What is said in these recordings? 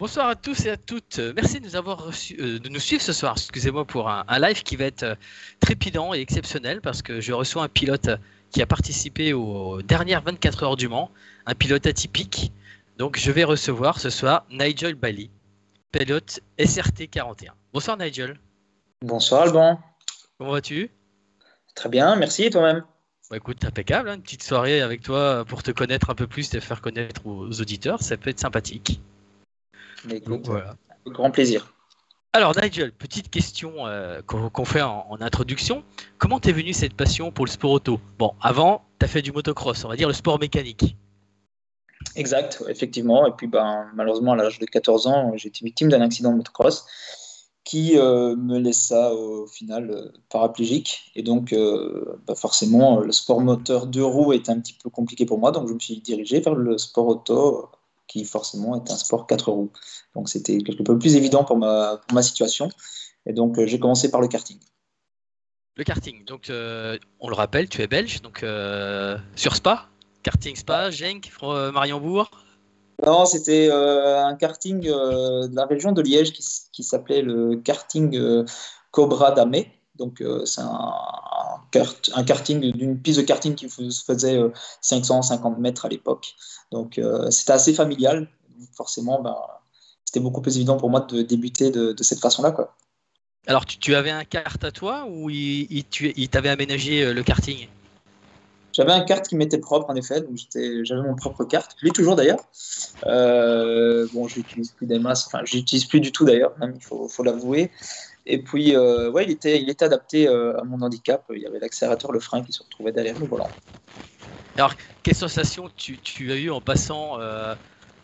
Bonsoir à tous et à toutes. Merci de nous avoir reçu, euh, de nous suivre ce soir. Excusez-moi pour un, live qui va être euh, trépidant et exceptionnel parce que je reçois un pilote qui a participé aux dernières 24 heures du Mans, un pilote atypique. Donc je vais recevoir ce soir Nigel Bali, pilote SRT 41. Bonsoir Nigel. Bonsoir Alban. Comment vas-tu? Très bien, merci et toi-même? Bah écoute, impeccable, hein. une petite soirée avec toi pour te connaître un peu plus et faire connaître aux auditeurs, ça peut être sympathique voilà. Grand plaisir. Alors Nigel, petite question euh, qu'on fait en, introduction. Comment t'es venu cette passion pour le sport auto? Bon, avant, tu as fait du motocross, on va dire le sport mécanique. Exact, effectivement. Et puis ben, malheureusement, à l'âge de 14 ans, j'ai été victime d'un accident de motocross qui euh, me laissa au final euh, paraplégique. Et donc, bah, forcément, le sport moteur de roues était un petit peu compliqué pour moi. Donc, je me suis dirigé vers le sport auto qui forcément est un sport 4 roues. Donc c'était quelque peu plus évident pour ma, pour ma situation. Et donc euh, j'ai commencé par le karting. Le karting, donc euh, on le rappelle, tu es belge, donc euh, sur Spa Karting Spa, Genk, Marienbourg Non, c'était un karting de la région de Liège qui, qui s'appelait le karting Cobra d'Amé. Donc c'est un, un, karting d'une piste de karting qui faisait 550 mètres à l'époque. Donc euh, c'était assez familial. forcément, ben, c'était beaucoup plus évident pour moi de débuter de, cette façon-là. Quoi. Alors tu, avais un kart à toi ou il, il, t'avait aménagé euh, le karting? J'avais un kart qui m'était propre en effet, donc j'avais mon propre kart. Je l'ai toujours d'ailleurs. Euh, bon, je n'utilise plus des masses, enfin, j'utilise plus du tout d'ailleurs, il faut, faut l'avouer. Et puis, ouais, il était, il était adapté à mon handicap. Il y avait l'accélérateur, le frein qui se retrouvait derrière le volant. Alors, quelle sensation tu, as eu en passant euh,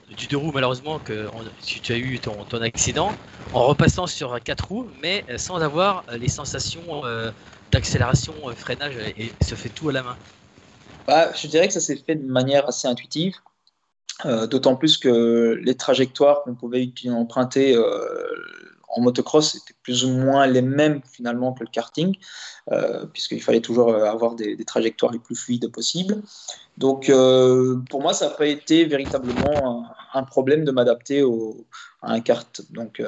du deux roues, malheureusement, que tu, as eu ton, accident, en repassant sur quatre roues, mais sans avoir les sensations euh, d'accélération, euh, freinage, et, se fait tout à la main? Bah, Je dirais que ça s'est fait de manière assez intuitive. D'autant plus que les trajectoires qu'on pouvait emprunter en motocross étaient plus ou moins les mêmes finalement que le karting, euh, puisqu'il fallait toujours euh, avoir des, trajectoires les plus fluides possibles. Donc euh, pour moi, ça n'a pas été véritablement un, problème de m'adapter à un kart. Donc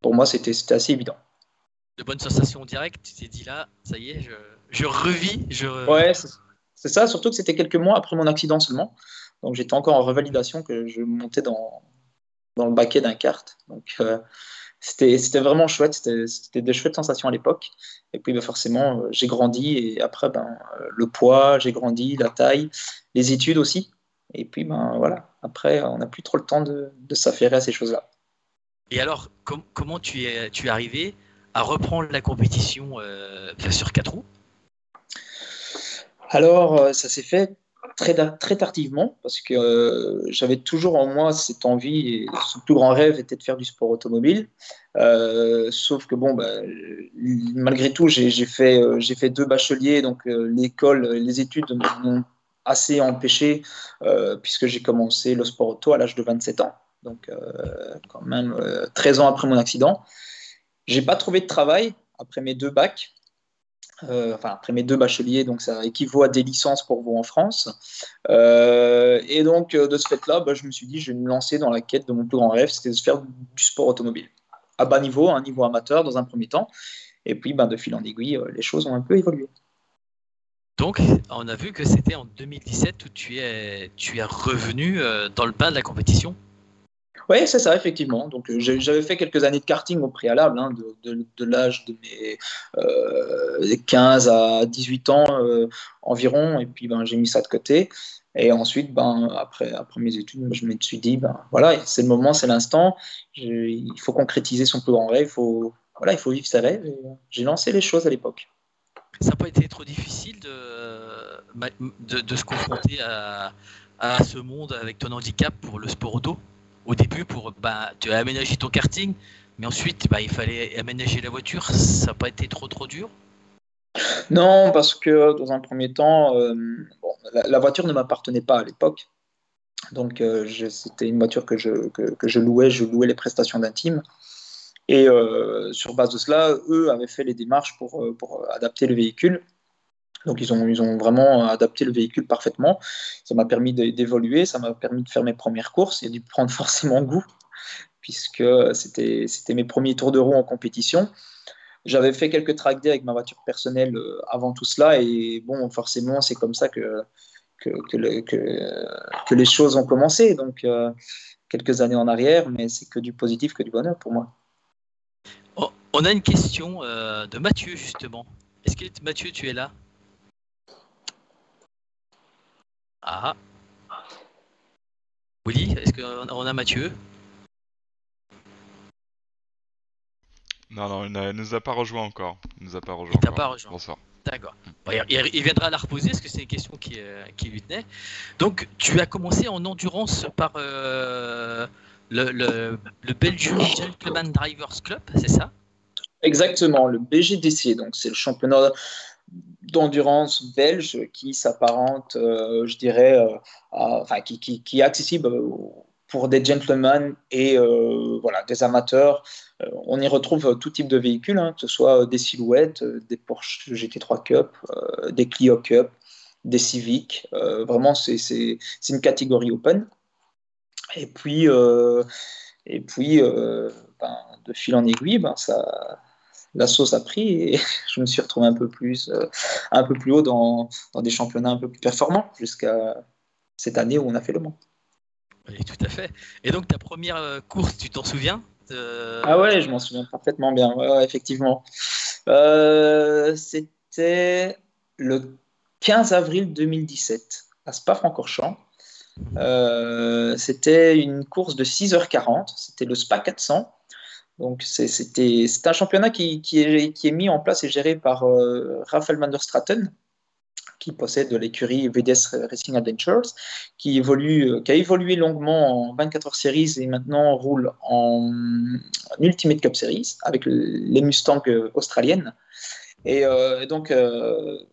pour moi, c'était assez évident. De bonnes sensations directes, tu t'es dit là, ça y est, je, je revis. Je... Ouais, c'est ça, surtout que c'était quelques mois après mon accident seulement. Donc j'étais encore en revalidation que je montais dans, dans le baquet d'un kart. Donc c'était vraiment chouette, c'était des chouettes sensations à l'époque. Et puis bah, forcément, euh, j'ai grandi et après, ben, euh, le poids, j'ai grandi, la taille, les études aussi. Et puis ben, voilà, après, on n'a plus trop le temps de, s'affairer à ces choses-là. Et alors, comment tu es, tu es arrivé à reprendre la compétition euh, sur 4 roues? Alors, ça s'est fait très, tardivement parce que euh, j'avais toujours en moi cette envie et ce plus grand rêve était de faire du sport automobile. Euh, sauf que bon, bah, malgré tout, j'ai fait, euh, fait deux bacheliers, donc l'école, les études m'ont assez empêché puisque j'ai commencé le sport auto à l'âge de 27 ans, donc quand même 13 ans après mon accident. J'ai pas trouvé de travail après mes deux bacs. Euh, enfin après mes deux bacheliers, donc ça équivaut à des licences pour vous en France. Euh, et donc euh, de ce fait-là, bah, je me suis dit, je vais me lancer dans la quête de mon plus grand rêve, c'était de faire du sport automobile à bas niveau, un niveau amateur dans un premier temps. Et puis, bah, de fil en aiguille, les choses ont un peu évolué. Donc, on a vu que c'était en 2017 où tu es, tu es revenu dans le bain de la compétition. Oui, c'est ça, effectivement. Donc, euh, j'avais fait quelques années de karting au préalable, hein, de, l'âge de mes 15 euh, à 18 ans euh, environ, et puis ben, j'ai mis ça de côté. Et ensuite, ben, après, après mes études, je me suis dit, ben, voilà, c'est le moment, c'est l'instant, il faut concrétiser son plus grand rêve, il faut, voilà, il faut vivre ses rêves. J'ai lancé les choses à l'époque. Ça n'a pas été trop difficile de, de, se confronter à, à ce monde avec ton handicap pour le sport auto? Au début pour bah, tu as aménagé ton karting, mais ensuite bah, il fallait aménager la voiture. Ça n'a pas été trop trop dur? Non, parce que dans un premier temps, euh, la, voiture ne m'appartenait pas à l'époque. Donc euh, c'était une voiture que je, que, je louais, je louais les prestations d'intime. Et euh, sur base de cela, eux avaient fait les démarches pour, pour adapter le véhicule. Donc ils ont, ils ont vraiment adapté le véhicule parfaitement. Ça m'a permis d'évoluer, ça m'a permis de faire mes premières courses et de prendre forcément goût. puisque c'était mes premiers tours de roue en compétition. J'avais fait quelques track days avec ma voiture personnelle avant tout cela, et bon, forcément, c'est comme ça que, que, que, les choses ont commencé. Donc, quelques années en arrière, mais c'est que du positif, que du bonheur pour moi. Oh, on a une question de Mathieu, justement. Est-ce que Mathieu, tu es là? Ah. Oui, est-ce qu'on a Mathieu? Non, non, il ne nous a pas rejoint encore. Il nous a pas rejoint. Il t'a pas rejoint. Bonsoir. D'accord. il, viendra la reposer parce que c'est une question qui, euh, qui, lui tenait. Donc, tu as commencé en endurance par euh, le, le, le, Belgian Gentleman Drivers Club, c'est ça? Exactement, le BGDC. Donc, c'est le championnat d'endurance belge qui s'apparente, euh, je dirais, euh, enfin, qui, qui, est accessible pour des gentlemen et euh, voilà, des amateurs. on y retrouve tout type de véhicules, hein, que ce soit des silhouettes, des Porsche GT3 Cup, des Clio Cup, des Civic. vraiment, c'est une catégorie open. Et puis, et puis ben, de fil en aiguille, ben, ça, la sauce a pris et je me suis retrouvé un peu plus, euh, un peu plus haut dans, des championnats un peu plus performants jusqu'à cette année où on a fait le Mans. Oui, tout à fait. Et donc ta première euh, course, tu t'en souviens Ah ouais, je m'en souviens parfaitement bien, effectivement. Euh, c'était le 15 avril 2017 à Spa-Francorchamps. c'était une course de 6h40, c'était le Spa 400. Donc c'était un championnat qui, est, qui, est, mis en place et géré par euh, Raphaël van der Straten, qui possède l'écurie VDS Racing Adventures, qui, évolue, euh, qui a évolué longuement en 24 heures Series et maintenant roule en, Ultimate Cup Series avec les Mustangs euh, australiennes. Et donc,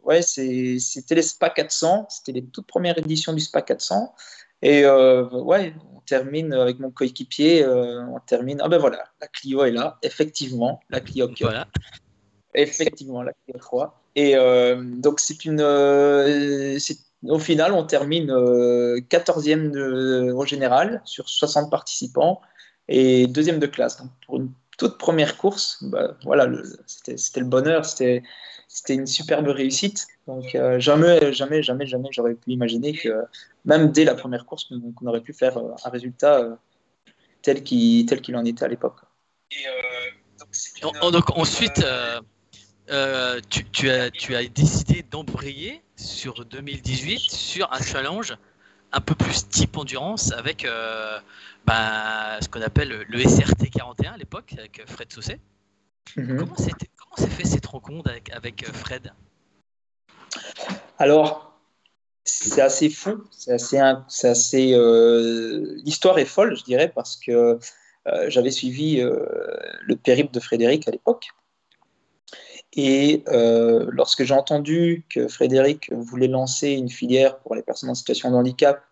ouais, c'était les SPA 400, c'était les toutes premières éditions du SPA 400. Et ouais, termine avec mon coéquipier, euh, on termine. Ah ben voilà, la Clio est là, effectivement, la Clio Voilà. Effectivement, la Clio 3. Et euh, donc, c'est une. Euh, au final, on termine 14e de, au général sur 60 participants et deuxième de classe. Donc, pour une toute première course, bah, voilà, c'était le bonheur, c'était une superbe réussite. Donc jamais, jamais, jamais, jamais j'aurais pu imaginer que même dès la première course, qu'on aurait pu faire euh, un résultat euh, tel qu'il tel qu'il en était à l'époque. Euh, donc, ensuite, tu, as, tu as décidé d'embrayer sur 2018 sur un challenge un peu plus type endurance avec ben, ce qu'on appelle le SRT 41 à l'époque avec Fred Sausset. Mhm. Comment s'est fait cette rencontre avec, avec Fred? Alors, c'est assez fou, c'est assez, assez euh, l'histoire est folle, je dirais, parce que euh, j'avais suivi euh, le périple de Frédéric à l'époque. Et lorsque j'ai entendu que Frédéric voulait lancer une filière pour les personnes en situation de handicap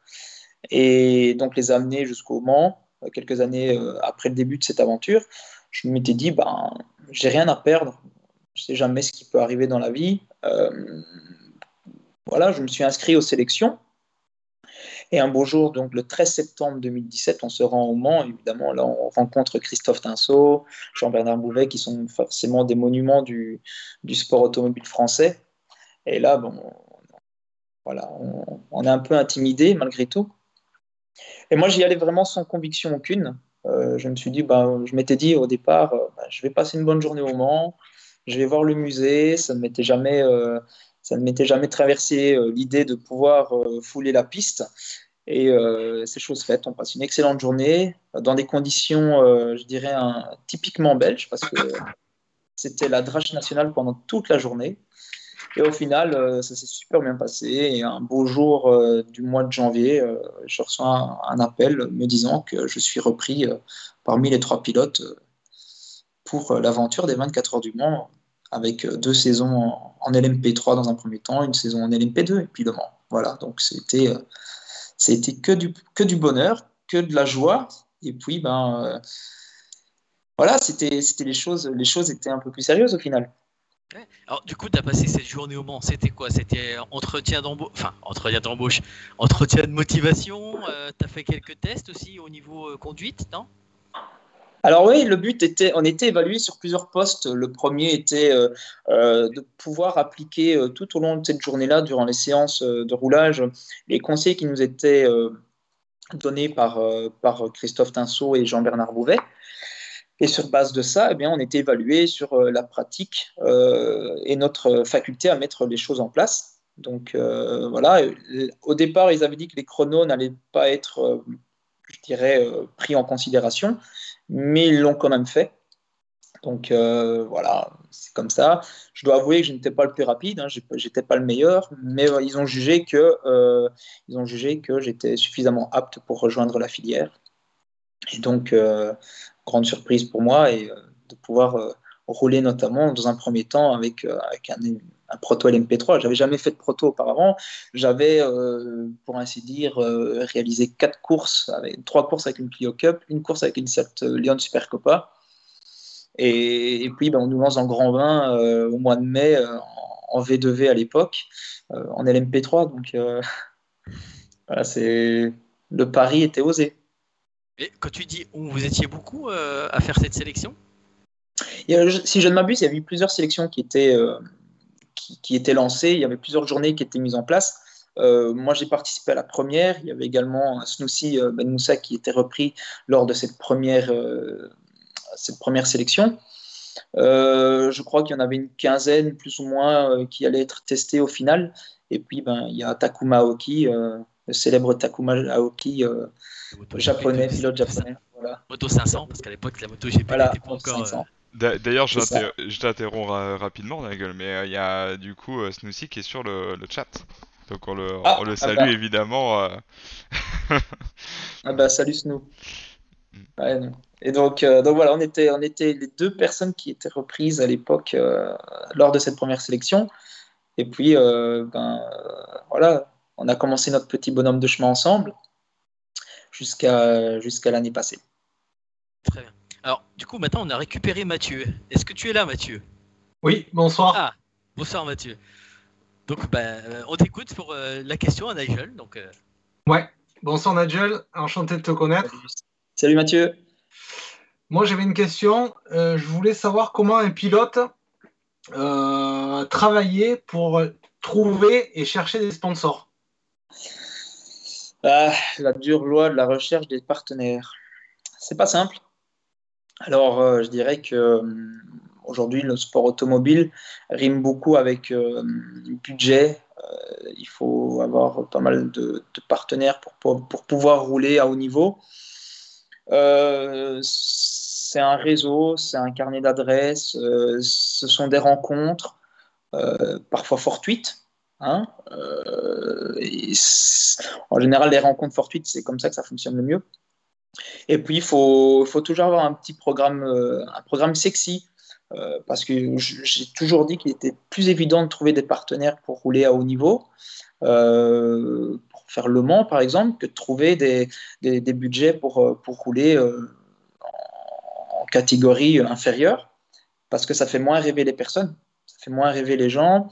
et donc les amener jusqu'au Mans, quelques années après le début de cette aventure, je m'étais dit, ben, j'ai rien à perdre, je sais jamais ce qui peut arriver dans la vie voilà, je me suis inscrit aux sélections. Et un beau jour, donc le 13 septembre 2017, on se rend au Mans. Évidemment, là, on rencontre Christophe Tinceau, Jean-Bernard Bouvet, qui sont forcément des monuments du, sport automobile français. Et là, bon, voilà, on, est un peu intimidé malgré tout. Et moi, j'y allais vraiment sans conviction aucune. Euh, je me suis dit, bah, je m'étais dit au départ, euh, bah, je vais passer une bonne journée au Mans, je vais voir le musée. Ça ne m'était jamais, euh, ça ne m'était jamais traversé l'idée de pouvoir fouler la piste. Et c'est chose faite. On passe une excellente journée dans des conditions, je dirais, typiquement belges, parce que c'était la drache nationale pendant toute la journée. Et au final, ça s'est super bien passé. Et un beau jour du mois de janvier, je reçois un, appel me disant que je suis repris parmi les trois pilotes pour l'aventure des 24 heures du Mans avec euh, deux saisons en, LMP3 dans un premier temps, une saison en LMP2 et puis le Mans. Voilà, donc c'était euh, c'était que du, que du bonheur, que de la joie. Et puis, ben, euh, voilà, c'était les choses, les choses étaient un peu plus sérieuses au final. Alors, du coup, tu as passé cette journée au Mans. C'était quoi? C'était entretien d'embauche, enfin, entretien d'embauche, entretien de motivation. tu as fait quelques tests aussi au niveau conduite, non? Alors oui, le but était, on était évalué sur plusieurs postes. Le premier était euh, euh, de pouvoir appliquer euh, tout au long de cette journée-là, durant les séances de roulage, les conseils qui nous étaient donnés par, par Christophe Tinceau et Jean-Bernard Bouvet. Et sur base de ça, eh bien, on était évalué sur la pratique et notre faculté à mettre les choses en place. Donc voilà, au départ, ils avaient dit que les chronos n'allaient pas être, je dirais, pris en considération mais ils l'ont quand même fait. Donc euh, voilà, c'est comme ça. Je dois avouer que je n'étais pas le plus rapide, hein, j'étais pas le meilleur, mais euh, ils ont jugé que euh, ils ont jugé que j'étais suffisamment apte pour rejoindre la filière. Et donc grande surprise pour moi et de pouvoir rouler notamment dans un premier temps avec, avec un, un proto LMP3. J'avais jamais fait de proto auparavant. J'avais, euh, pour ainsi dire, euh, réalisé quatre courses, avec, trois courses avec une Clio Cup, une course avec une Seat Lyon Super Copa. Et, puis, ben, on nous lance le grand bain euh, au mois de mai en V2V à l'époque, en LMP3. Donc, c'est le pari était osé. Quand tu dis où vous étiez beaucoup à faire cette sélection? Si je ne m'abuse, il y a eu plusieurs sélections qui étaient qui, était lancé. Il y avait plusieurs journées qui étaient mises en place. Euh, moi, j'ai participé à la première. Il y avait également Snoussi euh, Ben Moussa qui était repris lors de cette première, euh, cette première sélection. je crois qu'il y en avait une quinzaine, plus ou moins, qui allaient être testées au final. Et puis, ben, il y a Takuma Aoki, le célèbre Takuma Aoki, japonais, pilote japonais. Moto 500, parce qu'à l'époque, la moto GP n'était pas encore. D'ailleurs, je t'interromps rapidement, Nagel, mais euh, il y a du coup euh, Snoussi qui est sur le, chat. Donc on le, ah, le ah salue bah. évidemment. Euh. ah bah salut Snou. Mm. Et donc, donc voilà, on était, on était les deux personnes qui étaient reprises à l'époque lors de cette première sélection. Et puis, ben, voilà, on a commencé notre petit bonhomme de chemin ensemble jusqu'à jusqu'à l'année passée. Très bien. Alors, du coup, maintenant, on a récupéré Mathieu. Est-ce que tu es là, Mathieu? Oui, bonsoir. Ah, bonsoir, Mathieu. Donc, ben, on t'écoute pour euh, la question à Nigel. Donc, euh. Ouais, bonsoir, Nigel. Enchanté de te connaître. Salut, Mathieu. Moi, j'avais une question. je voulais savoir comment un pilote travaillait pour trouver et chercher des sponsors. Ah, la dure loi de la recherche des partenaires. C'est pas simple. Alors, euh, je dirais que euh, aujourd'hui, le sport automobile rime beaucoup avec euh, budget. il faut avoir pas mal de, partenaires pour, pour, pouvoir rouler à haut niveau. c'est un réseau, c'est un carnet d'adresses, ce sont des rencontres, parfois fortuites. Hein, en général, les rencontres fortuites, c'est comme ça que ça fonctionne le mieux. Et puis, il faut, toujours avoir un petit programme, euh, un programme sexy, euh, parce que j'ai toujours dit qu'il était plus évident de trouver des partenaires pour rouler à haut niveau, euh, pour faire Le Mans par exemple, que de trouver des, budgets pour rouler en catégorie inférieure, parce que ça fait moins rêver les personnes, ça fait moins rêver les gens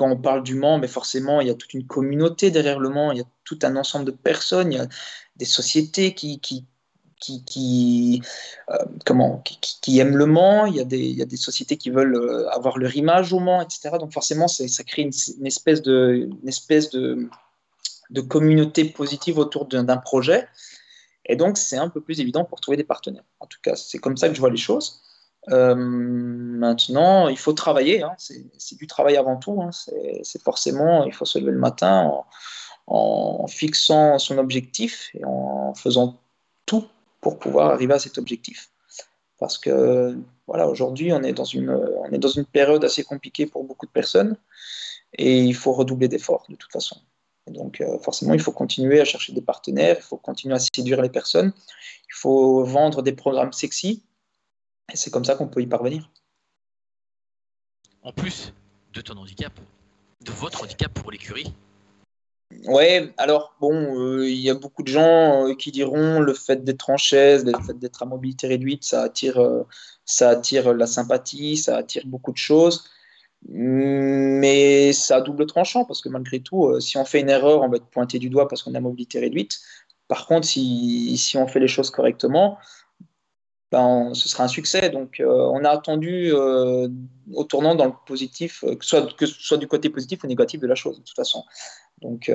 quand on parle du Mans, mais forcément, il y a toute une communauté derrière le Mans, il y a tout un ensemble de personnes, il y a des sociétés qui, euh, aiment le Mans, il y, a des, sociétés qui veulent euh, avoir leur image au Mans, etc. Donc forcément, ça crée une, espèce, de, une de communauté positive autour d'un projet. Et donc, c'est un peu plus évident pour trouver des partenaires. En tout cas, c'est comme ça que je vois les choses. Euh, maintenant, il faut travailler. Hein. C'est du travail avant tout. Hein. C'est forcément, il faut se lever le matin en, fixant son objectif et en faisant tout pour pouvoir arriver à cet objectif. Parce que voilà, aujourd'hui, on, est dans une, on est dans une période assez compliquée pour beaucoup de personnes et il faut redoubler d'efforts de toute façon. donc, euh, forcément, il faut continuer à chercher des partenaires, il faut continuer à séduire les personnes, il faut vendre des programmes sexy et c'est comme ça qu'on peut y parvenir. En plus de ton handicap, de votre handicap pour l'écurie, Ouais, alors bon, euh, il y a beaucoup de gens euh, qui diront le fait d'être en chaise, le fait d'être à mobilité réduite, ça attire, euh, ça attire la sympathie, ça attire beaucoup de choses. Mais ça a double tranchant parce que malgré tout, si on fait une erreur, on va être pointé du doigt parce qu'on a mobilité réduite. Par contre, si, si on fait les choses correctement, ben, ce sera un succès. Donc, on a attendu au tournant dans le positif, que, soit, que ce soit du côté positif ou négatif de la chose, de toute façon. Donc,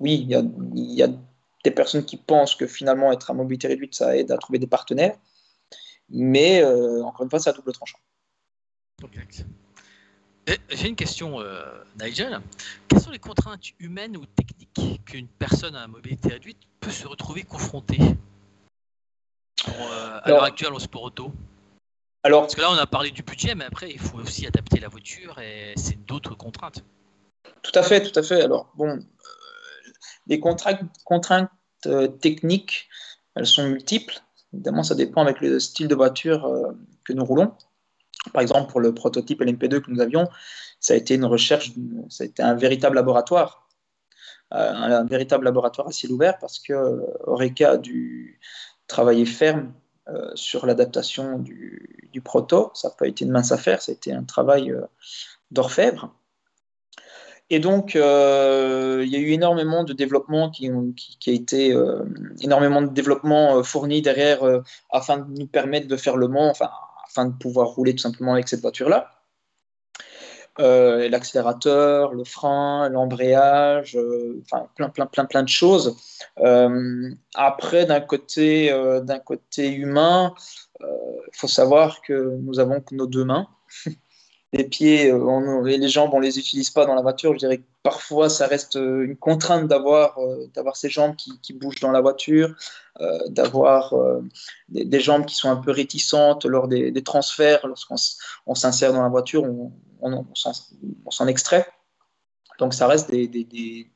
oui, il y a, y a des personnes qui pensent que finalement être à mobilité réduite, ça aide à trouver des partenaires. Mais encore une fois, c'est à double tranchant. J'ai une question, euh, Nigel. Quelles sont les contraintes humaines ou techniques qu'une personne à mobilité réduite peut se retrouver confrontée? Euh, à l'heure actuelle au sport auto alors, Parce que là, on a parlé du budget, mais après, il faut aussi adapter la voiture et c'est d'autres contraintes. Tout à fait, tout à fait. Alors, bon, euh, les contraintes, contraintes techniques, elles sont multiples. Évidemment, ça dépend avec le style de voiture que nous roulons. Par exemple, pour le prototype LMP2 que nous avions, ça a été une recherche, ça a été un véritable laboratoire, euh, un, véritable laboratoire à ciel ouvert parce que Oreca a dû travailler ferme euh, sur l'adaptation du, proto. Ça n'a pas été une mince affaire, été un travail euh, d'orfèvre. Et donc, il y a eu énormément de développement qui, a été énormément de développement fourni derrière afin de nous permettre de faire le Mans, enfin afin de pouvoir rouler tout simplement avec cette voiture-là. Euh, l'accélérateur, le frein, l'embrayage, euh, enfin plein, plein, plein, plein de choses. Euh, après, d'un côté, d'un côté humain, il faut savoir que nous avons que nos deux mains. les pieds et les jambes, on les utilise pas dans la voiture. Je dirais que parfois, ça reste une contrainte d'avoir d'avoir ces jambes qui, bougent dans la voiture, euh, d'avoir euh, des, jambes qui sont un peu réticentes lors des, transferts, lorsqu'on s'insère dans la voiture, on, on, s'en extrait. Donc ça reste des,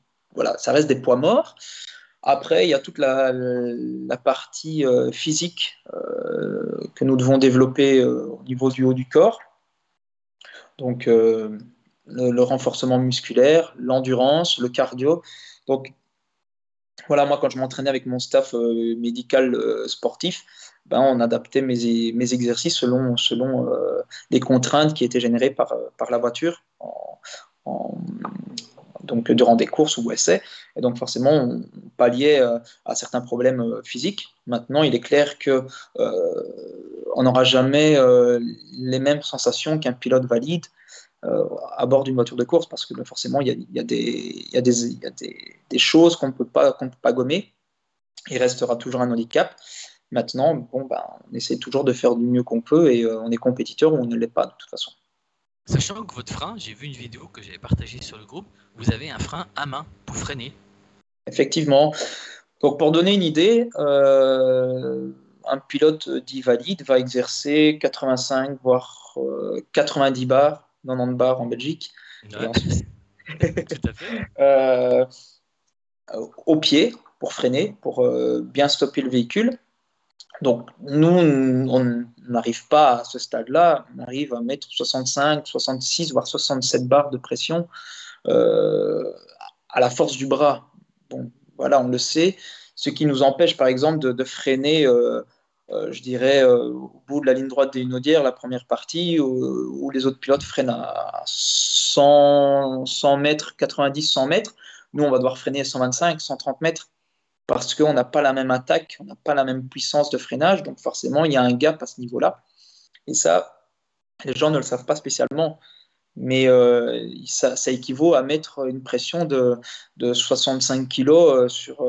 poids morts. Après, il y a toute la, partie euh, physique que nous devons développer au niveau du haut du corps. Donc, le, le, renforcement musculaire, l'endurance, le cardio. Donc, voilà, moi, quand je m'entraînais avec mon staff euh, médical euh, sportif, ben, on adaptait mes, mes exercices selon, selon euh, les contraintes qui étaient générées par, par la voiture, donc durant des courses ou essais. Et donc, forcément, on palliait à certains problèmes physiques. Maintenant, il est clair que on n'aura jamais les mêmes sensations qu'un pilote valide euh, à bord d'une voiture de course parce que ben, forcément, il y a, des, choses qu'on ne peut pas gommer. Il restera toujours un handicap. Maintenant, ben, on essaie toujours de faire du mieux qu'on peut et euh, on est compétiteur ou on ne l'est pas de toute façon. Sachant que votre frein, j'ai vu une vidéo que j'avais partagée sur le groupe, vous avez un frein à main pour freiner. Effectivement. Donc pour donner une idée, euh, un pilote dit valide va exercer 85 voire 90 bars 90 bars en Belgique. Euh, au pied pour freiner, pour euh, bien stopper le véhicule. Donc nous, on n'arrive pas à ce stade-là, on arrive à mettre 65, 66, voire 67 barres de pression euh, à la force du bras. Voilà, on le sait. Ce qui nous empêche, par exemple, de, freiner euh, je dirais, euh, au bout de la ligne droite des Hunaudières, la première partie, où, les autres pilotes freinent à 100, 100 mètres, 90, 100 mètres. Nous, on va devoir freiner à 125, 130 mètres parce qu'on n'a pas la même attaque, on n'a pas la même puissance de freinage, donc forcément, il y a un gap à ce niveau-là. Et ça, les gens ne le savent pas spécialement, mais euh, ça, équivaut à mettre une pression de, 65 kg sur,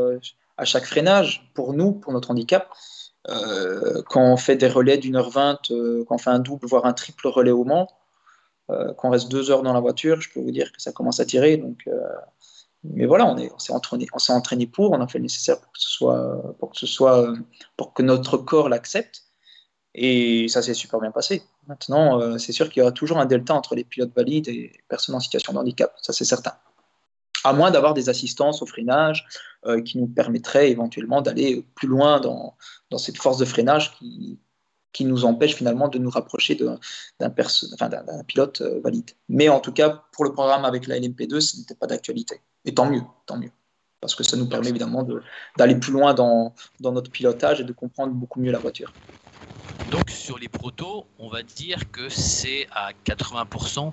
à chaque freinage pour nous, pour notre handicap. Euh, quand on fait des relais d'une heure vingt, euh, quand on fait un double, voire un triple relais au Mans, euh, quand on reste deux heures dans la voiture, je peux vous dire que ça commence à tirer. Donc, mais voilà, on s'est entraîné, on entraîné pour, on a fait le nécessaire pour que ce soit, pour que ce soit, pour que notre corps l'accepte. Et ça s'est super bien passé. Maintenant, c'est sûr qu'il y aura toujours un delta entre les pilotes valides et les personnes en situation de handicap, ça c'est certain à moins d'avoir des assistances au freinage euh, qui nous permettraient éventuellement d'aller plus loin dans, dans, cette force de freinage qui, qui nous empêche finalement de nous rapprocher d'un pilote euh, valide. Mais en tout cas, pour le programme avec la LMP2, ce n'était pas d'actualité. Et tant mieux, tant mieux. Parce que ça nous permet évidemment d'aller plus loin dans, notre pilotage et de comprendre beaucoup mieux la voiture. Donc sur les protos, on va dire que c'est à 80%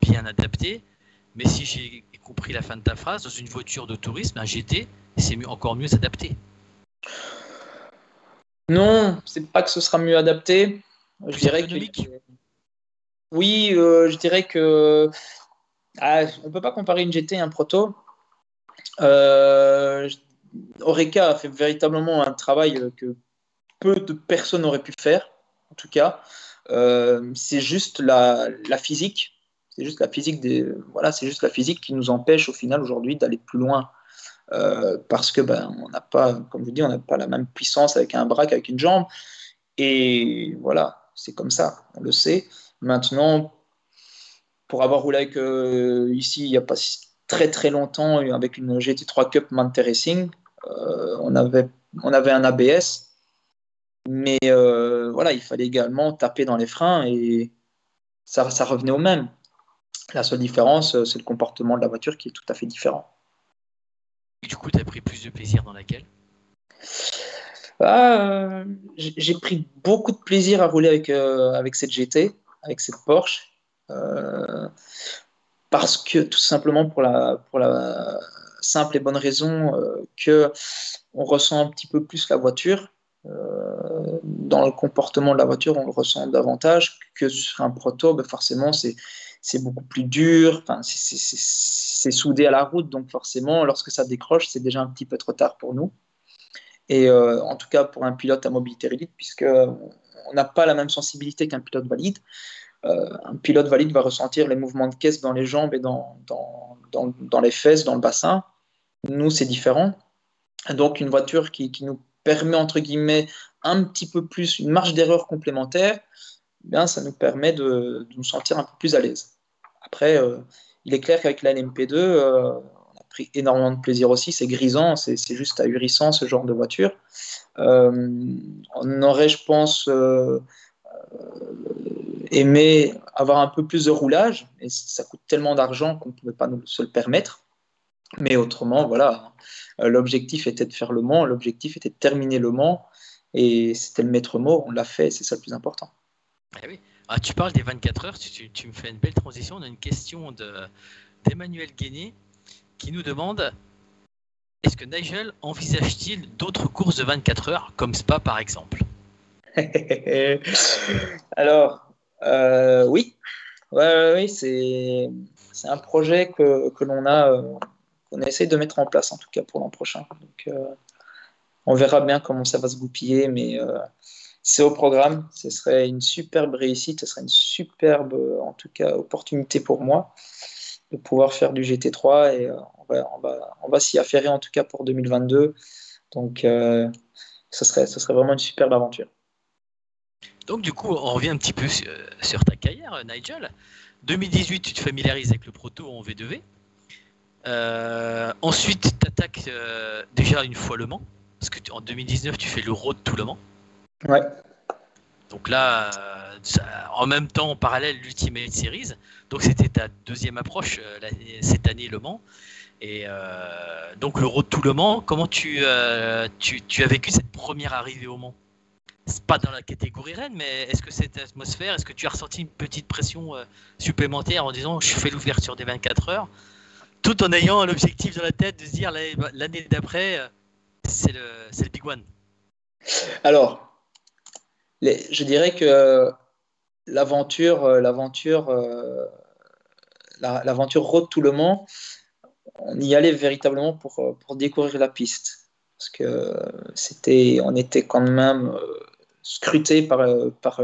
bien adapté. Mais si j'ai compris la fin de ta phrase, dans une voiture de tourisme, un GT, c'est encore mieux s'adapter. Non, c'est pas que ce sera mieux adapté. Je dirais que. Oui, je dirais que. Ah, on peut pas comparer une GT et un proto. Euh, Oreca a fait véritablement un travail que peu de personnes auraient pu faire, en tout cas. Euh, c'est juste la, physique. C'est juste la physique des, voilà, c'est juste la physique qui nous empêche au final aujourd'hui d'aller plus loin. Euh, parce que ben, on n'a pas, comme je vous dis, on n'a pas la même puissance avec un bras qu'avec une jambe. Et voilà, c'est comme ça, on le sait. Maintenant, pour avoir roulé avec euh, ici, il n'y a pas très très longtemps, avec une GT3 Cup Mante Racing, on, avait, on avait un ABS mais euh, voilà, il fallait également taper dans les freins et ça, ça revenait au même. La seule différence, euh, c'est le comportement de la voiture qui est tout à fait différent. Du coup, tu as pris plus de plaisir dans laquelle? Ah, J'ai pris beaucoup de plaisir à rouler avec, euh, avec cette GT, avec cette Porsche. parce que tout simplement pour la, pour la simple et bonne raison que on ressent un petit peu plus la voiture euh, dans le comportement de la voiture, on le ressent davantage que sur un proto. Ben forcément, c'est beaucoup plus dur, c'est soudé à la route, donc forcément, lorsque ça décroche, c'est déjà un petit peu trop tard pour nous. Et euh, en tout cas pour un pilote à mobilité réduite, puisque on n'a pas la même sensibilité qu'un pilote valide. Euh, un pilote valide va ressentir les mouvements de caisse dans les jambes et dans, dans, dans, dans les fesses, dans le bassin. Nous, c'est différent. Donc une voiture qui, qui nous permet, entre guillemets, un petit peu plus, une marge d'erreur complémentaire, bien, ça nous permet de, nous sentir un peu plus à l'aise. Après, euh, il est clair qu'avec la LMP2, euh, on a pris énormément de plaisir aussi. C'est grisant, c'est juste ahurissant ce genre de voiture. Euh, on aurait, je pense, aimé avoir un peu plus de roulage, et ça coûte tellement d'argent qu'on ne pouvait pas nous se le permettre. Mais autrement, voilà, l'objectif était de faire le Mans, l'objectif était de terminer le Mans, et c'était le maître mot, on l'a fait, c'est ça le plus important. Eh oui. ah, tu parles des 24 heures, tu, me fais une belle transition. On a une question d'Emmanuel Guéné qui nous demande est-ce que Nigel envisage-t-il d'autres courses de 24 heures, comme Spa par exemple? Alors, euh, oui, oui, c'est un projet que, l'on a. Euh, on essaie de mettre en place, en tout cas pour l'an prochain. Donc, euh, on verra bien comment ça va se goupiller, mais euh, c'est au programme. Ce serait une superbe réussite, ce serait une superbe, en tout cas, opportunité pour moi de pouvoir faire du GT3 et euh, on va, s'y affairer en tout cas pour 2022. Donc, ce, serait, ce serait vraiment une superbe aventure. Donc, du coup, on revient un petit peu sur, ta carrière, Nigel. 2018, tu te familiarises avec le proto en V2V. Euh, ensuite, tu attaques euh, déjà une fois Le Mans, parce que en 2019, tu fais le Road tout Le Mans. Ouais. Donc là, euh, en même temps, en parallèle, l'Ultimate Series. Donc c'était ta deuxième approche cette année, Le Mans. Et donc le Road tout Le Mans, comment tu, tu, tu, as vécu cette première arrivée au Mans? C'est pas dans la catégorie Rennes, mais est-ce que cette atmosphère, est-ce que tu as ressenti une petite pression supplémentaire en disant je fais l'ouverture des 24 heures? Tout en ayant l'objectif dans la tête de se dire l'année d'après, euh, c'est le, le, big one Alors, je dirais que l'aventure, euh, l'aventure, euh, l'aventure Road tout le monde, on y allait véritablement pour, pour découvrir la piste. Parce que c'était, on était quand même scruté par, par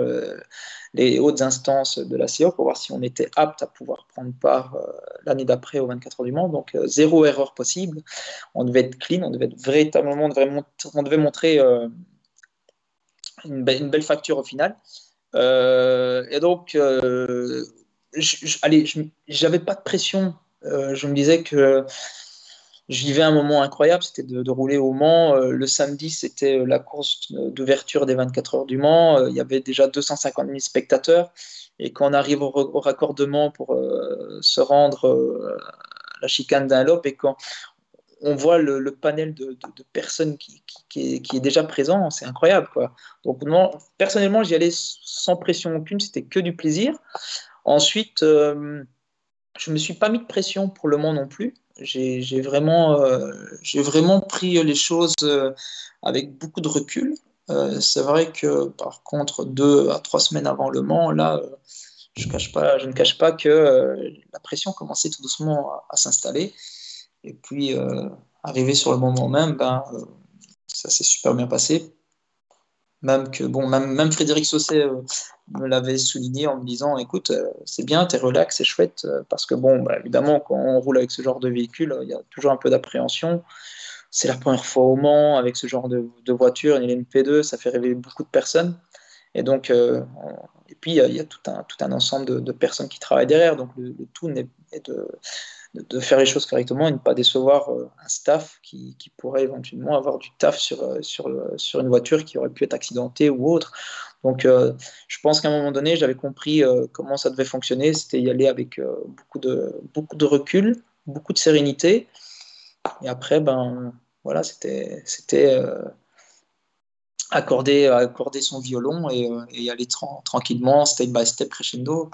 les hautes instances de la CIO pour voir si on était apte à pouvoir prendre part euh, l'année d'après aux 24 heures du Mans. Donc, euh, zéro erreur possible. On devait être clean, on devait être véritablement, on devait, montrer euh, une, belle facture au final. et donc, allez, j'avais pas de pression. je me disais que je vivais un moment incroyable, c'était de, rouler au Mans. Euh, le samedi, c'était euh, la course d'ouverture des 24 heures du Mans. Euh, il y avait déjà 250 000 spectateurs. Et quand on arrive au, raccordement pour se rendre à la chicane d'un et quand on voit le, panel de, personnes qui, est, déjà présent, c'est incroyable. Quoi. Donc, personnellement, j'y allais sans pression aucune, c'était que du plaisir. Ensuite, je ne me suis pas mis de pression pour le Mans non plus j'ai vraiment, euh, vraiment pris les choses euh, avec beaucoup de recul. c'est vrai que par contre, deux à trois semaines avant Le Mans, là, je ne cache pas que la pression commençait tout doucement à, s'installer. Et puis, arrivé sur le moment même, ben, ça s'est super bien passé. Même que bon, même, même Frédéric Sausset euh, me l'avait souligné en me disant, écoute, euh, c'est bien, t'es relax, c'est chouette, euh, parce que bon, bah, évidemment, quand on roule avec ce genre de véhicule, il y a toujours un peu d'appréhension. C'est la première fois au Mans avec ce genre de, de voiture, une LMP2, ça fait rêver beaucoup de personnes. Et donc, et puis il y, a, tout un, tout un ensemble de, personnes qui travaillent derrière. Donc le, le tout est de, de, faire les choses correctement et ne pas décevoir euh, un staff qui, pourrait éventuellement avoir du taf sur, euh, sur, sur une voiture qui aurait pu être accidentée ou autre. Donc, euh, je pense qu'à un moment donné, j'avais compris comment ça devait fonctionner. C'était y aller avec beaucoup, de, beaucoup de recul, beaucoup de sérénité. Et après, ben, voilà, c'était accorder, accorder son violon et, y aller tranquillement, step by step, crescendo,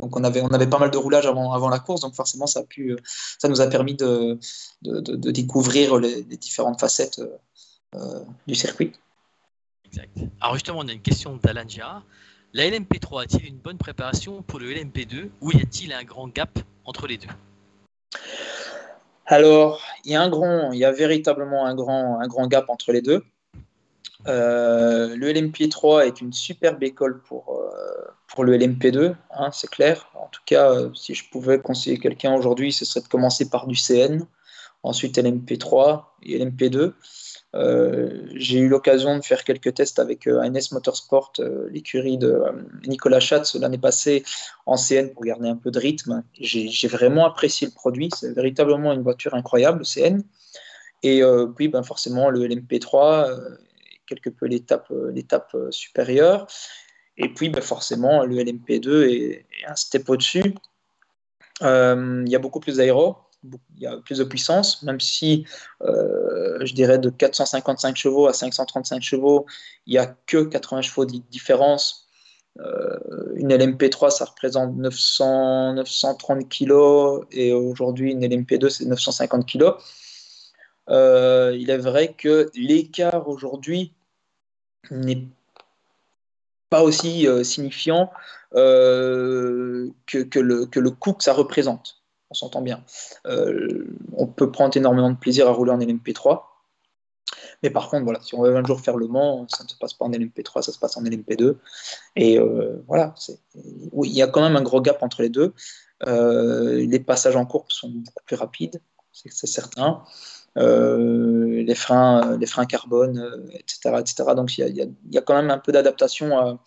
donc on avait, on avait pas mal de roulage avant, avant la course, donc forcément ça, a pu, ça nous a permis de, de, découvrir les, différentes facettes euh, du circuit. Exact. Alors justement, on a une question d'Alan. La LMP3 a-t-il une bonne préparation pour le LMP2 ou y a-t-il un grand gap entre les deux? Alors, il y a un grand, il y a véritablement un grand, un grand gap entre les deux. Euh, le LMP3 est une superbe école pour, euh, pour le LMP2, hein, c'est clair. En tout cas, euh, si je pouvais conseiller quelqu'un aujourd'hui, ce serait de commencer par du CN, ensuite LMP3 et LMP2. J'ai eu l'occasion de faire quelques tests avec ANS Motorsport, l'écurie de Nicolas Schatz l'année passée en CN pour garder un peu de rythme. J'ai vraiment apprécié le produit, c'est véritablement une voiture incroyable, le CN. Et puis, ben, forcément, le LMP3 quelque peu l'étape euh, euh, supérieure. Et puis, bah, forcément, le LMP2 est, un step au-dessus. Euh, il y a beaucoup plus d'aéro, il y a plus de puissance, même si je dirais de 455 chevaux à 535 chevaux, il n'y a que 80 chevaux de différence. une LMP3, ça représente 900, 930 kg et aujourd'hui, une LMP2, c'est 950 kg. il est vrai que l'écart aujourd'hui n'est pas aussi euh, signifiant euh, que, le, que le coût que ça représente. On s'entend bien. Euh, on peut prendre énormément de plaisir à rouler en LMP3. Mais par contre, voilà, si on veut un jour faire le Mans, ça ne se passe pas en LMP3, ça se passe en LMP2. Et voilà, il y a quand même un gros gap entre les deux. les passages en courbe sont beaucoup plus rapides, c'est certain. Euh, les, freins, les freins carbone, etc., euh, etc. Donc il y, a quand même un peu d'adaptation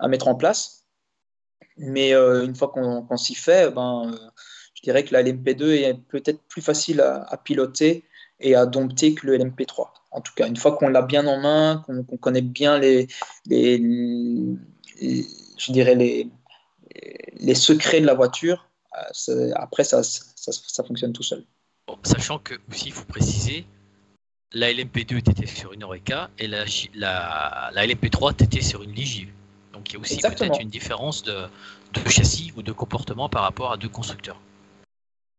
à, mettre en place. Mais euh, une fois qu'on s'y fait, ben, je dirais que la LMP2 est peut-être plus facile à, piloter et à dompter que le LMP3. En tout cas, une fois qu'on l'a bien en main, qu'on connaît bien les, je dirais les, secrets de la voiture, après ça, ça fonctionne tout seul sachant que aussi il faut préciser, la LMP2 était sur une Oreca et la, la, la LMP3 était sur une Ligive. Donc il y a aussi peut-être une différence de, de, châssis ou de comportement par rapport à deux constructeurs.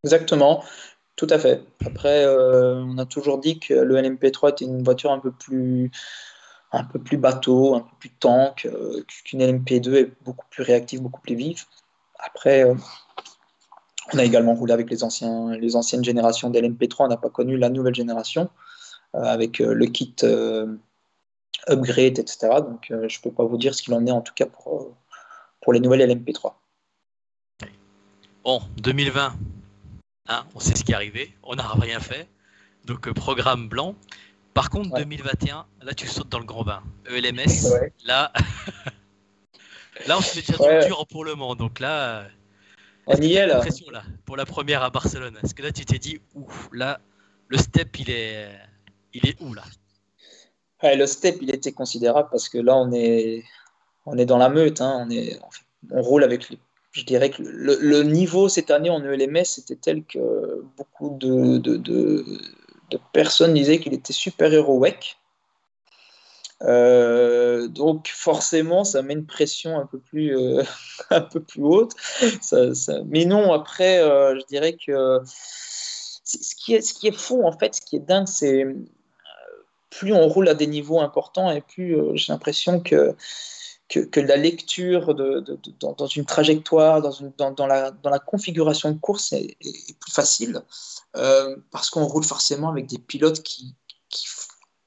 Exactement, tout à fait. Après, euh, on a toujours dit que le LMP3 était une voiture un peu plus un peu plus bateau, un peu plus tank, euh, qu'une LMP2 est beaucoup plus réactive, beaucoup plus vive. Après, euh, on a également roulé avec les, anciens, les anciennes générations d'LMP3. On n'a pas connu la nouvelle génération euh, avec euh, le kit euh, upgrade, etc. Donc, je ne peux pas vous dire ce qu'il en est en tout cas pour, pour les nouvelles LMP3. Bon, 2020, hein, on sait ce qui est arrivé. On n'a rien fait. Donc, programme blanc. Par contre, 2021, là, tu sautes dans le grand bain. ELMS, là, là, on se met déjà dur pour le moment. Donc là, on y est là. là. Pour la première à Barcelone. Est-ce que là tu t'es dit, ouf, là, le step il est, il est où là? Le step il était considérable parce que là on est, on est dans la meute. Hein. On, est, on roule avec Je dirais que le, niveau cette année en ELMS était tel que beaucoup de, de, de, de personnes disaient qu'il était supérieur au WEC. Euh, donc forcément, ça met une pression un peu plus, euh, un peu plus haute. Mais non, après, euh, je dirais que ce qui, est, ce qui est fou, en fait, ce qui est dingue, c'est plus on roule à des niveaux importants et plus j'ai l'impression que, que, la lecture de, dans, une trajectoire, dans, une, dans, la, dans, la, configuration de course est, plus facile parce qu'on roule forcément avec des pilotes qui, qui,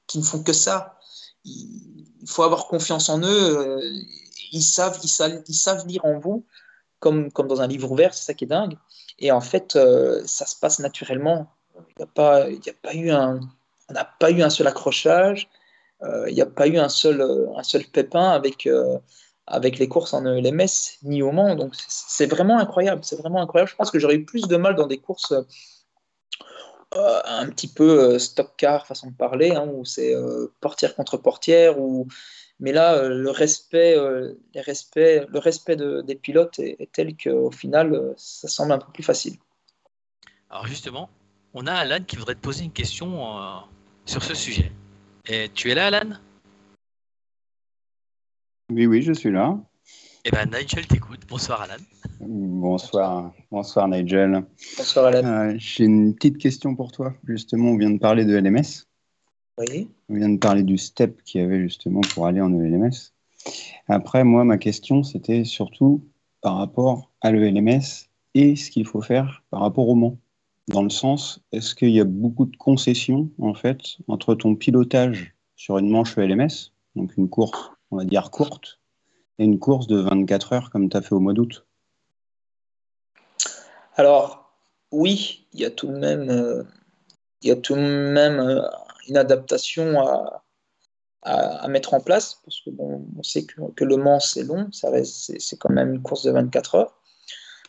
qui, ne font que ça. Il, faut avoir confiance en eux. ils, savent, ils, savent, ils savent lire en vous comme, comme dans un livre ouvert, c'est ça qui est dingue. Et en fait, euh, ça se passe naturellement. Il n'y a, pas, a eu un, on n'a pas eu un seul accrochage. Euh, il n'y a pas eu un seul, un seul pépin avec, euh, avec les courses en ELMS ni au Mans. Donc c'est vraiment incroyable. C'est vraiment incroyable. Je pense que j'aurais eu plus de mal dans des courses un petit peu stock car façon de parler, hein, où c'est portière contre portière, ou mais là, euh, le respect, euh, les respects, le respect des pilotes est, tel qu'au final, euh, ça semble un peu plus facile. Alors justement, on a Alan qui voudrait te poser une question sur ce sujet. Et tu es là, Alan? Oui, oui, je suis là. Eh ben, Nigel t'écoute. Bonsoir, Alan. Bonsoir, bonsoir Nigel. Bonsoir, Alan. J'ai une petite question pour toi. Justement, on vient de parler de LMS. Oui. On vient de parler du step qu'il y avait justement pour aller en ELMS. Après, moi, ma question, c'était surtout par rapport à l'ELMS et ce qu'il faut faire par rapport au Mans. Dans le sens, est-ce qu'il y a beaucoup de concessions, en fait, entre ton pilotage sur une manche ELMS, donc une course, on va dire courte, et une course de 24 heures comme tu as fait au mois d'août Alors, oui, il y a tout de même, euh, y a tout de même euh, une adaptation à, à, mettre en place, parce que bon, on sait que, que le Mans c'est long, c'est quand même une course de 24 heures.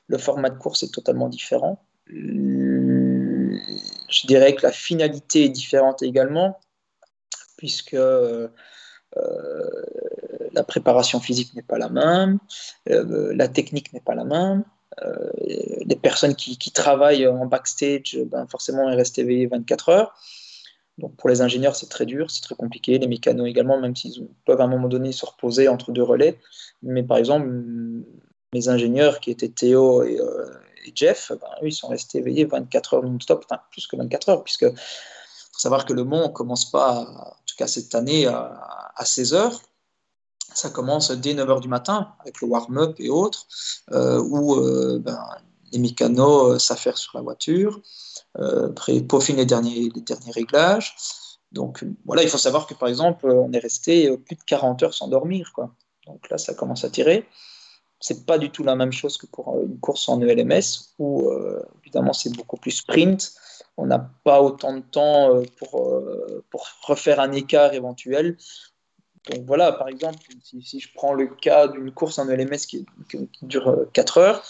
Le format de course est totalement différent. Je dirais que la finalité est différente également, puisque euh, la préparation physique n'est pas la même, euh, la technique n'est pas la même. Euh, les personnes qui, travaillent en backstage, ben forcément, elles restent éveillées 24 heures. Donc pour les ingénieurs, c'est très dur, c'est très compliqué. Les mécanos également, même s'ils peuvent à un moment donné se reposer entre deux relais. Mais par exemple, mes ingénieurs qui étaient Théo et, euh, Jeff, ben, eux, ils sont restés éveillés 24 heures non-stop, plus que 24 heures, puisque faut savoir que le Mont ne commence pas, en tout cas cette année, à, 16 heures. Ça commence dès 9 heures du matin avec le warm-up et autres, euh, où euh, ben, les mécanos s'affairent sur la voiture. Euh, après peaufine les derniers, les réglages. Donc voilà, il faut savoir que par exemple, on est resté euh, plus de 40 heures sans dormir. Quoi. Donc là, ça commence à tirer. C'est pas du tout la même chose que pour euh, une course en ELMS où évidemment c'est beaucoup plus sprint. On n'a pas autant de temps pour refaire un écart éventuel. Donc voilà, par exemple, si, je prends le cas d'une course en ELMS qui, dure 4 heures,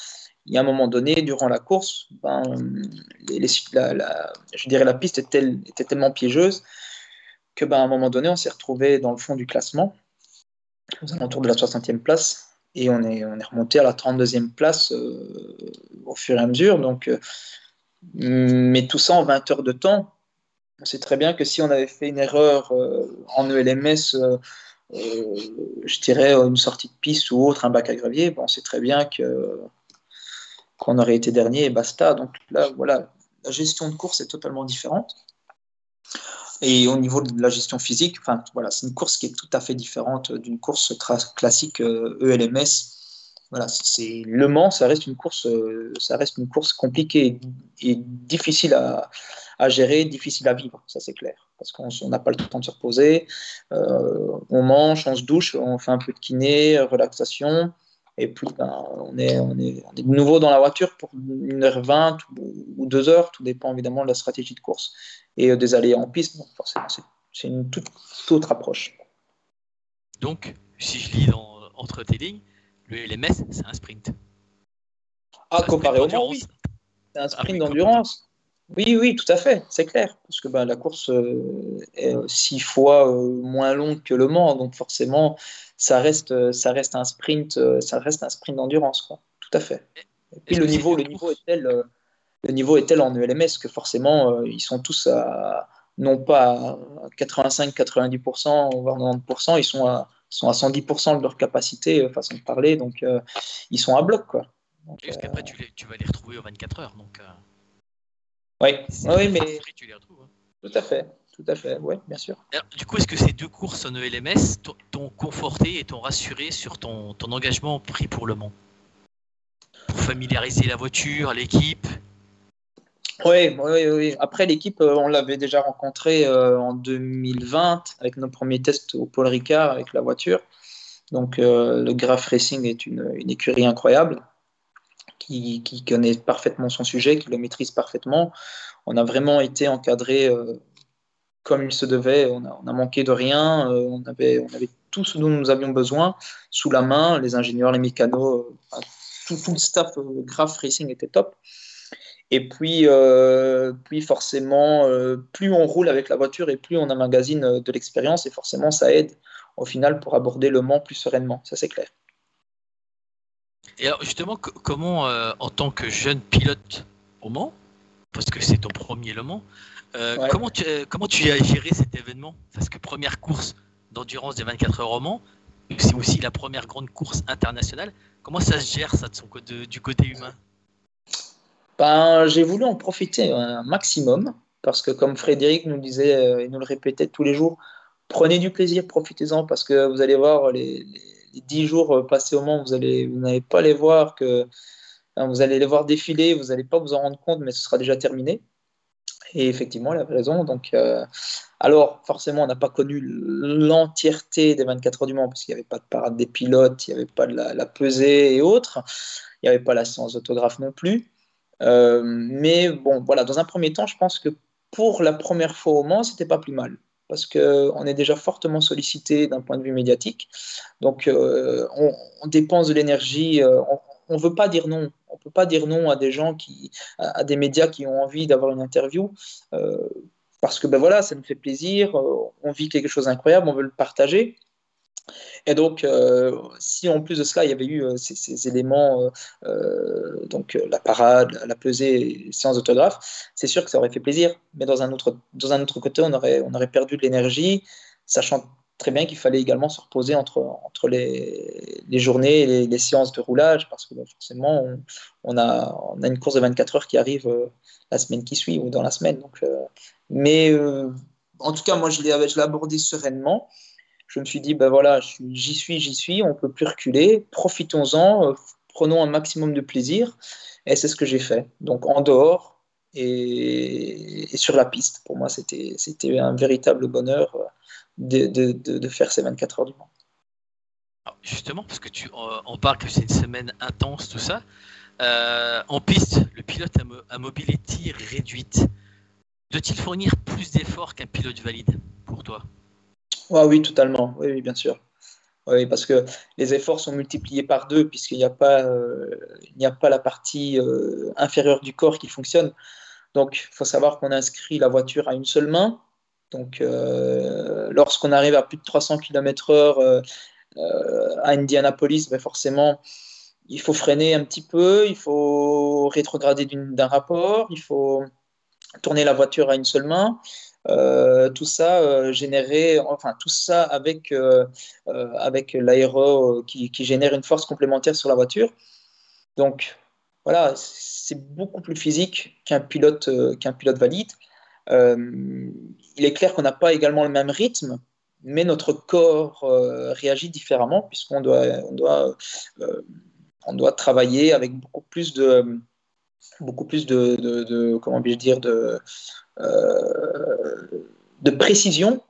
il y a un moment donné, durant la course, ben, la, je dirais la piste était, tellement piégeuse que ben, à un moment donné, on s'est retrouvé dans le fond du classement, aux alentours de la 60e place, et on est, on est remonté à la 32e place euh, au fur et à mesure. Donc, euh, mais tout ça en 20 heures de temps. On sait très bien que si on avait fait une erreur euh, en ELMS, je dirais une sortie de piste ou autre, un bac à gravier, bon, on sait très bien que qu'on aurait été dernier et basta. Donc là, voilà, la gestion de course est totalement différente. Et au niveau de la gestion physique, enfin, voilà, c'est une course qui est tout à fait différente d'une course classique ELMS. Euh, e voilà, c'est Le Mans, ça reste une course, euh, ça reste une course compliquée et difficile à, à gérer, difficile à vivre, ça c'est clair, parce qu'on n'a pas le temps de se reposer. Euh, on mange, on se douche, on fait un peu de kiné, relaxation. Et puis, ben, on, est, on, est, on, est, de nouveau dans la voiture pour 1h20 ou 2 heures, tout dépend évidemment de la stratégie de course et euh, des allées en piste. Forcément, c'est une toute, autre approche. Donc, si je lis dans, entre tes lignes, le LMS, c'est un sprint. Ah, comparé au Mans, oui. C'est un sprint d'endurance. Oui, oui, tout à fait, c'est clair. Parce que ben, la course euh, est six fois euh, moins longue que le Mans, donc forcément, ça reste, ça reste un sprint, euh, ça reste un sprint d'endurance, quoi. Tout à fait. Et puis le niveau, le niveau est tel, le niveau est tel en ELMS que forcément, ils sont tous à, non pas à 85-90%, voire 90%, ils sont à, sont à 110% de leur capacité, façon de parler, donc ils sont à bloc, quoi. Donc, Parce qu'après, tu, tu, vas les retrouver aux 24 heures, donc. Oui, oui mais. Hein. Tout à fait. tout à fait, oui, bien sûr. du coup, est-ce que ces deux courses en ELMS t'ont conforté et t'ont rassuré sur ton, ton engagement pris pour Le Mans? Pour familiariser la voiture, l'équipe? Oui, oui, oui. Après, l'équipe, euh, on l'avait déjà rencontrée euh, en 2020 avec nos premiers tests au Paul Ricard avec la voiture. Donc, euh, le Graph Racing est une, une écurie incroyable qui, connaît parfaitement son sujet, qui le maîtrise parfaitement. On a vraiment été encadré comme il se devait. On a, a manqué de rien. on, avait, on avait tout ce dont nous avions besoin sous la main. Les ingénieurs, les mécanos, tout, tout, le staff Graph Racing était top. Et puis, euh, puis forcément, euh, plus on roule avec la voiture et plus on emmagasine euh, de l'expérience, et forcément, ça aide au final pour aborder le Mans plus sereinement. Ça, c'est clair. Et alors, justement, comment, en tant que jeune pilote au Mans, parce que c'est ton premier Le Mans, comment, tu, comment tu as géré cet événement? Parce que première course d'endurance des 24 heures au Mans, c'est aussi la première grande course internationale. Comment ça se gère, ça, de son, du côté humain? Ben, J'ai voulu en profiter un maximum, parce que comme Frédéric nous disait et euh, nous le répétait tous les jours, prenez du plaisir, profitez-en, parce que vous allez voir les, dix jours euh, passés au Mans, vous allez, vous n'allez pas les voir que vous allez les voir défiler, vous n'allez pas vous en rendre compte, mais ce sera déjà terminé. Et effectivement, elle avait raison. Donc, euh, alors, forcément, on n'a pas connu l'entièreté des 24 heures du Mans, parce qu'il n'y avait pas de parade des pilotes, il n'y avait pas de la, la pesée et autres, il n'y avait pas la séance d'autographe non plus. Euh, mais bon, voilà, dans un premier temps, je pense que pour la première fois au Mans, c'était pas plus mal parce qu'on est déjà fortement sollicité d'un point de vue médiatique. Donc, euh, on, dépense de l'énergie. Euh, on ne veut pas dire non. On peut pas dire non à des gens qui, à, des médias qui ont envie d'avoir une interview, parce que ben voilà, ça nous fait plaisir. on vit quelque chose d'incroyable, on veut le partager. Et donc, euh, si en plus de cela, il y avait eu euh, ces, éléments, euh, donc la parade, la pesée, séance d'autographe, c'est sûr que ça aurait fait plaisir. Mais dans un autre, dans un autre côté, on aurait, on aurait perdu de l'énergie, sachant très bien qu'il fallait également se reposer entre, entre les, les journées et les, séances de roulage, parce que bah, forcément, on, a, on, a, une course de 24 heures qui arrive la semaine qui suit ou dans la semaine. Donc, mais en tout cas, moi, je l'ai abordé sereinement je me suis dit, ben voilà, j'y suis, j'y suis, on peut plus reculer, profitons-en, euh, prenons un maximum de plaisir. Et c'est ce que j'ai fait. Donc en dehors et, sur la piste, pour moi, c'était un véritable bonheur euh, de, de, de, faire ces 24 heures du Mans. Justement, parce que tu on parle que c'est une semaine intense, tout ça. Euh, en piste, le pilote à, mobilité réduite doit-il fournir plus d'efforts qu'un pilote valide pour toi? Oui, totalement. Oui, bien sûr. Oui, parce que les efforts sont multipliés par deux, puisqu'il n'y a, pas, euh, la partie euh, inférieure du corps qui fonctionne. Donc, il faut savoir qu'on inscrit la voiture à une seule main. Donc, euh, lorsqu'on arrive à plus de 300 km/h à Indianapolis, ben forcément, il faut freiner un petit peu, il faut rétrograder d'un rapport, il faut tourner la voiture à une seule main. Euh, tout ça euh, générait, enfin tout ça avec, euh, avec l'aéro qui, qui, génère une force complémentaire sur la voiture. Donc voilà, c'est beaucoup plus physique qu'un pilote, qu'un pilote valide. il est clair qu'on n'a pas également le même rythme, mais notre corps réagit différemment puisqu'on doit, on doit, on doit travailler avec beaucoup plus de beaucoup plus de, de, de comment dire de de précision,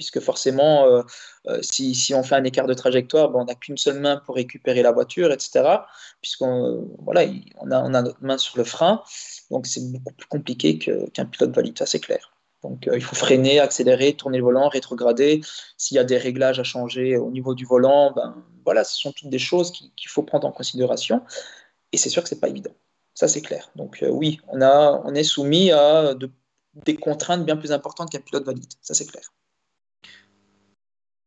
puisque forcément, euh, euh, si, si, on fait un écart de trajectoire, ben, on n'a qu'une seule main pour récupérer la voiture, etc. Puisqu'on voilà, on a, on a notre main sur le frein, donc c'est beaucoup plus compliqué qu'un pilote valide, ça c'est clair. Donc il faut freiner, accélérer, tourner le volant, rétrograder. S'il y a des réglages à changer au niveau du volant, ben, voilà, ce sont toutes des choses qu'il faut prendre en considération. Et c'est sûr que c'est pas évident. Ça c'est clair. Donc oui, on, a, on est soumis à de des contraintes bien plus importantes qu'un pilote valide. Ça, c'est clair.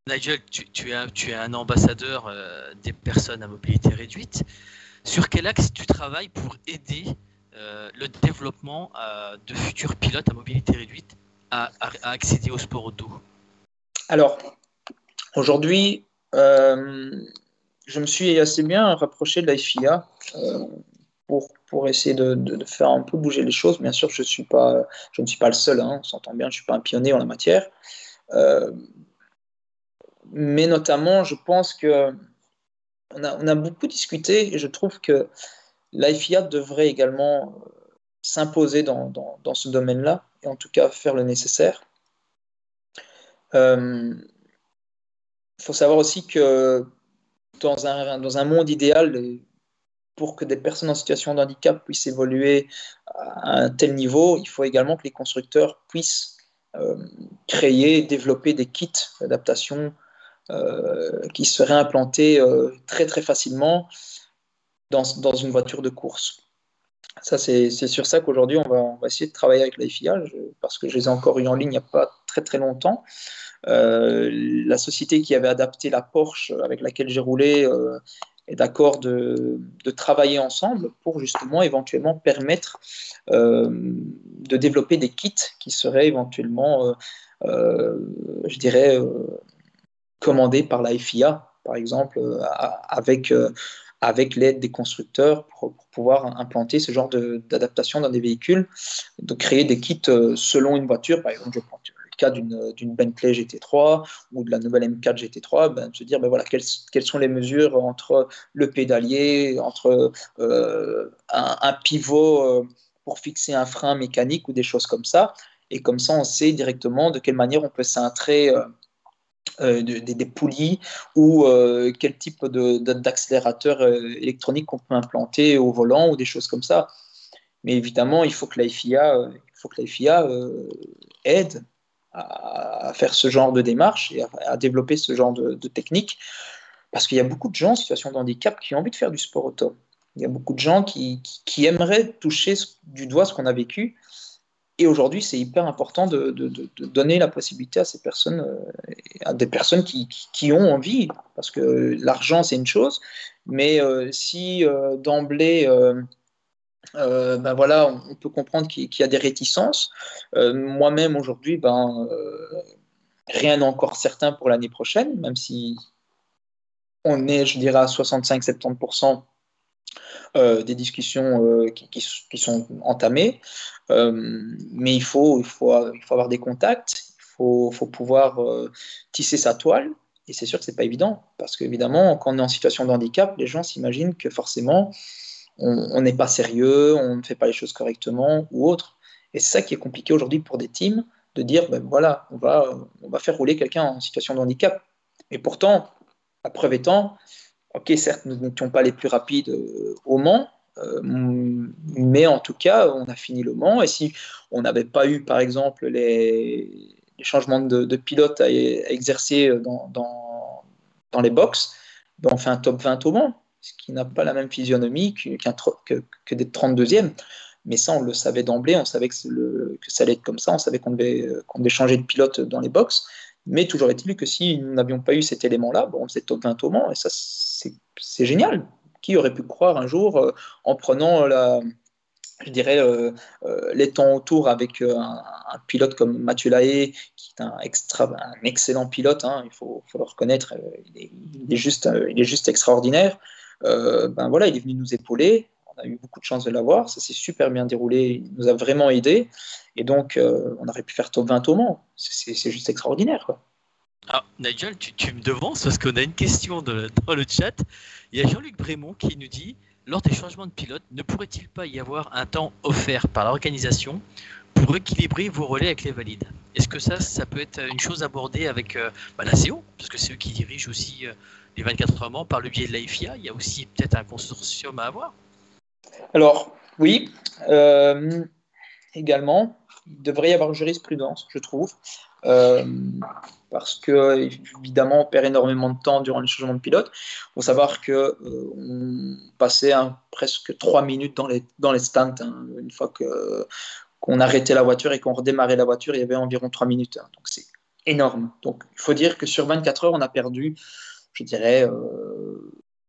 Nigel, tu, tu, es, tu es un ambassadeur euh, des personnes à mobilité réduite. Sur quel axe tu travailles pour aider euh, le développement euh, de futurs pilotes à mobilité réduite à, accéder au sport auto? Alors, aujourd'hui, je me suis assez bien rapproché de la FIA pour pour essayer de, faire un peu bouger les choses. Bien sûr, je, suis pas, je ne suis pas le seul, hein, on s'entend bien, je ne suis pas un pionnier en la matière. Euh, mais notamment, je pense que on a, beaucoup discuté et je trouve que l'IFIA devrait également s'imposer dans, ce domaine-là et en tout cas faire le nécessaire. Il euh, faut savoir aussi que dans un, dans un monde idéal, pour que des personnes en situation de handicap puissent évoluer à un tel niveau, il faut également que les constructeurs puissent euh, créer, développer des kits d'adaptation euh, qui seraient implantés euh, très très facilement dans, une voiture de course. Ça, c'est sur ça qu'aujourd'hui, on va, essayer de travailler avec la FIA, parce que je les ai encore eu en ligne il n'y a pas très très longtemps. La société qui avait adapté la Porsche avec laquelle j'ai roulé euh, est d'accord de, travailler ensemble pour justement éventuellement permettre euh, de développer des kits qui seraient éventuellement, je dirais, commandés par la FIA, par exemple, avec avec l'aide des constructeurs pour, pouvoir implanter ce genre d'adaptation dans des véhicules, de créer des kits selon une voiture. Par exemple, je prends cas d'une Bentley GT3 ou de la nouvelle M4 GT3, ben, de se dire ben voilà, quelles, quelles, sont les mesures entre le pédalier, entre euh, un, pivot euh, pour fixer un frein mécanique ou des choses comme ça. Et comme ça, on sait directement de quelle manière on peut cintrer euh, des, poulies ou quel type d'accélérateur électronique qu'on peut implanter au volant ou des choses comme ça. Mais évidemment, il faut que il faut que la FIA aide à, faire ce genre de démarche et à, développer ce genre de, technique. Parce qu'il y a beaucoup de gens en situation de handicap qui ont envie de faire du sport auto. Il y a beaucoup de gens qui, qui, aimeraient toucher du doigt ce qu'on a vécu. Et aujourd'hui, c'est hyper important de, de, donner la possibilité à ces personnes, euh, à des personnes qui, qui ont envie, parce que l'argent, c'est une chose, mais euh, si euh, d'emblée, ben voilà, on peut comprendre qu'il y a des réticences. Euh, moi-même, aujourd'hui, ben, euh, rien n'est encore certain pour l'année prochaine, même si on est, je dirais, à 65-70% des discussions qui, sont entamées. mais il faut, il, faut, il faut avoir des contacts, il faut, faut pouvoir tisser sa toile. Et c'est sûr que ce n'est pas évident, parce qu'évidemment, quand on est en situation de handicap, les gens s'imaginent que forcément, on n'est pas sérieux, on ne fait pas les choses correctement ou autre. Et c'est ça qui est compliqué aujourd'hui pour des teams, de dire, ben voilà, on va, on va faire rouler quelqu'un en situation de handicap. Et pourtant, la preuve étant, ok, certes, nous n'étions pas les plus rapides euh, au Mans, euh, mais en tout cas, on a fini le Mans. Et si on n'avait pas eu, par exemple, les, changements de, pilote à, exercer dans, dans, les box, ben on fait un top 20 au Mans ce qui n'a pas la même physionomie que, d'être 32e. Mais ça, on le savait d'emblée, on savait que, ça allait être comme ça, on savait qu'on devait, changer de pilote dans les box. Mais toujours est-il que si nous n'avions pas eu cet élément-là, bon, on faisait top 20 au Mans, et ça, c'est génial. Qui aurait pu croire un jour, euh, en prenant la, je dirais, euh, euh, les temps autour avec un, pilote comme Mathieu Lahaye, qui est un, extra, un excellent pilote, hein, il faut, le reconnaître, il est, juste, il est juste extraordinaire. Euh, ben voilà, il est venu nous épauler. On a eu beaucoup de chance de l'avoir. Ça s'est super bien déroulé. Il nous a vraiment aidé. Et donc, euh, on aurait pu faire top 20 au Mans. C'est juste extraordinaire. Ah, Nigel, tu, me devances parce qu'on a une question dans le chat. Il y a Jean-Luc Brémond qui nous dit lors des changements de pilote, ne pourrait-il pas y avoir un temps offert par l'organisation pour équilibrer vos relais avec les valides? Est-ce que ça, ça peut être une chose abordée avec euh, bah, la CO Parce que c'est eux qui dirigent aussi les 24 heures par le biais de l'AFIA Il y a aussi peut-être un consortium à avoir Alors, oui. Euh, également, il devrait y avoir une jurisprudence, je trouve. Euh, parce que évidemment on perd énormément de temps durant le changement de pilote. Il faut savoir que euh, on passait presque trois minutes dans les dans les stands hein. une fois que qu'on arrêtait la voiture et qu'on redémarrait la voiture, il y avait environ trois minutes. Hein. donc c'est énorme. Donc il faut dire que sur 24 heures, on a perdu je dirais,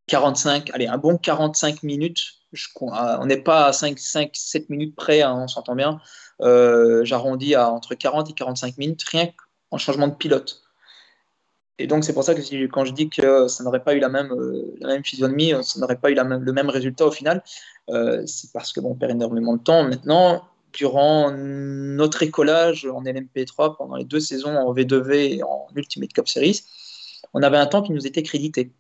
45, euh, allez, un bon 45 minutes. Euh, on n'est pas à 5, 5, 7 minutes près, hein, on s'entend bien. Euh, j'arrondis à entre 40 et 45 minutes, rien qu'en changement de pilote. Et donc, c'est pour ça que quand je dis que ça n'aurait pas eu la même, la même physionomie, ça n'aurait pas eu le même résultat au final, c'est parce que bon, on perd énormément de temps. Maintenant, durant notre écolage en LMP3 pendant les deux saisons en V2V et en Ultimate Cup Series, on avait un temps qui nous était crédité.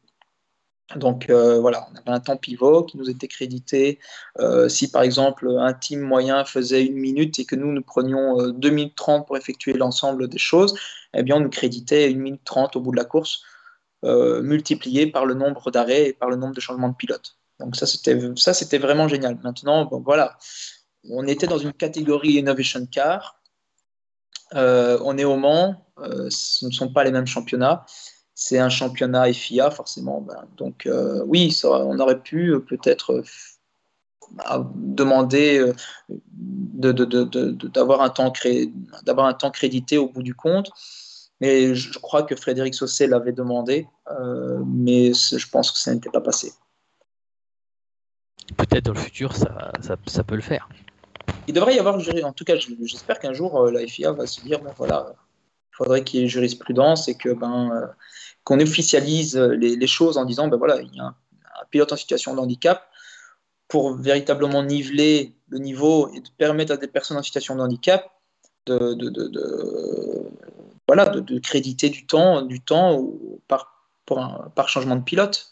Donc euh, voilà, on avait un temps pivot qui nous était crédité. Euh, si par exemple un team moyen faisait une minute et que nous nous prenions 2 euh, minutes 30 pour effectuer l'ensemble des choses, eh bien on nous créditait 1 minute 30 au bout de la course, multiplié par le nombre d'arrêts et par le nombre de changements de pilote. Donc ça c'était ça c'était vraiment génial. Maintenant voilà, on était dans une catégorie Innovation Car. on est au Mans, ce ne sont pas les mêmes championnats c'est un championnat FIA forcément. Ben, donc euh, oui, on aurait pu euh, peut-être euh, demander d'avoir un, temps crédité au bout du compte. Mais je crois que Frédéric Sausset l'avait demandé, mais je pense que ça n'était pas passé. Peut-être dans le futur, ça, peut le faire. Il devrait y avoir, en tout cas, j'espère qu'un jour la FIA va se dire, ben voilà, il faudrait qu'il y ait jurisprudence et que ben, qu'on officialise les, choses en disant, ben voilà, il y a un, pilote en situation de handicap pour véritablement niveler le niveau et permettre à des personnes en situation de handicap de, voilà, de, créditer du temps, du temps par, par changement de pilote.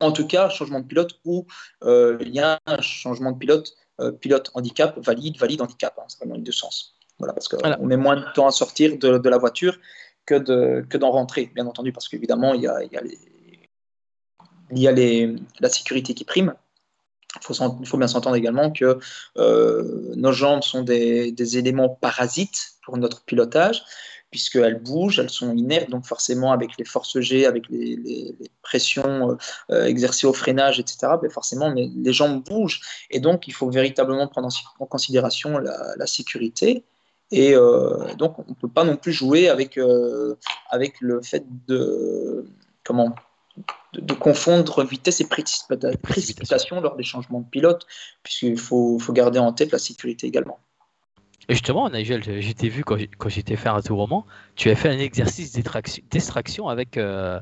En tout cas, changement de pilote où euh, il y a un changement de pilote, euh, pilote handicap, valide, valide handicap. Hein, c'est vraiment les deux sens. Voilà, parce qu'on met moins de temps à sortir de, la voiture que, de, que d'en rentrer, bien entendu, parce qu'évidemment, il y a, il y a, les, il y a les, la sécurité qui prime. Il faut, faut bien s'entendre également que euh, nos jambes sont des, des, éléments parasites pour notre pilotage, puisqu'elles bougent, elles sont inertes, donc forcément avec les forces G, avec les, les, pressions euh, exercées au freinage, etc., ben forcément mais les jambes bougent. Et donc il faut véritablement prendre en, considération la, la sécurité et euh, donc, on ne peut pas non plus jouer avec, euh, avec le fait de, comment, de, confondre vitesse et précipitation lors des changements de pilote, puisqu'il faut, faut, garder en tête la sécurité également. Et justement, Nigel, j'étais vu quand j'étais fait un tour roman, tu as fait un exercice d'extraction avec euh,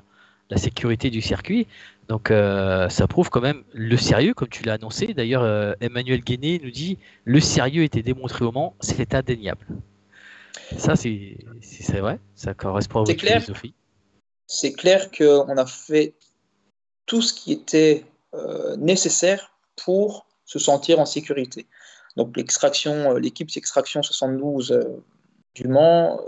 la sécurité du circuit. Donc euh, ça prouve quand même le sérieux, comme tu l'as annoncé. D'ailleurs, euh, Emmanuel Guéné nous dit le sérieux était démontré au Mans, c'est indéniable. Ça, c'est vrai, ça correspond à votre clair, philosophie. C'est clair qu'on a fait tout ce qui était nécessaire pour se sentir en sécurité. Donc l'extraction, l'équipe d'extraction 72 du Mans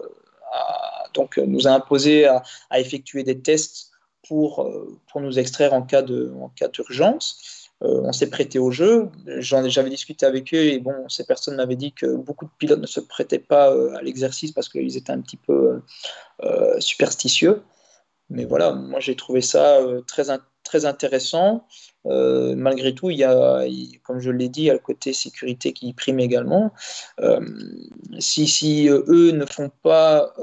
donc, nous a imposé à effectuer des tests pour, euh, pour nous extraire en cas d'urgence. Euh, on s'est prêté au jeu. J'avais discuté avec eux et bon, ces personnes m'avaient dit que beaucoup de pilotes ne se prêtaient pas euh, à l'exercice parce qu'ils étaient un petit peu superstitieux. Mais voilà, moi j'ai trouvé ça très, très intéressant. Euh, malgré tout, il y a, comme je l'ai dit, il y a le côté sécurité qui prime également. Euh, si, si euh, eux ne font pas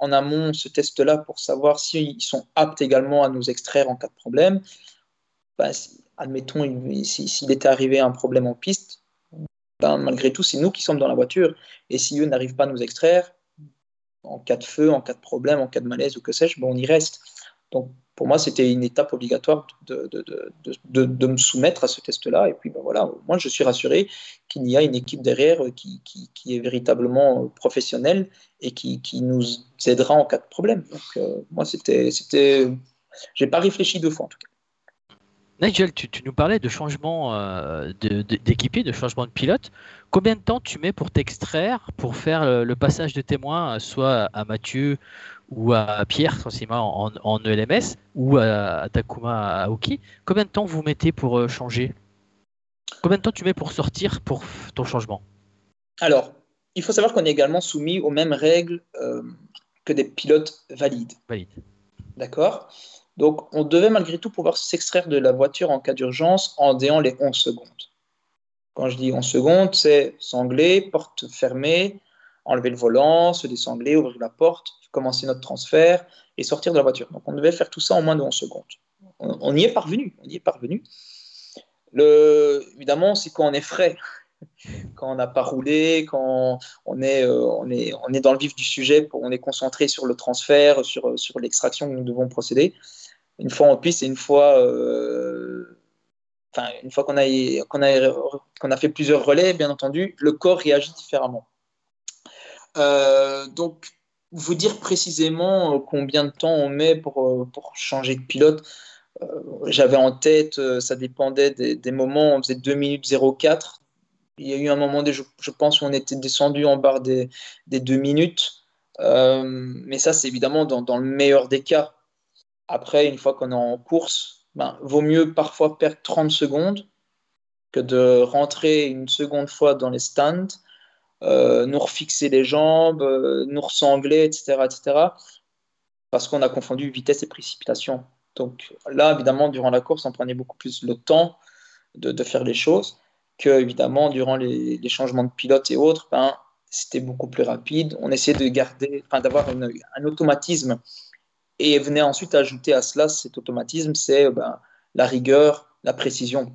en amont ce test-là pour savoir s'ils sont aptes également à nous extraire en cas de problème, ben, admettons, s'il était arrivé un problème en piste, ben, malgré tout, c'est nous qui sommes dans la voiture. Et si eux n'arrivent pas à nous extraire, en cas de feu, en cas de problème, en cas de malaise ou que sais-je, ben, on y reste. Donc, pour moi, c'était une étape obligatoire de, de, de, me soumettre à ce test-là. Et puis, ben voilà, moi, je suis rassuré qu'il y a une équipe derrière qui, qui, qui est véritablement professionnelle et qui, qui, nous aidera en cas de problème. Donc, euh, moi, c'était, c'était, j'ai pas réfléchi deux fois en tout cas. Nigel, tu, nous parlais de changement euh, d'équipier, de, changement de pilote. Combien de temps tu mets pour t'extraire, pour faire le, passage de témoin, soit à Mathieu ou à Pierre en, en ELMS ou à, Takuma Aoki? Combien de temps vous mettez pour euh, changer? Combien de temps tu mets pour sortir pour ton changement? Alors, il faut savoir qu'on est également soumis aux mêmes règles euh, que des pilotes valides. Valides. D'accord? Donc, on devait malgré tout pouvoir s'extraire de la voiture en cas d'urgence en déant les 11 secondes. Quand je dis 11 secondes, c'est sangler, porte fermée, enlever le volant, se désangler, ouvrir la porte, commencer notre transfert et sortir de la voiture. Donc, on devait faire tout ça en moins de 11 secondes. On, y est parvenu. On y est parvenu. Évidemment, c'est quand on est frais quand on n'a pas roulé, quand on est, euh, dans le vif du sujet, on est concentré sur le transfert, sur, sur l'extraction que nous devons procéder. Une fois en piste et une fois, euh, une fois qu'on a, qu'on a, qu'on a fait plusieurs relais, bien entendu, le corps réagit différemment. Euh, donc, vous dire précisément combien de temps on met pour, pour changer de pilote, j'avais en tête, ça dépendait des, moments, on faisait 2 minutes 04, il y a eu un moment, je, je pense, où on était descendu en barre des, des deux minutes. Euh, mais ça, c'est évidemment dans, dans, le meilleur des cas. Après, une fois qu'on est en course, ben, vaut mieux parfois perdre 30 secondes que de rentrer une seconde fois dans les stands, euh, nous refixer les jambes, euh, nous ressangler, etc., etc., parce qu'on a confondu vitesse et précipitation. Donc là, évidemment, durant la course, on prenait beaucoup plus le temps de, faire les choses que évidemment durant les, changements de pilote et autres, ben, c'était beaucoup plus rapide. On essayait de garder, d'avoir un automatisme et venait ensuite ajouter à cela cet automatisme, c'est ben, la rigueur, la précision.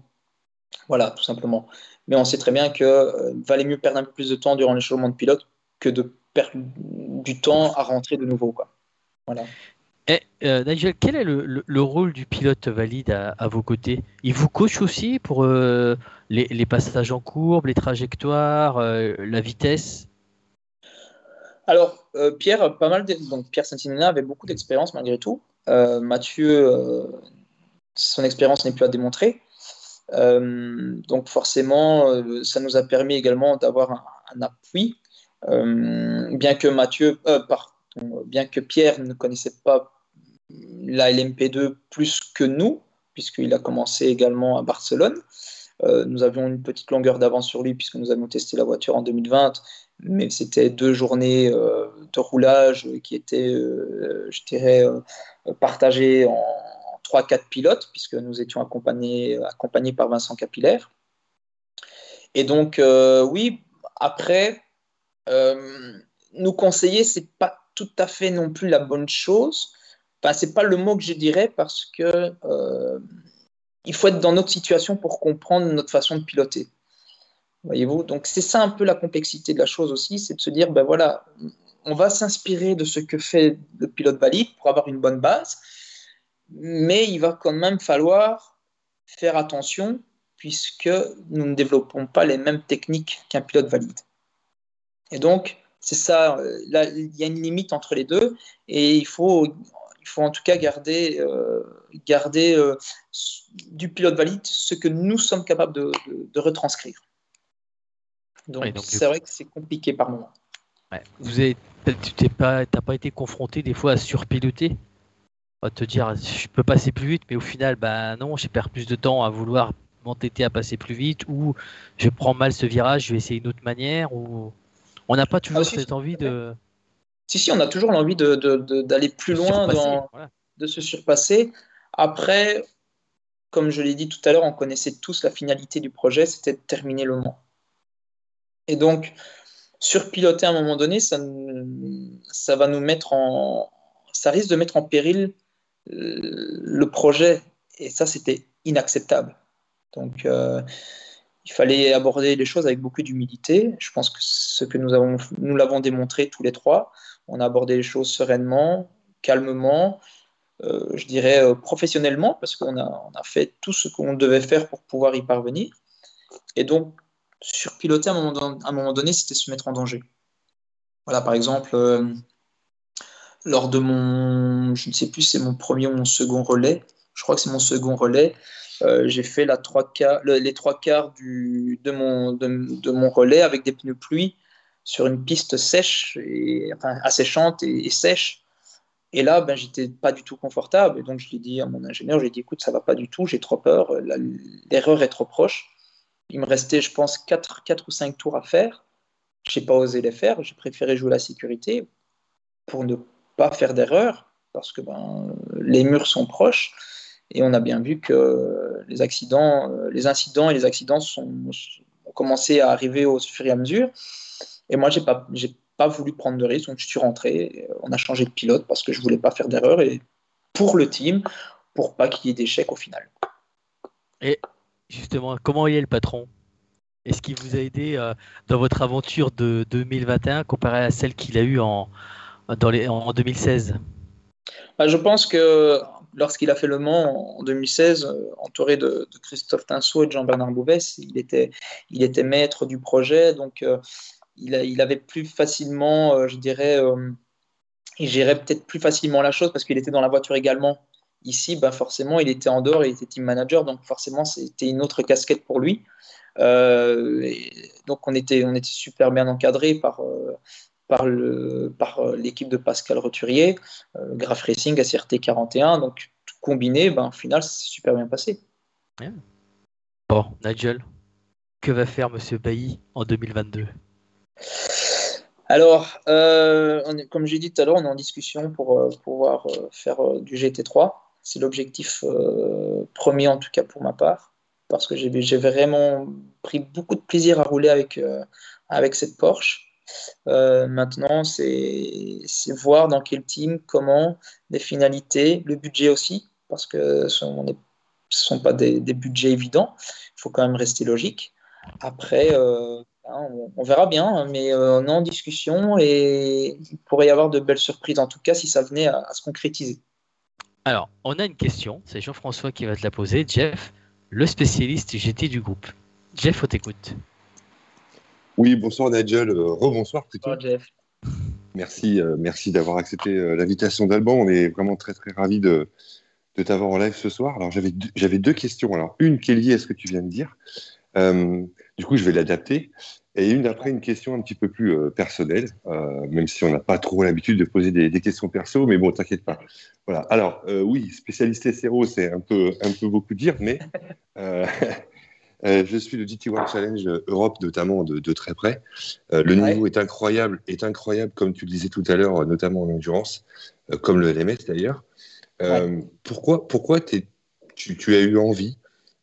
Voilà, tout simplement. Mais on sait très bien que euh, valait mieux perdre un peu plus de temps durant les changements de pilote que de perdre du temps à rentrer de nouveau. Quoi. Voilà. Eh, euh, Nigel, quel est le, rôle du pilote valide à, vos côtés? Il vous coach aussi pour euh, les, passages en courbe, les trajectoires, euh, la vitesse? Alors, Pierre, pas mal donc Pierre avait beaucoup d'expérience malgré tout. Mathieu, son expérience n'est plus à démontrer. donc forcément, ça nous a permis également d'avoir un, appui. bien que Mathieu, bien que Pierre ne connaissait pas la LMP2 plus que nous, puisqu'il a commencé également à Barcelone. Euh, nous avions une petite longueur d'avance sur lui puisque nous avions testé la voiture en 2020, mais c'était deux journées euh, de roulage qui étaient, euh, je dirais, partagées en 3-4 pilotes puisque nous étions accompagnés, accompagnés par Vincent Capillaire. Et donc, oui, après, nous conseiller, c'est pas tout à fait non plus la bonne chose. Enfin, c'est pas le mot que je dirais parce que euh, il faut être dans notre situation pour comprendre notre façon de piloter. Voyez-vous Donc c'est ça un peu la complexité de la chose aussi, c'est de se dire ben voilà, on va s'inspirer de ce que fait le pilote valide pour avoir une bonne base, mais il va quand même falloir faire attention puisque nous ne développons pas les mêmes techniques qu'un pilote valide. Et donc, c'est ça, là, il y a une limite entre les deux, et il faut, il faut en tout cas garder, euh, garder euh, du pilote valide ce que nous sommes capables de, retranscrire. Donc, c'est vrai que c'est compliqué par moment. Vous avez, tu n'as pas, pas été confronté des fois à surpiloter? À te dire je peux passer plus vite, mais au final, bah non, j'ai perds plus de temps à vouloir m'entêter à passer plus vite, ou je prends mal ce virage, je vais essayer une autre manière, ou on n'a pas toujours ah, cette envie de. Si, si, on a toujours l'envie d'aller de, plus loin, dans, de se surpasser. Après, comme je l'ai dit tout à l'heure, on connaissait tous la finalité du projet, c'était de terminer le Mans. Et donc, surpiloter à un moment donné, ça, va nous mettre en. Ça risque de mettre en péril le projet. Et ça, c'était inacceptable. Donc, euh, il fallait aborder les choses avec beaucoup d'humilité. Je pense que ce que nous avons, nous l'avons démontré tous les trois. On a abordé les choses sereinement, calmement, euh, je dirais euh, professionnellement, parce qu'on a, on a fait tout ce qu'on devait faire pour pouvoir y parvenir. Et donc, surpiloter à un moment, à un moment donné, c'était se mettre en danger. Voilà, par exemple, euh, lors de mon, je ne sais plus, c'est mon premier ou mon second relais. Je crois que c'est mon second relais. Euh, j'ai fait les trois quarts du, de, mon, de, mon relais avec des pneus pluie sur une piste sèche, et, enfin asséchante et, sèche. Et là, ben, j'étais pas du tout confortable. Et donc, je lui ai dit à mon ingénieur, je lui ai dit, écoute, ça va pas du tout, j'ai trop peur, l'erreur est trop proche. Il me restait, je pense, 4, 4 ou 5 tours à faire. Je n'ai pas osé les faire, j'ai préféré jouer la sécurité pour ne pas faire d'erreur, parce que ben, les murs sont proches. Et on a bien vu que les accidents, les incidents et les accidents sont, ont commencé à arriver au fur et à mesure. Et moi, j'ai pas, pas voulu prendre de risque, donc je suis rentré. On a changé de pilote parce que je voulais pas faire d'erreur et pour le team, pour pas qu'il y ait d'échecs au final. Et justement, comment il est le patron? Est-ce qu'il vous a aidé dans votre aventure de 2021 comparé à celle qu'il a eue en, dans les, en 2016 bah, Je pense que lorsqu'il a fait Le Mans en 2016, entouré de, Christophe Tinceau et de Jean-Bernard Bouvès, il était, maître du projet, donc il, il, avait plus facilement, je dirais, il gérait peut-être plus facilement la chose parce qu'il était dans la voiture également. Ici, bah forcément, il était en dehors, il était team manager, donc forcément, c'était une autre casquette pour lui. Euh, donc, on était, on était super bien encadré par, euh, par, le, par euh, l'équipe de Pascal Roturier, Graph Racing, SRT 41. Donc, tout combiné, ben, au final, c'est super bien passé. Bon, Nigel, que va faire Monsieur Bailly en 2022 alors, euh, comme j'ai dit tout à l'heure, on est en discussion pour euh, pouvoir euh, faire du GT3. C'est l'objectif premier, en tout cas pour ma part, parce que j'ai vraiment pris beaucoup de plaisir à rouler avec, avec cette Porsche. maintenant, c'est voir dans quel team, comment, les finalités, le budget aussi, parce que ce ne sont pas des, budgets évidents. Il faut quand même rester logique. Après, Hein, on, verra bien, mais euh, on est en discussion et il pourrait y avoir de belles surprises, en tout cas si ça venait à, se concrétiser. Alors, on a une question, c'est Jean-François qui va te la poser. Jeff, le spécialiste GT du groupe. Jeff, on t'écoute. Oui, bonsoir Nigel, euh, rebonsoir plutôt. Bonsoir Jeff. Merci, euh, merci d'avoir accepté l'invitation d'Alban. On est vraiment très très ravis de, de t'avoir en live ce soir. Alors j'avais j'avais deux questions. Alors une qui est liée à ce que tu viens de dire. Du coup, je vais l'adapter. Et une après, une question un petit peu plus euh, personnelle, euh, même si on n'a pas trop l'habitude de poser des, questions perso, mais bon, t'inquiète pas. Voilà. Alors, euh, oui, spécialiste SRO, c'est un peu, un peu beaucoup dire, mais je suis le GT World Challenge Europe, notamment de, très près. le niveau est incroyable, est incroyable, comme tu le disais tout à l'heure, notamment en endurance, comme le LMS d'ailleurs. Pourquoi, pourquoi tu, tu, as eu envie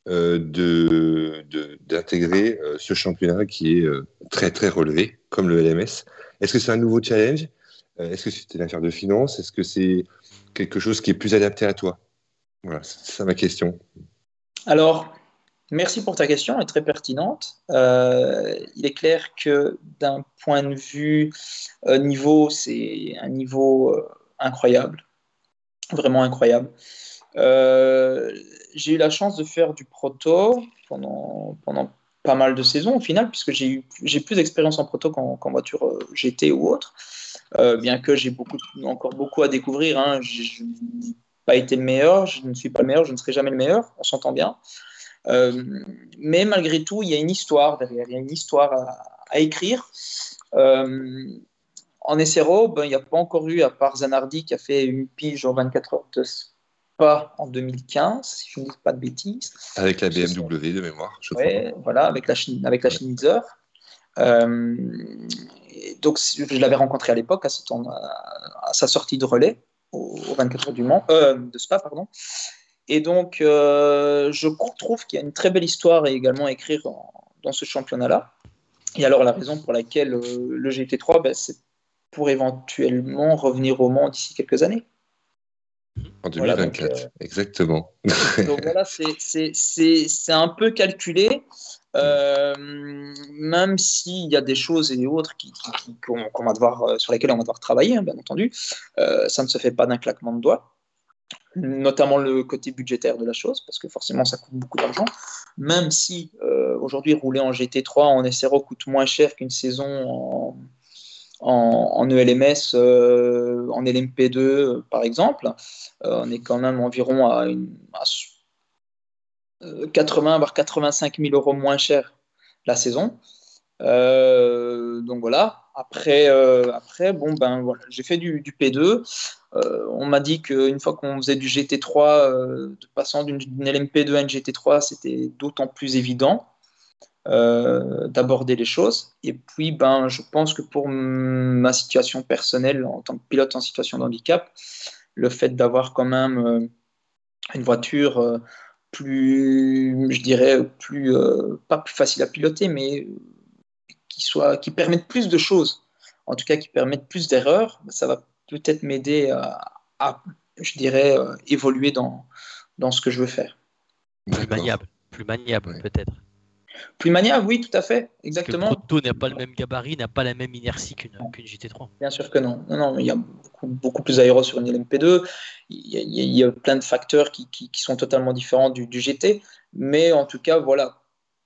euh, d'intégrer euh, ce championnat qui est euh, très très relevé, comme le LMS. Est-ce que c'est un nouveau challenge? Est-ce que c'est une affaire de finance? Est-ce que c'est quelque chose qui est plus adapté à toi? Voilà, c'est ma question. Alors, merci pour ta question, elle est très pertinente. il est clair que d'un point de vue niveau, c'est un niveau incroyable, vraiment incroyable. Euh, j'ai eu la chance de faire du proto pendant, pendant pas mal de saisons au final, puisque j'ai plus d'expérience en proto qu'en voiture euh, GT ou autre. Euh, bien que j'ai beaucoup, encore beaucoup à découvrir. Hein. Je n'ai pas été le meilleur, je ne suis pas le meilleur, je ne serai jamais le meilleur, on s'entend bien. Mais malgré tout, il y a une histoire derrière, il y a une histoire à, écrire. en SRO, ben, il n'y a pas encore eu, à part Zanardi qui a fait une pige en 24 heures de en 2015, si je ne dis pas de bêtises. Avec la BMW de mémoire, je crois. Voilà, avec la, avec la Schnitzer. Euh, donc, je l'avais rencontré à l'époque, à, à, sa sortie de relais, au, 24 heures du Mans, euh, de Spa, pardon. Et donc, euh, je trouve qu'il y a une très belle histoire également à écrire dans ce championnat-là. Et alors, la raison pour laquelle le GT3, ben, c'est pour éventuellement revenir au Mans d'ici quelques années. En 2024, euh, exactement. donc voilà, c'est un peu calculé, euh, même s'il y a des choses et autres qui, qu'on va devoir, euh, sur lesquelles on va devoir travailler, hein, bien entendu. ça ne se fait pas d'un claquement de doigts, notamment le côté budgétaire de la chose, parce que forcément ça coûte beaucoup d'argent. Même si aujourd'hui rouler en GT3 en SRO coûte moins cher qu'une saison en en, ELMS, euh, en LMP2 par exemple, euh, on est quand même environ à, une, 80 voire 85 000 euros moins cher la saison. Euh, donc voilà. Après, après bon ben voilà, j'ai fait du, P2. on m'a dit qu'une fois qu'on faisait du GT3, de passant d'une LMP2 à une GT3, c'était d'autant plus évident. Euh, d'aborder les choses. Et puis, ben, je pense que pour ma situation personnelle en tant que pilote en situation de handicap, le fait d'avoir quand même euh, une voiture euh, plus, je dirais, plus, pas plus facile à piloter, mais qui, soit, qui permette plus de choses, en tout cas qui permette plus d'erreurs, ça va peut-être m'aider à, je dirais, évoluer dans, dans ce que je veux faire. Plus maniable, plus maniable peut-être. Plus maniable, oui, tout à fait, exactement. Le proto n'a pas le même gabarit, n'a pas la même inertie qu'une GT3. Bien sûr que non. Non, non, il y a beaucoup, beaucoup plus aéro sur une LMP2. Il y, a, il y a plein de facteurs qui, qui, sont totalement différents du, du, GT. Mais en tout cas, voilà,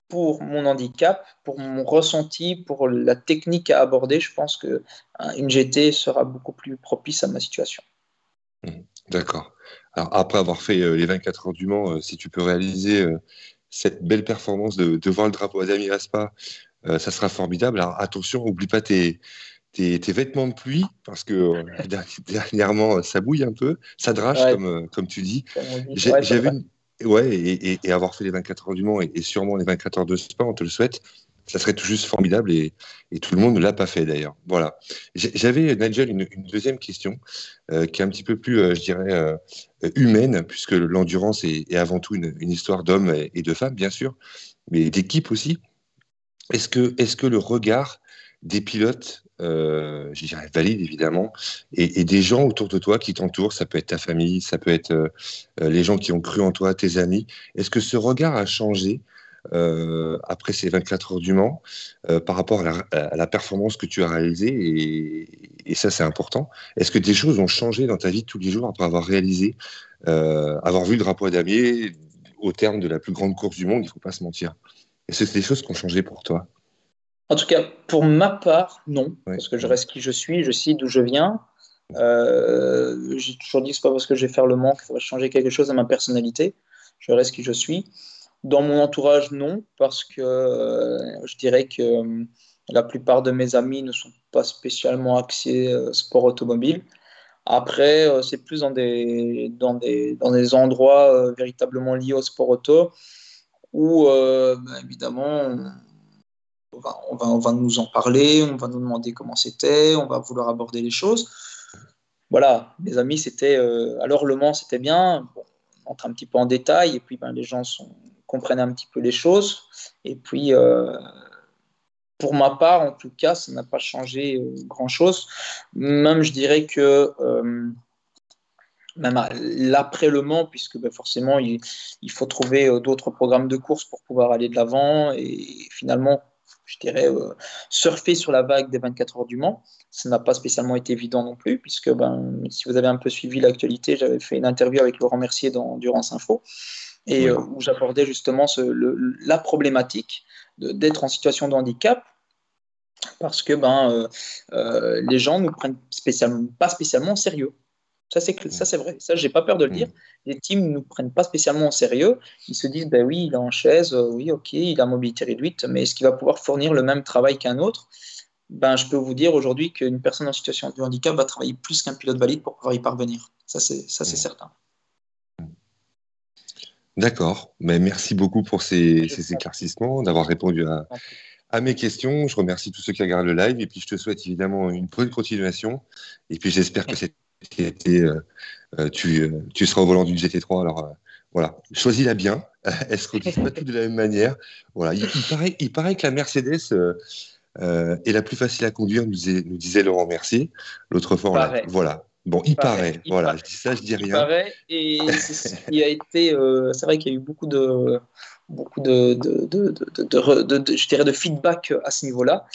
pour mon handicap, pour mon ressenti, pour la technique à aborder, je pense que hein, une GT sera beaucoup plus propice à ma situation. Mmh, d'accord. Alors après avoir fait euh, les 24 heures du Mans, euh, si tu peux réaliser euh, cette belle performance de, de, voir le drapeau à Damien Aspa, ça sera formidable. Alors attention, oublie pas tes, tes, tes, vêtements de pluie, parce que dernièrement, ça bouille un peu, ça drache, ouais. comme, comme tu dis. J'ai vu, Ouais, et, et, avoir fait les 24 heures du Mans et, et, sûrement les 24 heures de Spa, on te le souhaite. Ça serait tout juste formidable et, tout le monde ne l'a pas fait d'ailleurs. Voilà. J'avais, Nigel, une, deuxième question euh, qui est un petit peu plus, euh, je dirais, euh, humaine, puisque l'endurance est, avant tout une, histoire d'hommes et, de femmes, bien sûr, mais d'équipe aussi. Est-ce que, est que le regard des pilotes je dirais valide évidemment, et, des gens autour de toi qui t'entourent, ça peut être ta famille, ça peut être les gens qui ont cru en toi, tes amis. Est-ce que ce regard a changé euh, après ces 24 heures du Mans euh, par rapport à la, à la, performance que tu as réalisée et, et ça c'est important. Est-ce que des choses ont changé dans ta vie tous les jours après avoir réalisé, euh, avoir vu le drapeau à damier au terme de la plus grande course du monde, il ne faut pas se mentir. Est-ce que c'est des choses qui ont changé pour toi? En tout cas, pour ma part, non, ouais. parce que je reste qui je suis, je sais d'où je viens. J'ai toujours dit que ce pas parce que je vais faire le manque qu'il faudrait changer quelque chose à ma personnalité. Je reste qui je suis. Dans mon entourage, non, parce que euh, je dirais que euh, la plupart de mes amis ne sont pas spécialement axés euh, sport automobile. Après, c'est plus dans des, dans des, dans des endroits véritablement liés au sport auto où, bah, évidemment, on va, on, va, on va, nous en parler, on va nous demander comment c'était, on va vouloir aborder les choses. Voilà, mes amis, c'était. Alors, Le Mans, c'était bien. On entre un petit peu en détail, et puis ben, les gens sont, comprennent un petit peu les choses. Et puis, euh, pour ma part, en tout cas, ça n'a pas changé euh, grand-chose. Même, je dirais que. Euh, même l'après Le Mans, puisque ben, forcément, il, faut trouver d'autres programmes de course pour pouvoir aller de l'avant. Et finalement, je dirais, surfer sur la vague des 24 heures du Mans. Ça n'a pas spécialement été évident non plus, puisque ben, si vous avez un peu suivi l'actualité, j'avais fait une interview avec Laurent Mercier dans Durance Info, et euh, où j'abordais justement ce, le, la problématique d'être en situation de handicap, parce que ben, euh, euh les gens ne nous prennent spécialement, pas spécialement au sérieux. Ça, c'est, ça, c'est vrai. Ça, j'ai pas peur de le dire. Les teams ne nous prennent pas spécialement au sérieux. Ils se disent, ben oui, il est en chaise, oui, ok, il a mobilité réduite, mais est-ce qu'il va pouvoir fournir le même travail qu'un autre? Ben, Je peux vous dire aujourd'hui qu'une personne en situation de handicap va travailler plus qu'un pilote valide pour pouvoir y parvenir. Ça, c'est, ça, c'est certain. D'accord. Mais merci beaucoup pour ces, ces éclaircissements, d'avoir répondu à, à mes questions. Je remercie tous ceux qui regardent le live et puis je te souhaite évidemment une bonne continuation. Et puis j'espère que cette été, euh, euh, tu, euh, tu, seras au volant d'une GT3. Alors voilà, choisis-la bien. Elle se retrouve pas toutes de la même manière? Voilà, il, il, paraît, il paraît que la Mercedes est la plus facile à conduire, nous, disait, nous disait Laurent Mercier. L'autre fois, là, voilà. Bon, il, il paraît, paraît. Il voilà, paraît. je dis ça, je dis rien. Il paraît, et c'est ce qui a été. Euh, c'est vrai qu'il y a eu beaucoup de, beaucoup de, de, de, de je dirais de feedback à ce niveau-là.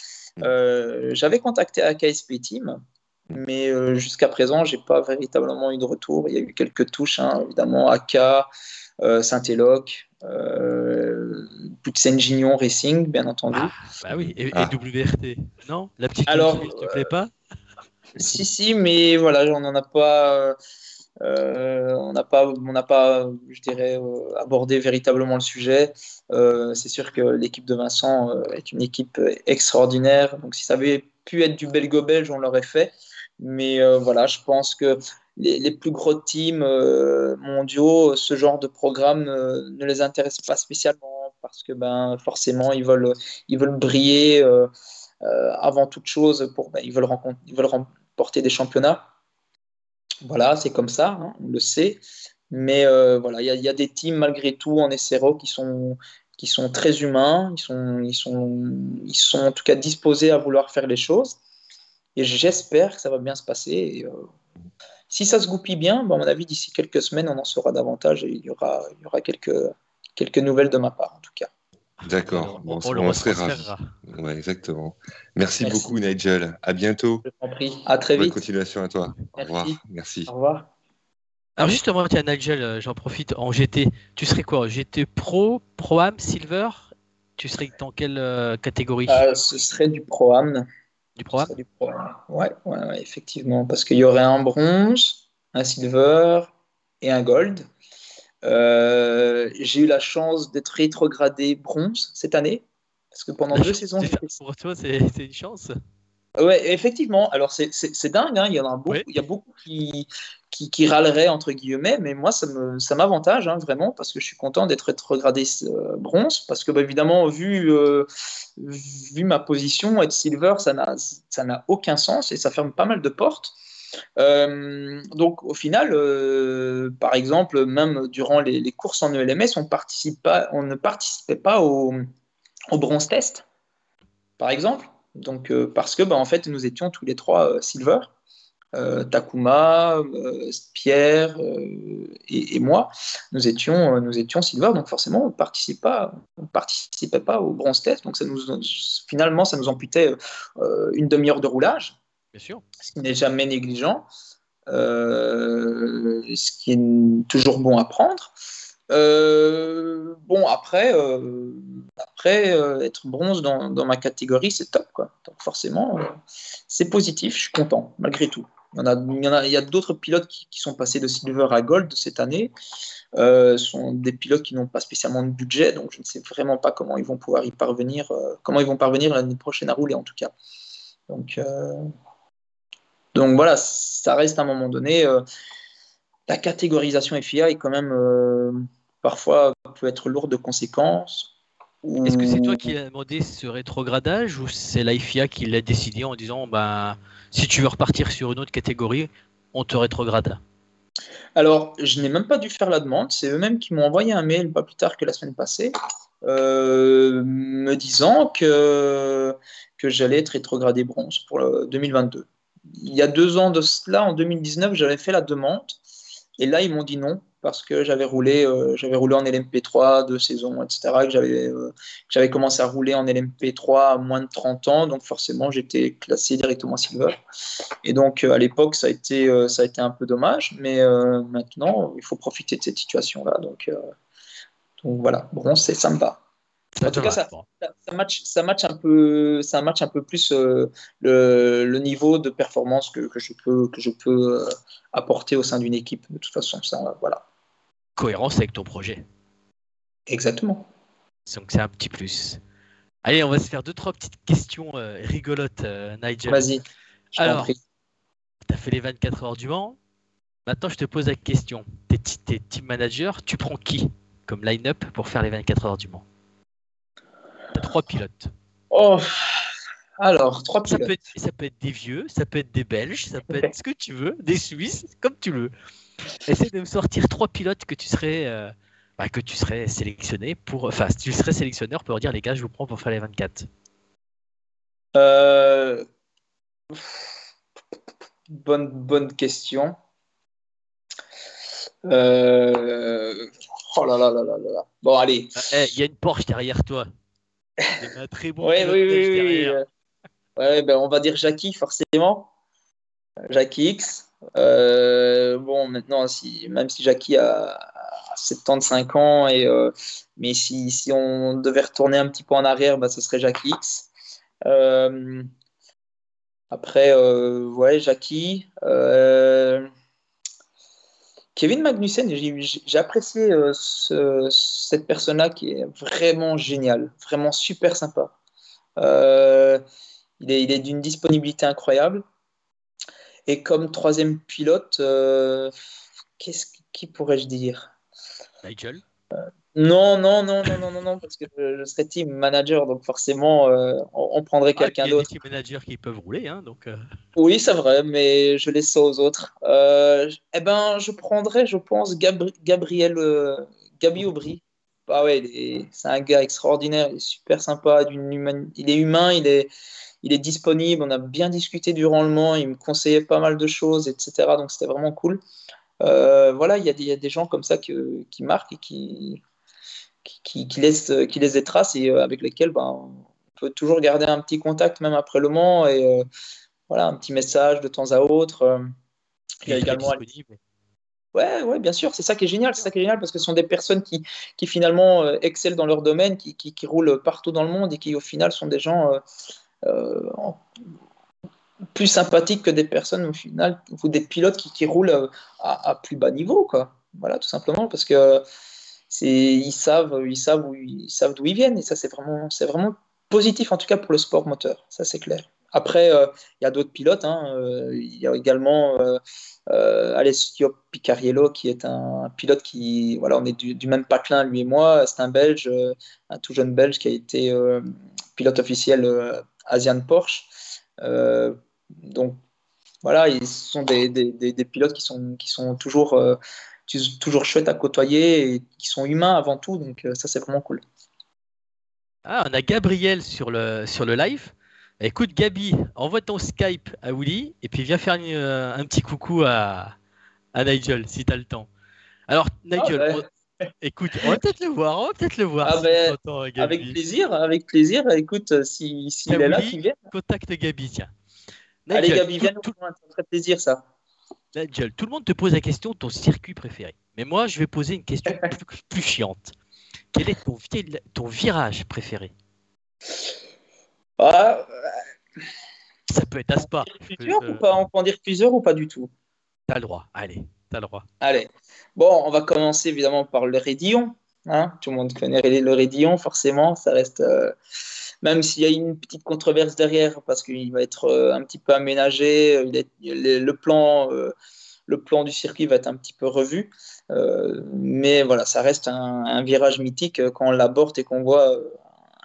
Euh, J'avais contacté AKSP Team, mais euh, jusqu'à présent, j'ai pas véritablement eu de retour. Il y a eu quelques touches, hein, évidemment, AK, euh, Saint-Éloc, euh, Gignon Racing, bien entendu. Ah, bah oui, et, ah. et, WRT, non? La petite Alors, ne te plaît pas? Si, si, mais voilà, on n'en a pas. Euh, on n'a pas, on pas, je dirais, euh, abordé véritablement le sujet. Euh, c'est sûr que l'équipe de Vincent est une équipe extraordinaire. Donc, si ça avait pu être du belgo-belge, on l'aurait fait. Mais euh, voilà, je pense que les, les plus gros teams euh, mondiaux, ce genre de programme euh, ne les intéresse pas spécialement parce que ben, forcément, ils veulent, ils veulent briller euh, avant toute chose. Pour, ben, ils, veulent remporter des championnats. Voilà, c'est comme ça, hein, on le sait. Mais voilà, il y, a des teams malgré tout en SRO qui sont, très humains, ils sont, en tout cas disposés à vouloir faire les choses. Et j'espère que ça va bien se passer. Euh, si ça se goupille bien, bon, à mon avis, d'ici quelques semaines, on en saura davantage et il y aura, quelques nouvelles de ma part, en tout cas. D'accord. On, Bon, on le serait ravis. Ouais, exactement. Merci, Merci. beaucoup, Nigel. À bientôt. Je t'en prie. À très Bonne vite. continuation à toi. Au revoir. Merci. Au revoir. Alors justement, tiens Nigel, euh, j'en profite, en GT, tu serais quoi? GT Pro, Pro-Am, Silver? Tu serais dans quelle euh, catégorie? Euh, ce serait du Pro-Am. du Pro-Am Pro-Am. Ouais, ouais, ouais, effectivement. Parce qu'il y aurait un bronze, un silver et un gold. Euh, j'ai eu la chance d'être rétrogradé bronze cette année. Parce que pendant deux saisons, Pour toi, c'est une chance. Ouais, effectivement. Alors, c'est- dingue. hein. Il y en a beaucoup, il y a beaucoup qui, qui, qui râleraient, entre guillemets, mais moi, ça me- ça m'avantage, hein, vraiment, parce que je suis content d'être rétrogradé euh, bronze, parce que, bah, évidemment, vu, euh, vu ma position, être silver, ça n'a aucun sens et ça ferme pas mal de portes. Euh, donc, au final, euh, par exemple, même durant les, courses en ELMS, on, ne participait pas au, bronze test, par exemple. Donc, euh, parce que, bah, en fait, nous étions tous les trois silver. Takuma, Pierre et, moi, nous étions, silver, donc forcément, on ne participait pas, au bronze test. Donc, finalement, ça nous amputait une demi-heure de roulage Ce qui n'est jamais négligent, euh, ce qui est toujours bon à prendre. Euh, bon, après, euh, après être bronze dans, ma catégorie, c'est top. Quoi. Donc forcément, c'est positif, je suis content, malgré tout. Il y, a, d'autres pilotes qui, sont passés de silver à gold cette année. Euh, sont des pilotes qui n'ont pas spécialement de budget, donc je ne sais vraiment pas comment ils vont pouvoir y parvenir, comment ils vont parvenir l'année prochaine à rouler en tout cas. Donc, euh, donc voilà, ça reste à un moment donné. Euh, la catégorisation FIA est quand même euh, parfois peut être lourde de conséquences. Est-ce que c'est toi qui as demandé ce rétrogradage ou c'est la FIA qui l'a décidé en disant ben, si tu veux repartir sur une autre catégorie, on te rétrograde? Alors, je n'ai même pas dû faire la demande. C'est eux-mêmes qui m'ont envoyé un mail pas plus tard que la semaine passée euh, me disant que, que j'allais être rétrogradé bronze pour le 2022 il y a deux ans de cela, en 2019, j'avais fait la demande. Et là, ils m'ont dit non, parce que j'avais roulé, euh, roulé en LMP3 deux saisons, etc. Que j'avais, euh, commencé à rouler en LMP3 à moins de 30 ans. Donc, forcément, j'étais classé directement silver. Et donc, euh, à l'époque, ça, a été, ça a été un peu dommage. Mais maintenant, il faut profiter de cette situation-là. Donc, donc voilà, bronze, c'est sympa. En tout cas, ça, ça, ça, match, ça, match un peu, ça match un peu plus euh, le, le, niveau de performance que, que je peux, que je peux euh, apporter au sein d'une équipe. De toute façon, ça, voilà. Cohérence avec ton projet. Exactement. Donc c'est un petit plus. Allez, on va se faire deux trois petites questions euh, rigolotes, Nigel. Vas-y. Alors, tu as fait les 24 heures du Mans. Maintenant, je te pose la question. T'es, t'es team manager, tu prends qui comme line-up pour faire les 24 heures du Mans? T'as trois pilotes. Oh, alors, trois pilotes. Ça peut, être, ça peut, être, des vieux, ça peut être des Belges, ça peut être ce que tu veux, des Suisses, comme tu veux. Essaye de me sortir trois pilotes que tu serais, euh, bah, que tu serais sélectionné pour. Enfin, tu serais sélectionneur pour dire les gars, je vous prends pour faire les 24. Euh... Bonne, bonne question. Euh... Oh là là là là là. Bon, allez. Il hey, y a une Porsche derrière toi. Un très bon ouais, oui, oui, oui, oui. Ouais, ben, on va dire Jackie, forcément. Jackie X. Euh, bon, maintenant, si, même si Jackie a, a 75 ans, et, euh, mais si, si, on devait retourner un petit peu en arrière, ben, ce serait Jackie X. Euh, après, ouais, Jackie. Kevin Magnussen, j'ai apprécié euh, ce, cette personne-là qui est vraiment géniale, vraiment super sympa. Euh, il est, il est d'une disponibilité incroyable. Et comme troisième pilote, euh, qu'est-ce qui pourrais-je dire? Nigel? Non, non, non, non, non, non, non, parce que je, je serais team manager, donc forcément, on, on, prendrait quelqu'un ah, d'autre. Il y a des team managers qui peuvent rouler, hein, donc. Euh... Oui, c'est vrai, mais je laisse ça aux autres. Euh, eh ben, je prendrais, je pense, Gabri Gabriel euh, Gabi Aubry. Ah ouais, c'est un gars extraordinaire, il est super sympa, humaine... il est humain, il est, il est disponible, on a bien discuté durant le Mans, il me conseillait pas mal de choses, etc. Donc c'était vraiment cool. Euh, voilà, il y, a des, il y, a des gens comme ça que, qui marquent et qui, qui, qui, laissent, qui laissent des traces et avec lesquelles ben, on peut toujours garder un petit contact même après le Mans et voilà, un petit message de temps à autre. il y a également. Ouais, ouais, bien sûr, c'est ça qui est génial, c'est ça qui est génial parce que ce sont des personnes qui, qui finalement euh, excellent dans leur domaine, qui, qui, qui, roulent partout dans le monde et qui au final sont des gens euh, euh, plus sympathiques que des personnes au final ou des pilotes qui, qui roulent à, à, plus bas niveau, quoi. Voilà, tout simplement parce que ils savent, ils savent où ils savent d'où ils viennent et ça c'est vraiment, c'est vraiment positif en tout cas pour le sport moteur, ça c'est clair. Après, il y a d'autres pilotes. Hein, il y a également euh, Alessio Picariello, qui est un, pilote qui, voilà, on est du, même patelin, lui et moi. C'est un Belge, euh, un tout jeune Belge qui a été euh, pilote officiel Asian Porsche. donc, voilà, ils sont des, des, pilotes qui sont, qui sont toujours, toujours chouettes à côtoyer et qui sont humains avant tout. Donc, ça, c'est vraiment cool. Ah, on a Gabriel sur le, sur le live. Écoute, Gabi, envoie ton Skype à Willy et puis viens faire euh, un petit coucou à, Nigel si tu as le temps. Alors, Nigel, ah, écoute, on va peut-être le voir, on va peut-être le voir. Ah, ben, avec plaisir, avec plaisir. Écoute, si, si il est là, qu'il Contacte Gabi, tiens. Allez, Gabi, viens nous rejoindre, ça ferait plaisir ça. Nigel, tout le monde te pose la question de ton circuit préféré. Mais moi, je vais poser une question plus, chiante. Quel est ton, ton virage préféré? Ah, ça peut être Aspa. Plusieurs ou pas? On peut en dire plusieurs ou pas du tout? T'as le droit, allez, t'as le droit. Allez. Bon, on va commencer évidemment par le Rédillon. Hein Tout le monde connaît le Rédillon, forcément. Ça reste. Euh, même s'il y a une petite controverse derrière, parce qu'il va être euh, un petit peu aménagé, le, plan, euh, le plan du circuit va être un petit peu revu. mais voilà, ça reste un, un virage mythique quand on l'aborde et qu'on voit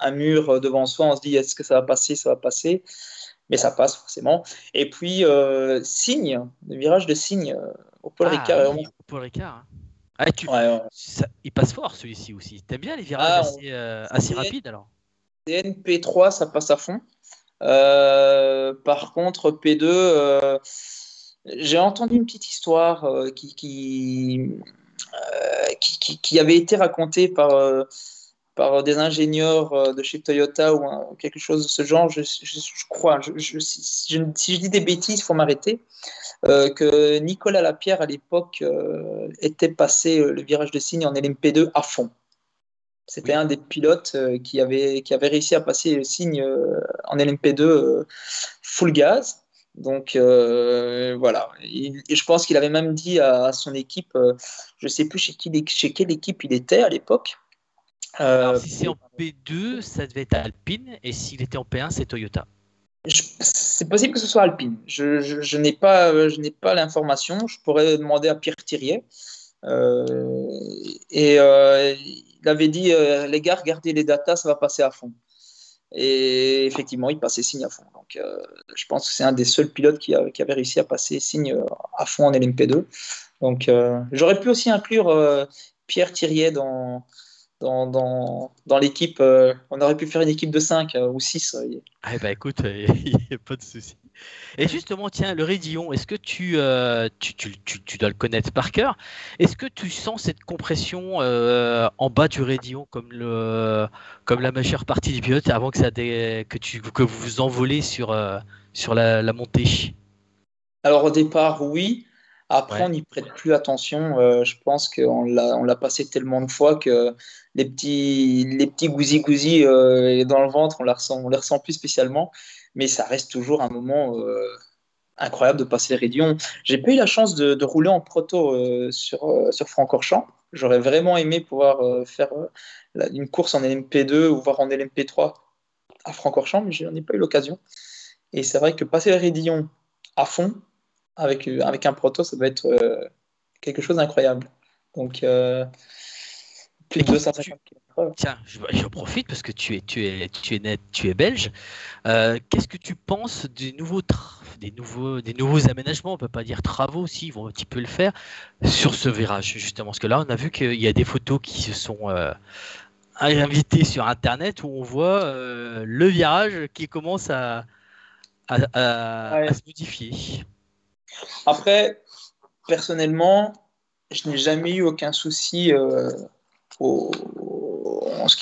un mur devant soi, on se dit est-ce que ça va passer, ça va passer, mais ça passe forcément. Et puis euh, signe, le virage de signe euh, au Paul ah, Ricard. au Paul Ricard. Hein. Ah, tu... il passe fort celui-ci aussi. T'aimes bien les virages ah, euh, assez, rapides alors? NP3, ça passe à fond. par contre, P2, j'ai entendu une petite histoire qui, qui, avait été racontée par par des ingénieurs euh, de chez Toyota ou quelque chose de ce genre, je, crois, si, je, dis des bêtises, il faut m'arrêter, euh, que Nicolas Lapierre à l'époque euh, était passé le virage de signe en LMP2 à fond. C'était un des pilotes qui, avait, qui avait réussi à passer le signe en LMP2 full gaz. Donc voilà, et je pense qu'il avait même dit à, son équipe, je ne sais plus chez, qui, chez quelle équipe il était à l'époque, euh, si c'est en P2, ça devait être Alpine, et s'il était en P1, c'est Toyota. C'est possible que ce soit Alpine. Je, je, n'ai pas, je n'ai pas l'information. Je pourrais demander à Pierre Thirier. Euh, et euh, il avait dit les gars, regardez les datas, ça va passer à fond. Et effectivement, il passait signe à fond. Donc, je pense que c'est un des seuls pilotes qui, qui, avait réussi à passer signe à fond en LMP2. Donc, j'aurais pu aussi inclure Pierre Thirier dans, dans, dans, l'équipe. Euh, on aurait pu faire une équipe de 5 euh, ou 6. Euh, ah bah écoute, il n'y a pas de souci. Et justement, tiens, le Rédillon, est-ce que tu, tu, tu, tu, dois le connaître par cœur Est-ce que tu sens cette compression en bas du Rédillon comme, le, comme la majeure partie du pilote avant que, ça que, tu, que vous vous envolez sur, sur la, la montée? Alors au départ, oui. Après, on n'y prête plus attention. Euh, je pense qu'on l'a, passé tellement de fois que les petits, les petits gousi-gousi euh, dans le ventre, on ne les ressent plus spécialement. Mais ça reste toujours un moment euh, incroyable de passer les Rédion. J'ai pas eu la chance de, rouler en proto sur, sur Francorchamps. J'aurais vraiment aimé pouvoir faire une course en LMP2 ou voir en LMP3 à Francorchamps, mais je n'en ai pas eu l'occasion. Et c'est vrai que passer les Rédillon à fond, avec, euh, avec un proto, ça doit être euh, quelque chose d'incroyable. Donc, euh, plus de 250 km. Tiens, je, profite parce que tu es, tu es, tu es, net, tu es belge. Qu'est-ce que tu penses des nouveaux, des nouveaux, des nouveaux aménagements? On peut pas dire travaux, si ils vont un petit peu le faire sur ce virage justement. Parce que là, on a vu qu'il y a des photos qui se sont invitées sur Internet où on voit le virage qui commence à, à se modifier. Après, personnellement, je n'ai jamais eu aucun souci euh, au,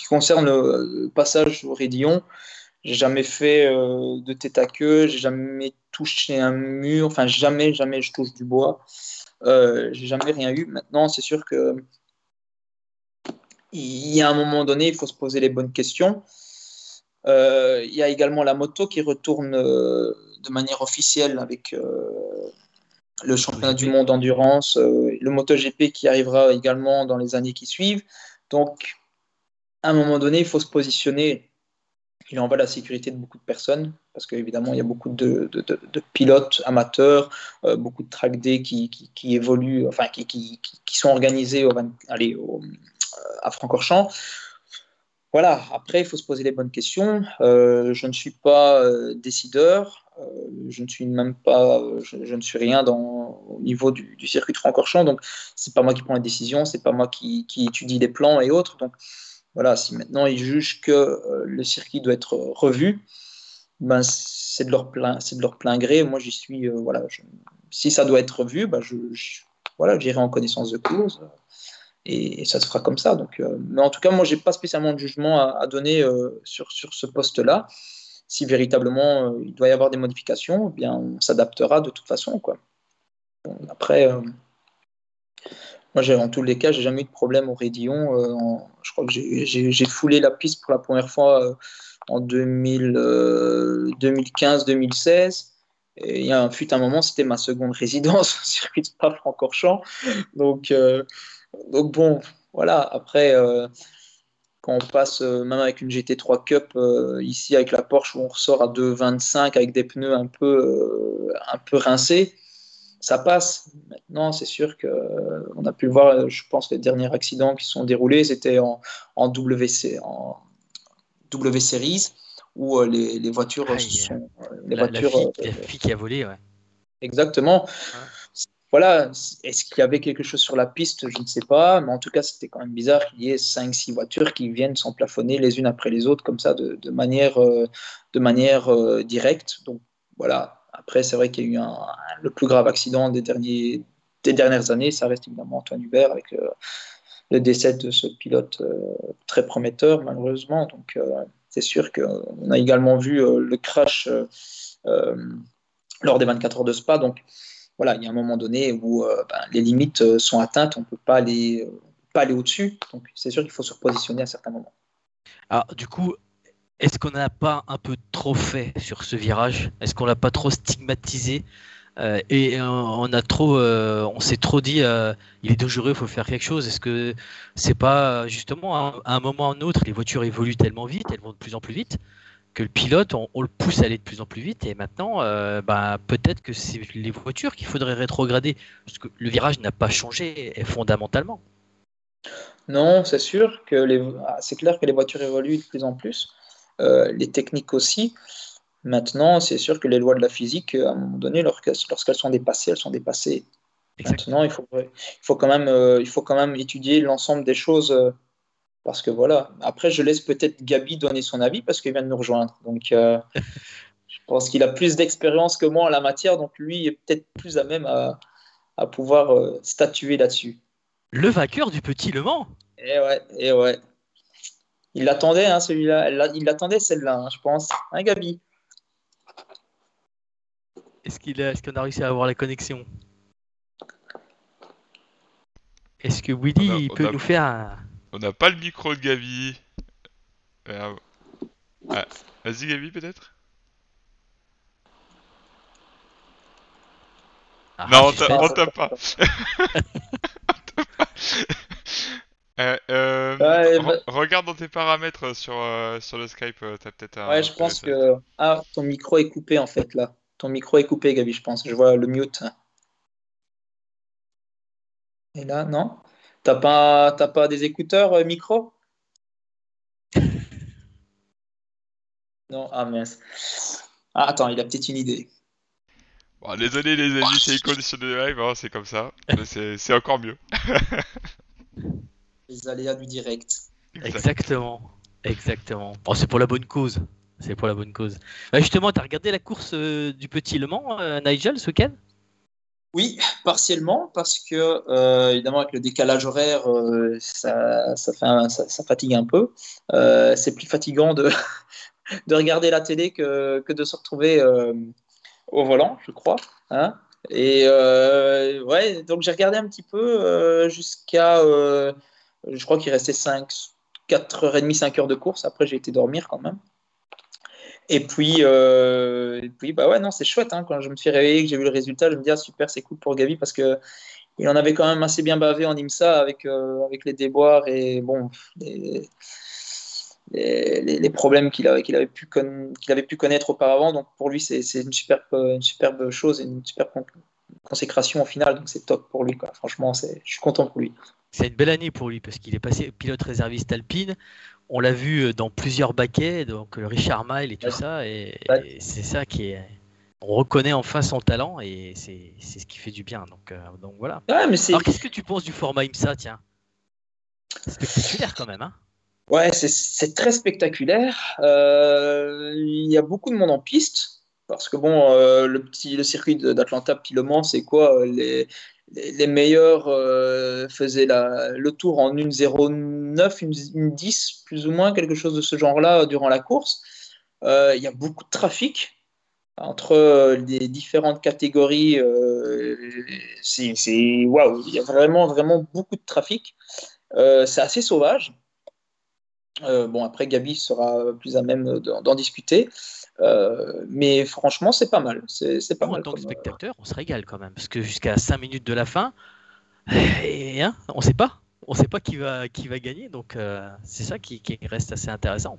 concerne le, passage au Rédillon, j'ai jamais fait euh, de tête à queue, j'ai jamais touché un mur, enfin jamais, jamais je touche du bois. Euh, j'ai jamais rien eu. Maintenant, c'est sûr que il y a un moment donné, il faut se poser les bonnes questions. Euh, il y a également la moto qui retourne euh, de manière officielle avec le championnat du monde endurance, le MotoGP qui arrivera également dans les années qui suivent. Donc, à un moment donné, il faut se positionner. Il en va la sécurité de beaucoup de personnes, parce qu'évidemment, il y a beaucoup de, pilotes amateurs, euh, beaucoup de track day qui, évoluent, enfin, qui, sont organisés euh, à Francorchamps. Voilà, après, il faut se poser les bonnes questions. Euh, je ne suis pas décideur, je ne suis même pas, je, ne suis rien dans, au niveau du, circuit de Francorchamps, donc c'est pas moi qui prends les décisions, c'est pas moi qui, étudie les plans et autres. Donc, voilà, si maintenant ils jugent que euh, le circuit doit être revu, ben c'est de leur plein, c'est de leur plein gré. Moi, j'y suis. Euh, voilà, si ça doit être revu, ben voilà, j'irai en connaissance de cause et, ça se fera comme ça. Donc, euh, mais en tout cas, moi, j'ai pas spécialement de jugement à, donner sur, sur ce poste-là. Si véritablement il doit y avoir des modifications, eh bien, on s'adaptera de toute façon, quoi. après. Moi, en tous les cas, j'ai jamais eu de problème au Rédillon. Euh, je crois que j'ai foulé la piste pour la première fois euh, en 2015-2016. Euh, et il y a fut un moment, c'était ma seconde résidence au circuit de Spa-Francorchamps. Donc, donc bon, voilà. Après, quand on passe même avec une GT3 Cup ici avec la Porsche où on ressort à 2,25 avec des pneus un peu, un peu rincés, ça passe. Maintenant, c'est sûr qu'on euh, a pu le voir, je pense, les derniers accidents qui se sont déroulés, c'était en, en, WC, en W Series, où euh, les, les, voitures sont. Les la, voitures, la, fille, qui a volé, ouais. Exactement. Voilà, est-ce qu'il y avait quelque chose sur la piste Je ne sais pas, mais en tout cas, c'était quand même bizarre qu'il y ait 5-6 voitures qui viennent s'emplafonner les unes après les autres, comme ça, de, de manière, euh, manière directe. Donc, voilà, après, c'est vrai qu'il y a eu le plus grave accident des, derniers, des dernières années, ça reste évidemment Antoine Hubert avec euh, le décès de ce pilote euh, très prometteur, malheureusement. Donc, euh, c'est sûr qu'on a également vu le crash lors des 24 heures de Spa. Donc, voilà, il y a un moment donné où ben, les limites sont atteintes, on ne peut pas aller, pas aller au-dessus. Donc, c'est sûr qu'il faut se repositionner à certains moments. Alors, du coup, est-ce qu'on n'a pas un peu trop fait sur ce virage? Est-ce qu'on l'a pas trop stigmatisé? Euh, et on a trop, euh, on s'est trop dit, euh, il est dangereux, il faut faire quelque chose. Est-ce que c'est pas justement à, un moment ou un autre, les voitures évoluent tellement vite, elles vont de plus en plus vite, que le pilote, on, le pousse à aller de plus en plus vite, et maintenant, bah, peut-être que c'est les voitures qu'il faudrait rétrograder, parce que le virage n'a pas changé fondamentalement. Non, c'est sûr que les, ah, c'est clair que les voitures évoluent de plus en plus. Euh, les techniques aussi. Maintenant, c'est sûr que les lois de la physique, à un moment donné, lorsqu'elles sont dépassées, elles sont dépassées. Maintenant, il faut, il, faut quand même, euh, il faut quand même étudier l'ensemble des choses. Euh, parce que voilà. Après, je laisse peut-être Gabi donner son avis parce qu'il vient de nous rejoindre. Donc, je pense qu'il a plus d'expérience que moi en la matière. Donc, lui est peut-être plus à même à, à pouvoir statuer là-dessus. Le vainqueur du petit Le Mans Eh ouais, eh ouais. Il l'attendait, hein, celui-là. Il l'attendait, celle-là, hein, je pense. Hein, Gabi? Est-ce est qu'on a réussi à avoir la connexion? Est-ce que Willy peut nous faire un... On n'a pas le micro de Gabi. Euh, ah, vas-y, Gabi, peut-être? Ah, Non, on t'a pas. Euh, euh, bah- regarde dans tes paramètres sur, euh, sur le Skype, t'as peut-être un. Ouais, je pense que. Ah, ton micro est coupé en fait là. Ton micro est coupé, Gabi, je pense. Je vois le mute. Et là, non? T'as pas, pas des écouteurs micro? Non, ah mince. Ah, attends, il a peut-être une idée. Bon, désolé les amis, c'est les conditions de live, hein, c'est comme ça. c'est encore mieux. les aléas du direct. Exactement. Exactement. Bon, c'est pour la bonne cause. C'est pour la bonne cause. Bah, justement, tu as regardé la course euh, du petit Le Mans, euh, Nigel, ce week-end? Oui, partiellement, parce que euh, évidemment avec le décalage horaire, euh, ça, ça, fatigue un peu. Euh, c'est plus fatigant de, de regarder la télé que, que de se retrouver au volant, je crois. Hein. Et ouais, donc j'ai regardé un petit peu jusqu'à, je crois qu'il restait 5, 4h30, 5 heures de course. Après, j'ai été dormir quand même. Et puis, euh, puis bah ouais, non, c'est chouette. Hein, quand je me suis réveillé, que j'ai vu le résultat, je me dis ah, super, c'est cool pour Gabi parce que il en avait quand même assez bien bavé en IMSA avec, euh, avec les déboires et bon, les, les, problèmes qu'il avait, qu'il avait, pu avait pu connaître auparavant. Donc pour lui, c'est une superbe, une superbe chose et une superbe consécration au final. Donc c'est top pour lui. Quoi. Franchement, je suis content pour lui. C'est une belle année pour lui parce qu'il est passé pilote réserviste alpine on l'a vu euh, dans plusieurs baquets, donc le Richard Mile et tout ça, et, c'est ça qui est. On reconnaît enfin son talent et c'est ce qui fait du bien. Donc, euh, donc voilà. Alors qu'est-ce que tu penses du format IMSA, tiens? Spectaculaire quand même, hein? Ouais, c'est très spectaculaire. Euh, il y a beaucoup de monde en piste parce que bon, le petit le circuit d'Atlanta puis Le Mans, c'est quoi les, les meilleurs euh, faisaient le tour en 1.09, une, 10, plus ou moins, quelque chose de ce genre-là durant la course. Euh, il y a beaucoup de trafic entre euh, les différentes catégories. c'est waouh, il y a vraiment, vraiment beaucoup de trafic. c'est assez sauvage. Bon, après, Gabi sera plus à même d'en discuter. Euh, mais franchement, c'est pas mal. C'est pas mal. En tant que euh, spectateur, on se régale quand même. Parce que jusqu'à 5 minutes de la fin, et, hein, on sait pas. On sait pas qui va, qui va gagner. Donc, euh, c'est ça qui, reste assez intéressant.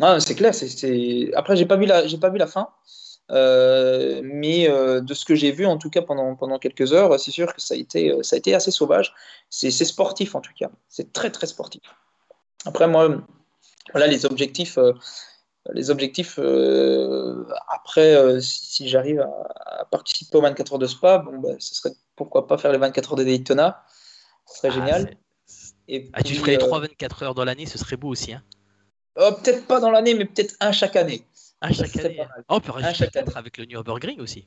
Ah, c'est clair. c'est Après, j'ai pas, vu la... pas vu la fin. mais de ce que j'ai vu, en tout cas pendant, pendant quelques heures, c'est sûr que ça a été, ça a été assez sauvage. C'est sportif en tout cas. C'est très très sportif. Après, moi, voilà les objectifs les objectifs, euh, après, euh, si, j'arrive à, participer aux 24 heures de Spa, bon, bah, ce serait pourquoi pas faire les 24 heures de Daytona. Ce serait ah, génial. Et ah, tu ferais les 3 24 heures dans l'année, ce serait beau aussi. Hein. Oh, peut-être pas dans l'année, mais peut-être un chaque année. Un chaque année. Oh, on peut rajouter avec le Nürburgring aussi.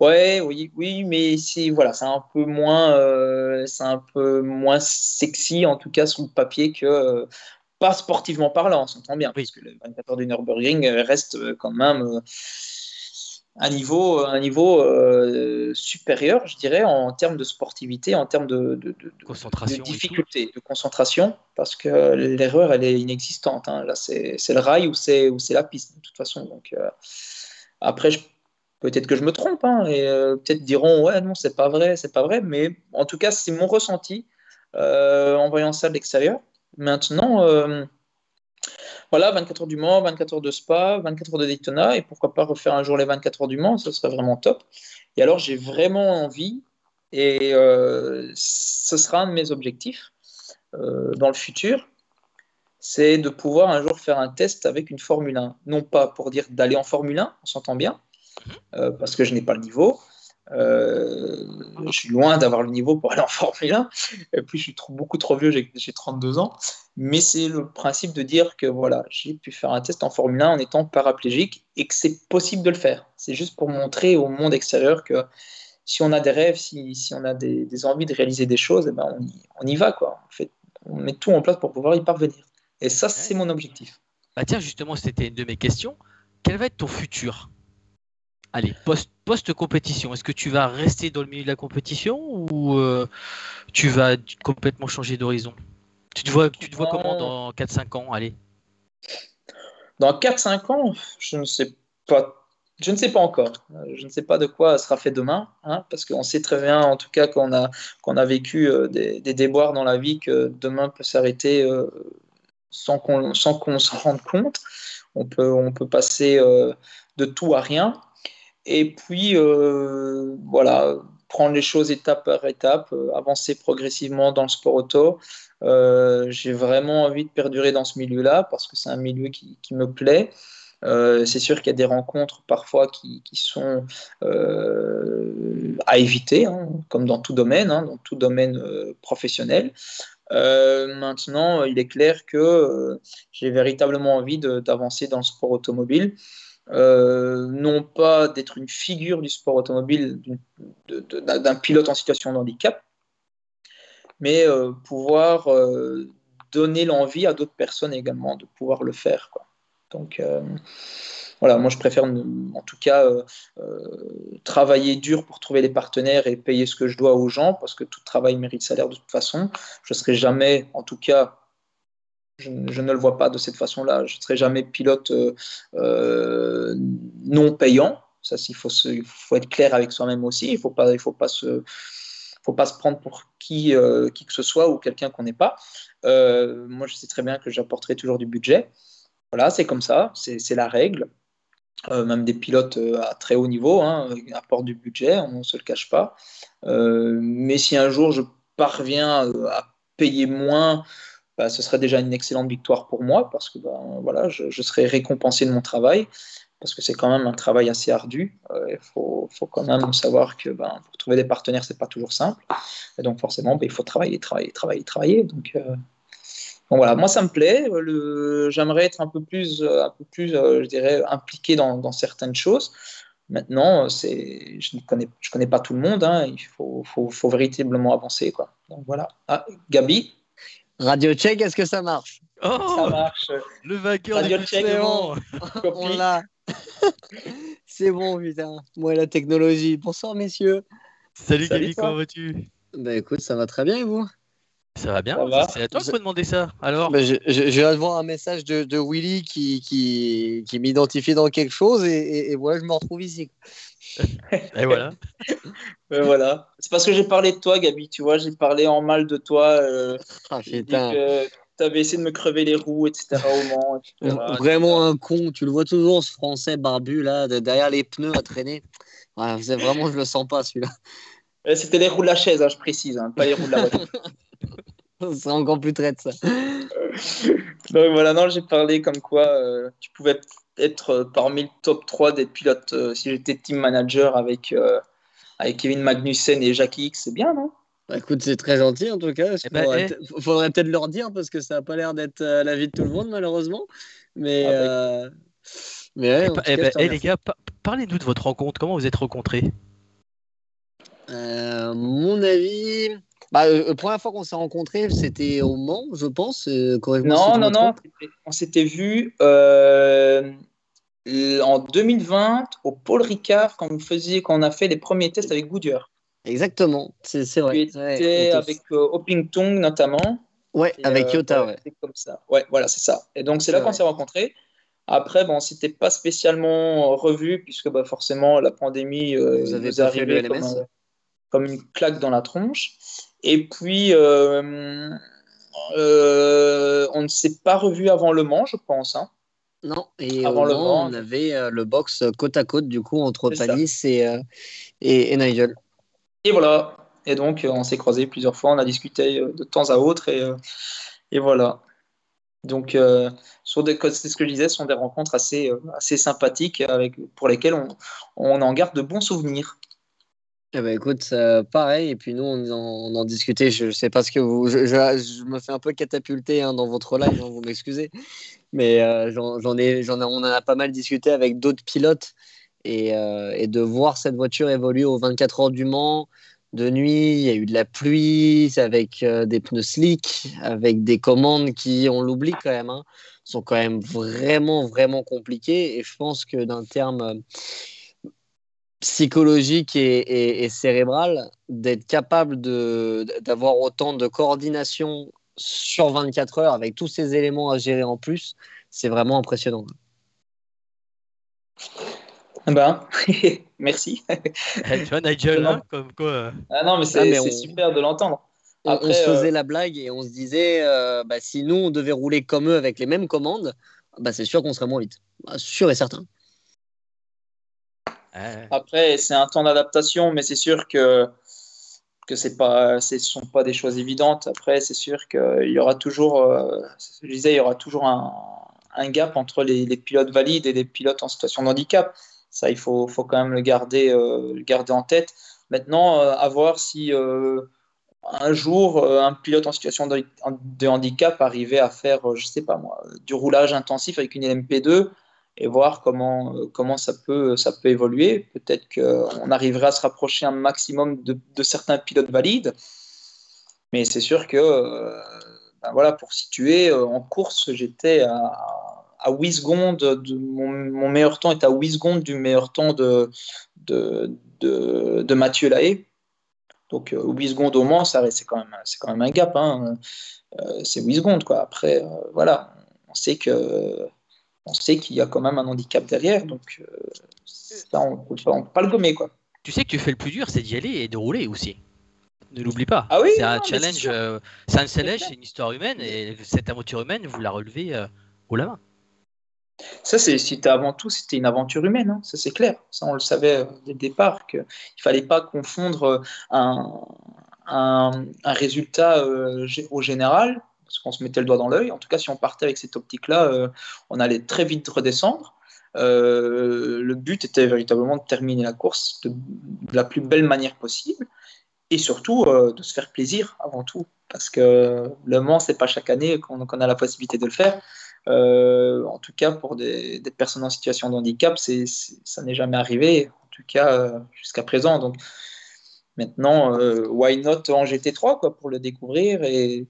Ouais, oui, oui, mais c'est voilà, c'est un peu moins, euh, c'est un peu moins sexy en tout cas sur le papier que pas sportivement parlant, on s'entend bien, parce que le 24 heures du Nürburgring reste euh, quand même euh, un niveau, un niveau euh, supérieur, je dirais, en termes de sportivité, en termes de, de, concentration difficulté, de concentration, parce que l'erreur, elle est inexistante. Hein. Là, c'est le rail ou c'est la piste, de toute façon. Donc, après, peut-être que je me trompe, hein, et peut-être diront, ouais, non, c'est pas vrai, c'est pas vrai, mais en tout cas, c'est mon ressenti en voyant ça de l'extérieur. Maintenant, euh, voilà, 24 heures du Mans, 24 heures de Spa, 24 heures de Daytona, et pourquoi pas refaire un jour les 24 heures du Mans, ce serait vraiment top. Et alors, j'ai vraiment envie, et euh, ce sera un de mes objectifs euh, dans le futur, c'est de pouvoir un jour faire un test avec une Formule 1. Non pas pour dire d'aller en Formule 1, on s'entend bien, mhm. parce que je n'ai pas le niveau, euh, je suis loin d'avoir le niveau pour aller en Formule 1. Et puis, je suis trop, beaucoup trop vieux, j'ai 32 ans. Mais c'est le principe de dire que voilà, j'ai pu faire un test en Formule 1 en étant paraplégique et que c'est possible de le faire. C'est juste pour montrer au monde extérieur que si on a des rêves, si, si on a des, des, envies de réaliser des choses, eh ben on, y, on, y, va. Quoi. En fait, on met tout en place pour pouvoir y parvenir. Et ça, c'est mon objectif. Bah tiens, justement, c'était une de mes questions. Quel va être ton futur? Allez, post-compétition, est-ce que tu vas rester dans le milieu de la compétition ou euh, tu vas complètement changer d'horizon? Tu te vois, tu te vois comment dans 4-5 ans? Allez. Dans 4-5 ans, je ne sais pas. Je ne sais pas encore. Je ne sais pas de quoi sera fait demain, hein, parce qu'on sait très bien, en tout cas, qu'on a, qu'on a vécu euh, des, déboires dans la vie, que demain peut s'arrêter euh, sans qu'on qu'on se rende compte. On peut, on peut passer de tout à rien. Et puis, euh, voilà, prendre les choses étape par étape, euh, avancer progressivement dans le sport auto. Euh, j'ai vraiment envie de perdurer dans ce milieu-là parce que c'est un milieu qui, me plaît. c'est sûr qu'il y a des rencontres parfois qui, sont à éviter, hein, comme dans tout domaine, hein, dans tout domaine professionnel. maintenant, il est clair que j'ai véritablement envie d'avancer dans le sport automobile. Non pas d'être une figure du sport automobile d'un pilote en situation de handicap, mais pouvoir donner l'envie à d'autres personnes également de pouvoir le faire. Donc voilà, moi je préfère en tout cas euh, euh, travailler dur pour trouver des partenaires et payer ce que je dois aux gens, parce que tout travail mérite salaire de toute façon. Je ne serai jamais, en tout cas, je, ne le vois pas de cette façon-là, je ne serai jamais pilote euh, non payant. Ça, il faut, être clair avec soi-même aussi. Il ne faut pas, se prendre pour qui, qui que ce soit ou quelqu'un qu'on n'est pas. moi, je sais très bien que j'apporterai toujours du budget. Voilà, c'est comme ça, c'est la règle. Euh, même des pilotes euh, à très haut niveau, hein, apportent du budget, on ne se le cache pas. Euh, mais si un jour je parviens à payer moins, bah, ce serait déjà une excellente victoire pour moi parce que bah, voilà, je, serai récompensé de mon travail parce que c'est quand même un travail assez ardu. Il faut, quand même savoir que bah, pour trouver des partenaires, c'est pas toujours simple. Et donc forcément, il faut travailler, travailler, travailler, travailler. Donc voilà, moi ça me plaît. J'aimerais être un peu plus, euh, un peu plus euh, je dirais, impliqué dans, certaines choses. Maintenant, je ne connais, pas tout le monde. Hein. Il faut, véritablement avancer. Quoi. Donc voilà. Ah, Gabi? Radio Check, est-ce que ça marche? Oh, Ça marche. Le vainqueur Radio Check, on, on l'a. C'est bon, putain. Moi, la technologie. Bonsoir, messieurs. Salut, Salut comment vas-tu? Bah écoute, ça va très bien et vous? Ça va bien C'est à toi qu'il faut demander ça. Alors bah, je, viens de voir un message de, de Willy qui, qui, qui m'identifie dans quelque chose et, et, voilà, je me retrouve ici. et voilà. voilà. C'est parce que j'ai parlé de toi, Gabi, tu vois, j'ai parlé en mal de toi. Euh, ah, putain. Tu avais essayé de me crever les roues, etc. au Vraiment un con. Tu le vois toujours, ce français barbu, là, derrière les pneus à traîner. vraiment, je le sens pas, celui-là. C'était les roues de la chaise, hein, je précise, hein, pas les roues de la voiture. C'est encore plus traite, ça. Donc voilà, non, j'ai parlé comme quoi euh, tu pouvais être euh, parmi le top 3 des pilotes euh, si j'étais team manager avec, avec Kevin Magnussen et Jackie X, c'est bien, non? Bah, écoute, c'est très gentil en tout cas. Il eh eh. faudrait, peut-être leur dire parce que ça n'a pas l'air d'être la vie de tout le monde, malheureusement. Mais. Ah, bah, mais eh ben, les gars, parlez-nous de votre rencontre. Comment vous êtes rencontrés? Mon avis. Bah, euh, la première fois qu'on s'est rencontrés, c'était au Mans, je pense. Euh, non, non, non. On s'était vu euh, en 2020 au Paul Ricard quand, on faisait, quand on a fait les premiers tests avec Goodyear. Exactement, c'est vrai. Tu étais avec Hopping Tung notamment. Ouais, avec Yota, ouais. C'est comme ça. Ouais, voilà, c'est ça. Et donc, c'est là qu'on s'est rencontrés. Après, bon, c'était pas spécialement revu, puisque bah, forcément, la pandémie vous avez nous arrivé comme, comme, une claque dans la tronche. Et puis, euh, euh, on ne s'est pas revu avant Le Mans, je pense. Hein. Non, et avant le Mans, on avait euh, le box côte à côte, du coup, entre Panis et, et, Nigel. Et voilà. Et donc, on s'est croisés plusieurs fois, on a discuté de temps à autre, et, et voilà. Donc, des, c'est ce que je disais, ce sont des rencontres assez, assez sympathiques avec, pour lesquelles on, on en garde de bons souvenirs. Eh ben écoute, pareil, et puis nous on en, discutait, je, sais pas ce que vous. Je, me fais un peu catapulter hein, dans votre live, hein, vous m'excusez, mais euh, j'en ai, j'en on en a pas mal discuté avec d'autres pilotes, et, euh, de voir cette voiture évoluer aux 24 heures du Mans, de nuit, il y a eu de la pluie, avec euh, des pneus slick, avec des commandes qui, on l'oublie quand même, hein, sont quand même vraiment, vraiment compliquées, et je pense que d'un terme psychologique et, cérébral d'être capable d'avoir autant de coordination sur 24 heures avec tous ces éléments à gérer en plus, c'est vraiment impressionnant. Eh ben, merci. Eh, tu vois, Nigel, hein, comme quoi. Euh. Ah non, mais c'est ah, super de l'entendre. On, se faisait euh, la blague et on se disait, euh, bah, si nous, on devait rouler comme eux avec les mêmes commandes, bah, c'est sûr qu'on serait moins vite. Bah, sûr et certain. Après, c'est un temps d'adaptation, mais c'est sûr que que c'est ce sont pas des choses évidentes. Après, c'est sûr qu'il y aura toujours, euh, je disais, il y aura toujours un, gap entre les, pilotes valides et les pilotes en situation de handicap. Ça, il faut, faut quand même le garder, euh, garder en tête. Maintenant, euh, à voir si un jour un pilote en situation de, de, handicap arrivait à faire, je sais pas moi, du roulage intensif avec une LMP2 et voir comment, comment ça, peut, ça peut évoluer. Peut-être qu'on arrivera à se rapprocher un maximum de, certains pilotes valides. Mais c'est sûr que, ben voilà, pour situer, en course, j'étais à, à 8 secondes, de, mon, meilleur temps est à 8 secondes du meilleur temps de, de, de, Mathieu Lahaye. Donc 8 euh, secondes au moins, c'est quand, même, quand même un gap. Hein. Euh, c'est 8 secondes. Quoi. Après, euh, voilà, on sait que on sait qu'il y a quand même un handicap derrière. Donc ça, on ne peut, pas le gommer. Quoi. Tu sais que tu fais le plus dur, c'est d'y aller et de rouler aussi. Ne l'oublie pas. Ah oui, c'est un challenge, c'est un challenge, c'est une histoire humaine et cette aventure humaine, vous la relevez au la main. Ça, c'était avant tout, c'était une aventure humaine, hein. ça c'est clair. Ça, on le savait euh, dès le départ, qu'il ne fallait pas confondre euh, un, un, résultat euh, au général, parce qu'on se mettait le doigt dans l'œil. En tout cas, si on partait avec cette optique-là, on allait très vite redescendre. le but était véritablement de terminer la course de, la plus belle manière possible et surtout de se faire plaisir avant tout. Parce que le Mans, c'est pas chaque année qu'on a la possibilité de le faire. Euh, en tout cas, pour des, personnes en situation de handicap, ça n'est jamais arrivé, en tout cas euh, jusqu'à présent. Donc maintenant, euh, why not en GT3 quoi, pour le découvrir et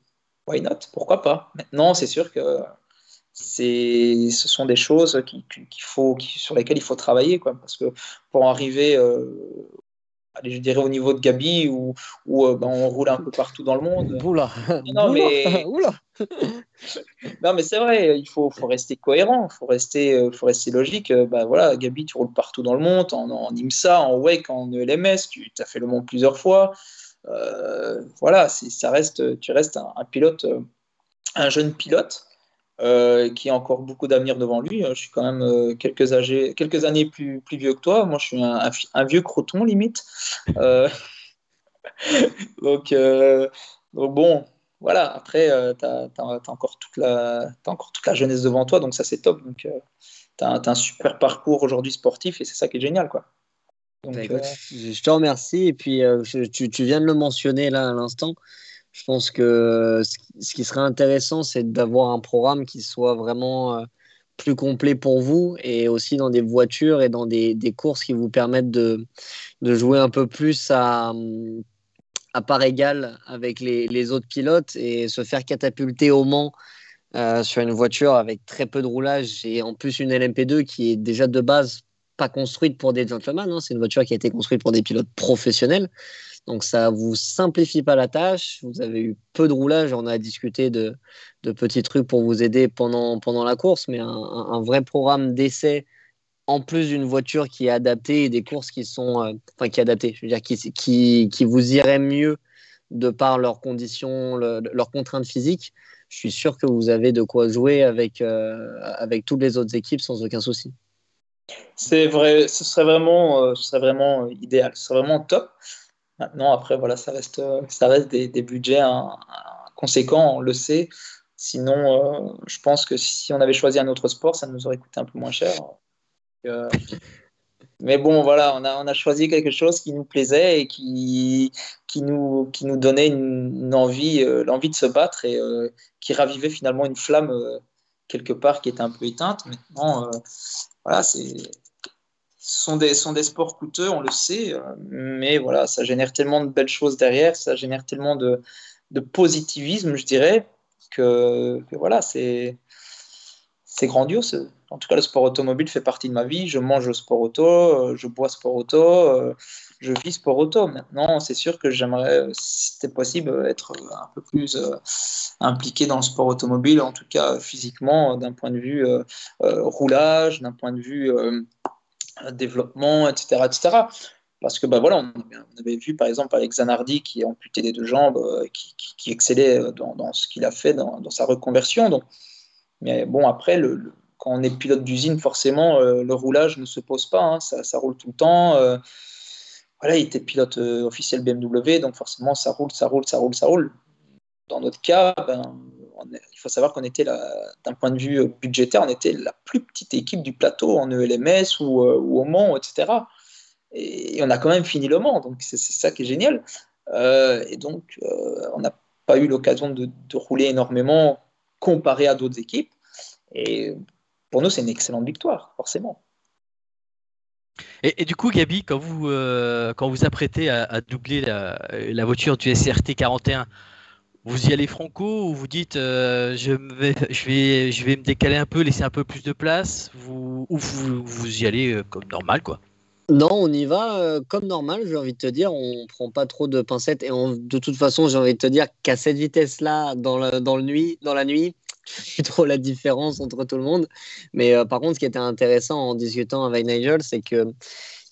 why not? Pourquoi pas? Maintenant, c'est sûr que c'est, ce sont des choses qui, faut, sur lesquelles il faut travailler, quoi, parce que pour arriver allez, je dirais au niveau de Gabi, où, où ben, on roule un peu partout dans le monde. Oula, non, mais... Oula. non, mais c'est vrai, il faut, faut rester cohérent, il faut rester, euh, faut rester logique. Ben, voilà, Gabi, tu roules partout dans le monde, en, en IMSA, en WEC, en ELMS, tu as fait le monde plusieurs fois. Euh, voilà, ça reste, tu restes un, pilote, un jeune pilote. qui a encore beaucoup d'avenir devant lui. Je suis quand même quelques, années plus, vieux que toi. Moi, je suis un, vieux croton, limite. donc, bon, voilà, après, euh, tu as, encore toute la, jeunesse devant toi, donc ça c'est top. Donc, euh, tu as, un super parcours aujourd'hui sportif et c'est ça qui est génial. Quoi. Bah, euh, je te remercie. Et puis, tu, tu, viens de le mentionner là à l'instant. Je pense que ce qui serait intéressant, c'est d'avoir un programme qui soit vraiment plus complet pour vous et aussi dans des voitures et dans des, des courses qui vous permettent de, de jouer un peu plus à, à part égale avec les, autres pilotes et se faire catapulter au Mans euh, sur une voiture avec très peu de roulage et en plus une LMP2 qui est déjà de base pas construite pour des gentlemen, hein. c'est une voiture qui a été construite pour des pilotes professionnels. Donc ça vous simplifie pas la tâche. Vous avez eu peu de roulage. On a discuté de, petits trucs pour vous aider pendant, pendant la course, mais un, un vrai programme d'essai en plus d'une voiture qui est adaptée et des courses qui sont, euh, enfin qui est adaptée, je veux dire qui, qui, qui, vous irait mieux de par leurs conditions, leurs contraintes physiques, je suis sûr que vous avez de quoi jouer avec, euh, avec toutes les autres équipes sans aucun souci. C'est vrai, ce serait vraiment, euh, ce serait vraiment idéal, ce serait vraiment top. Maintenant, après, voilà, ça reste, ça reste des, des budgets conséquents, on le sait. Sinon, je pense que si on avait choisi un autre sport, ça nous aurait coûté un peu moins cher. Euh, mais bon, voilà, on a, on a choisi quelque chose qui nous plaisait et qui, qui, nous, qui nous donnait une, envie, euh, l'envie de se battre et euh, qui ravivait finalement une flamme quelque part qui était un peu éteinte. Maintenant, voilà, c'est sont des, sont des sports coûteux, on le sait, mais voilà, ça génère tellement de belles choses derrière, ça génère tellement de, de positivisme, je dirais, que, que voilà, c'est grandiose en tout cas, le sport automobile fait partie de ma vie. Je mange sport auto, euh, je bois sport auto, euh, je vis sport auto. Maintenant, c'est sûr que j'aimerais, si c'était possible, être un peu plus euh, impliqué dans le sport automobile, en tout cas physiquement, d'un point de vue roulage, d'un point de vue développement, etc., etc. Parce que bah, voilà, on avait vu par exemple Alex Zanardi qui est amputé des deux jambes, qui, excellait dans, ce qu'il a fait dans, sa reconversion. Donc, mais bon, après, quand on est pilote d'usine, forcément, euh, le roulage ne se pose pas, hein. ça, roule tout le temps. Euh, voilà, il était pilote euh, officiel BMW, donc forcément, ça roule, ça roule, ça roule, ça roule. Dans notre cas, ben, il faut savoir qu'on était, d'un point de vue budgétaire, on était la plus petite équipe du plateau en ELMS ou, au Mans, etc. Et, on a quand même fini le Mans, donc c'est ça qui est génial. et donc, on n'a pas eu l'occasion de, rouler énormément comparé à d'autres équipes. Et pour nous, c'est une excellente victoire, forcément. Et, du coup, Gabi, quand vous euh, quand vous apprêtez à, doubler la, voiture du SRT 41, vous y allez franco ou vous dites euh, je, vais, je, vais, je vais me décaler un peu, laisser un peu plus de place vous, ou vous, y allez euh, comme normal quoi? Non, on y va comme normal, j'ai envie de te dire. On prend pas trop de pincettes. Et de toute façon, j'ai envie de te dire qu'à cette vitesse-là, dans, dans, le nuit, dans la nuit, plus trop la différence entre tout le monde. Mais euh, par contre, ce qui était intéressant en discutant avec Nigel, c'est que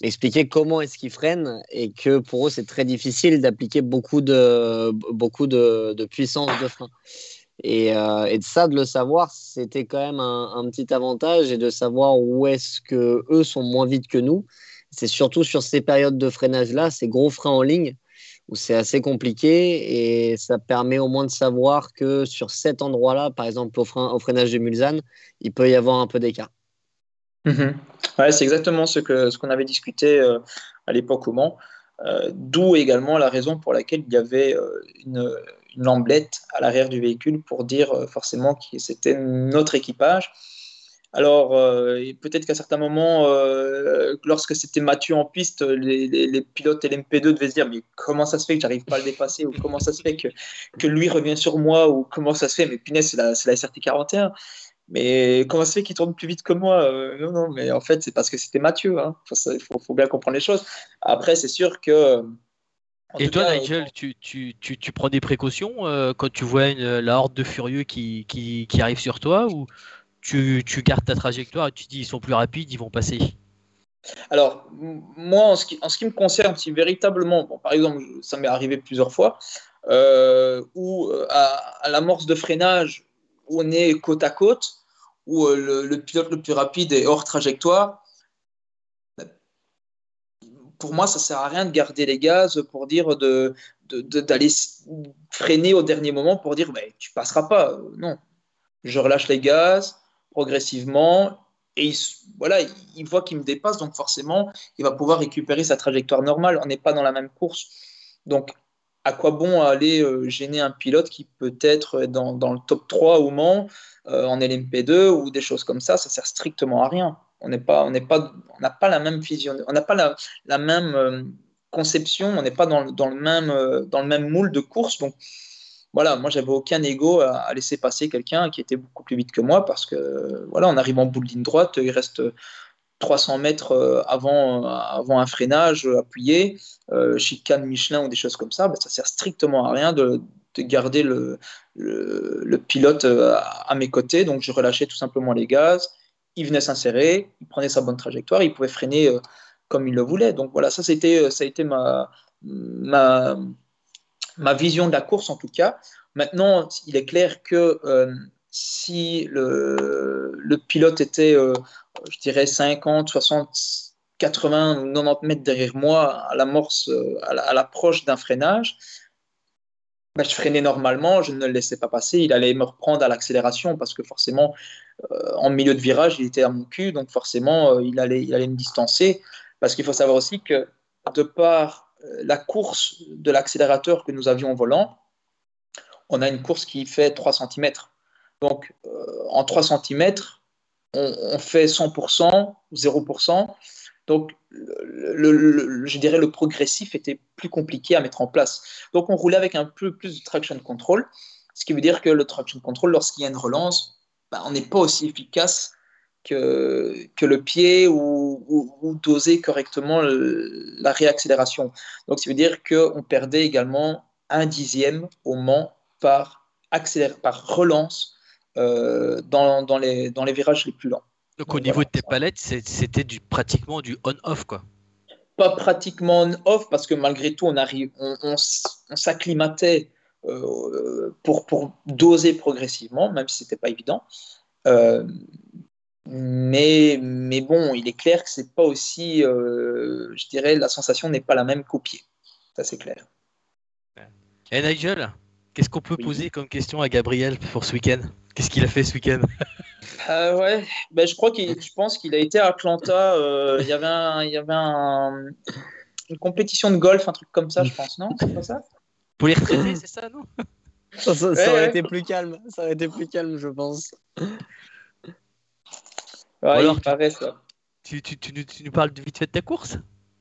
expliquer comment est-ce qu'ils freinent et que pour eux, c'est très difficile d'appliquer beaucoup de, beaucoup de, de puissance de frein. Et, euh, et, de ça, de le savoir, c'était quand même un, un, petit avantage et de savoir où est-ce que eux sont moins vite que nous. C'est surtout sur ces périodes de freinage-là, ces gros freins en ligne, où c'est assez compliqué et ça permet au moins de savoir que sur cet endroit-là, par exemple au, frein, au freinage de Mulsanne, il peut y avoir un peu d'écart. Mhm. Ouais, c'est exactement ce qu'on ce qu'on avait discuté euh, à l'époque au Mans, euh, d'où également la raison pour laquelle il y avait euh, une, une, lamblette à l'arrière du véhicule pour dire forcément que c'était notre équipage alors, euh, peut-être qu'à certains moments, euh, lorsque c'était Mathieu en piste, les, pilotes LMP2 devaient se dire Mais comment ça se fait que j'arrive pas à le dépasser Ou comment ça se fait que, que lui revient sur moi Ou comment ça se fait? Mais punaise, c'est la, la SRT41. Mais comment ça se fait qu'il tourne plus vite que moi? Euh, Non, non, mais en fait, c'est parce que c'était Mathieu. Il hein. faut, faut, bien comprendre les choses. Après, c'est sûr que. Et toi, Nigel, tu, tu, tu, tu, prends des précautions quand tu vois une, la horde de furieux qui, qui, qui arrive sur toi ou tu, gardes ta trajectoire et tu dis ils sont plus rapides, ils vont passer alors, moi, en ce, qui, me concerne, si véritablement, par exemple, ça m'est arrivé plusieurs fois, euh, où euh, à, l'amorce de freinage, on est côte à côte, où euh, le, pilote le plus rapide est hors trajectoire, pour moi, ça sert à rien de garder les gaz pour dire de, d'aller freiner au dernier moment pour dire ben, tu passeras pas. Non, je relâche les gaz, progressivement. Et il, voilà, il voit qu'il me dépasse, donc forcément, il va pouvoir récupérer sa trajectoire normale. On n'est pas dans la même course. Donc, à quoi bon aller euh, gêner un pilote qui peut être dans, dans le top 3 au Mans, euh, en LMP2 ou des choses comme ça? Ça sert strictement à rien. On n'est pas, on n'est pas, on n'a pas la même vision, on n'a pas la, la même euh, conception, on n'est pas dans, dans, le même, dans le même moule de course. Donc, voilà, moi j'avais aucun ego à, laisser passer quelqu'un qui était beaucoup plus vite que moi parce que voilà, on arrive en bout de ligne droite, il reste 300 mètres euh, avant, avant un freinage appuyé, euh, chicane Michelin ou des choses comme ça, ben, ça sert strictement à rien de, garder le, pilote euh, à, mes côtés. Donc je relâchais tout simplement les gaz, il venait s'insérer, il prenait sa bonne trajectoire, il pouvait freiner comme il le voulait. Donc voilà, ça, c'était, ça a été ma, ma, ma vision de la course en tout cas. Maintenant, il est clair que euh, si le, pilote était, euh, je dirais, 50, 60, 80 90 mètres derrière moi à l'amorce, euh, à l'approche d'un freinage, ben, je freinais normalement, je ne le laissais pas passer, il allait me reprendre à l'accélération parce que forcément, en milieu de virage, il était à mon cul, donc forcément, il, allait, il allait me distancer. Parce qu'il faut savoir aussi que de par la course de l'accélérateur que nous avions au volant, on a une course qui fait 3 cm. Donc, euh, en 3 cm, on, fait 100%, 0%. Donc, je dirais le progressif était plus compliqué à mettre en place. Donc, on roulait avec un peu plus de traction control, ce qui veut dire que le traction control, lorsqu'il y a une relance, ben, on n'est pas aussi efficace que, le pied ou, doser correctement la réaccélération. Donc, ça veut dire qu'on perdait également un dixième au Mans par, par relance euh, dans, les, dans les virages les plus lents. Donc, au niveau de tes palettes, c'était du, pratiquement du on-off, quoi Pas pratiquement on-off, parce que malgré tout, on, arrive, on, s'acclimatait euh, pour, pour doser progressivement, même si ce n'était pas évident. Euh, mais, mais bon, il est clair que c'est pas aussi, euh, je dirais, la sensation n'est pas la même qu'au pied. Ça, c'est clair. Et Nigel, qu'est-ce qu'on peut poser comme question à Gabriel pour ce week-end? Qu'est-ce qu'il a fait ce week-end? Euh, Ouais, ben, je crois qu'il, je pense qu'il a été à Atlanta. Euh, il y avait, un, il y avait un, une compétition de golf, un truc comme ça, je pense, non? C'est pas ça? Pour les retraités, c'est ça, non? Ça, aurait été plus calme. Ça aurait été plus calme, je pense. Alors, il paraît ça. Tu, tu, tu, tu, nous parles de vite fait de ta course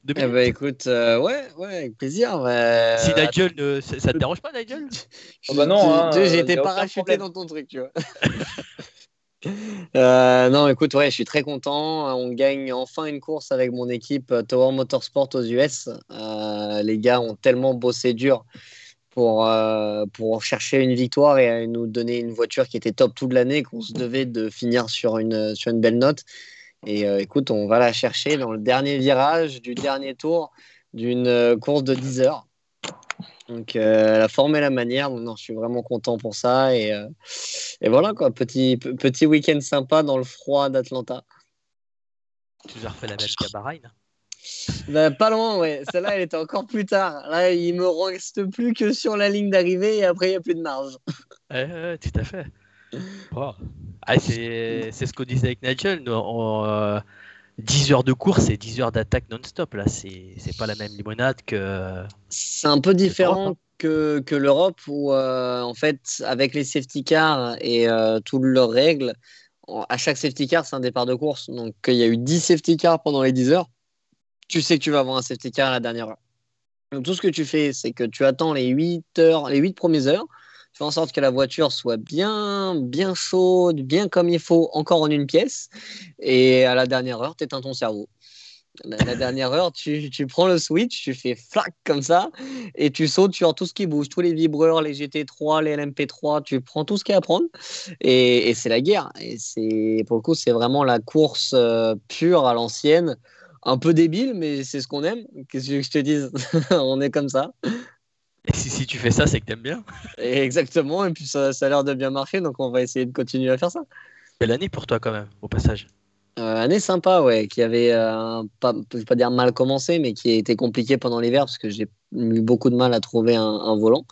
eh ben, écoute, euh, ouais, ouais, avec plaisir. Si Nigel, ne... ça, ça, te dérange pas, Nigel? Oh bah non, hein, j'ai été parachuté dans ton truc, tu vois. Euh, non, écoute, ouais, je suis très content. On gagne enfin une course avec mon équipe euh, Tower Motorsport aux US. Euh, les gars ont tellement bossé dur pour, pour chercher une victoire et nous donner une voiture qui était top toute l'année, qu'on se devait de finir sur une, sur une belle note. Et écoute, on va la chercher dans le dernier virage du dernier tour d'une course de 10 heures. Donc euh, la forme et la manière, non, je suis vraiment content pour ça. Et, euh, et voilà, quoi, petit, petit week-end sympa dans le froid d'Atlanta. Tu as refait la même qu'à Bahreïn ben, Pas loin, ouais. Celle-là, elle était encore plus tard. Là, il me reste plus que sur la ligne d'arrivée et après, il n'y a plus de marge. Ouais, tout à fait. Ah, c'est ce qu'on disait avec Nigel. On, 10 heures de course et 10 heures d'attaque non-stop. Là, c'est pas la même limonade que. C'est un peu différent que, que l'Europe où, euh, en fait, avec les safety cars et euh, toutes leurs règles, à chaque safety car, c'est un départ de course. Donc, il y a eu 10 safety cars pendant les 10 heures. Tu sais que tu vas avoir un safety car à la dernière heure. Donc, tout ce que tu fais, c'est que tu attends les 8 heures, les 8 premières heures fais en sorte que la voiture soit bien, bien chaude, bien comme il faut, encore en une pièce. Et à la dernière heure, tu éteins ton cerveau. La, la dernière heure, tu, tu, prends le switch, tu fais flac comme ça, et tu sautes sur tout ce qui bouge, tous les vibreurs, les GT3, les LMP3, tu prends tout ce qu'il y a à prendre, et, et c'est la guerre. Et pour le coup, c'est vraiment la course euh, pure à l'ancienne, un peu débile, mais c'est ce qu'on aime. Qu'est-ce que je te dise? On est comme ça. Et si, si tu fais ça, c'est que t'aimes bien. exactement, et puis ça, ça a l'air de bien marcher, donc on va essayer de continuer à faire ça. Belle année pour toi quand même, au passage. Euh, année sympa, ouais, qui avait, euh, pas, je vais pas dire mal commencé, mais qui a été compliqué pendant l'hiver parce que j'ai eu beaucoup de mal à trouver un, un volant,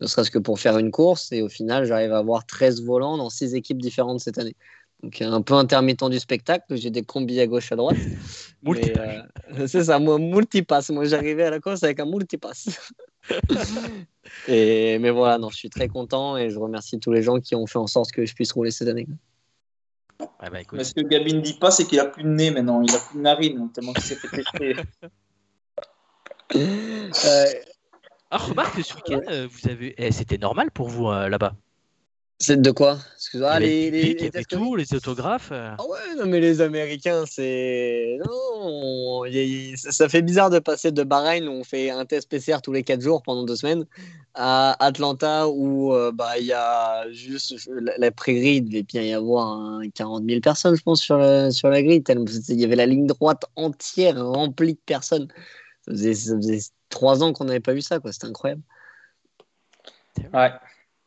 ne serait-ce que pour faire une course. Et au final, j'arrive à avoir 13 volants dans 6 équipes différentes cette année. Donc un peu intermittent du spectacle, j'ai des combis à gauche à droite. euh, c'est ça, moi, multipass. Moi, j'arrivais à la course avec un multipass. et, mais voilà, non, je suis très content et je remercie tous les gens qui ont fait en sorte que je puisse rouler cette année. Ouais, bah, Mais ce que Gabi ne dit pas, c'est qu'il a plus de nez maintenant, il a plus de narine, hein, tellement qu'il s'est fait tester. euh... Ah, remarque que ce week-end, euh, vous avez... Eh, c'était normal pour vous euh, là-bas? C'est de quoi? Excuse-moi. Les, les, les, les, tout, les autographes. Euh. Ah ouais, non, mais les Américains, c'est. Non, ça fait bizarre de passer de Bahreïn où on fait un test PCR tous les 4 jours pendant deux semaines à Atlanta où euh, bah, il y a juste la, prairie, il devait bien y avoir 40 000 personnes, je pense, sur la, sur la grille. Il y avait la ligne droite entière remplie de personnes. Ça faisait, ça faisait 3 ans qu'on n'avait pas vu ça, quoi. C'était incroyable. Ouais,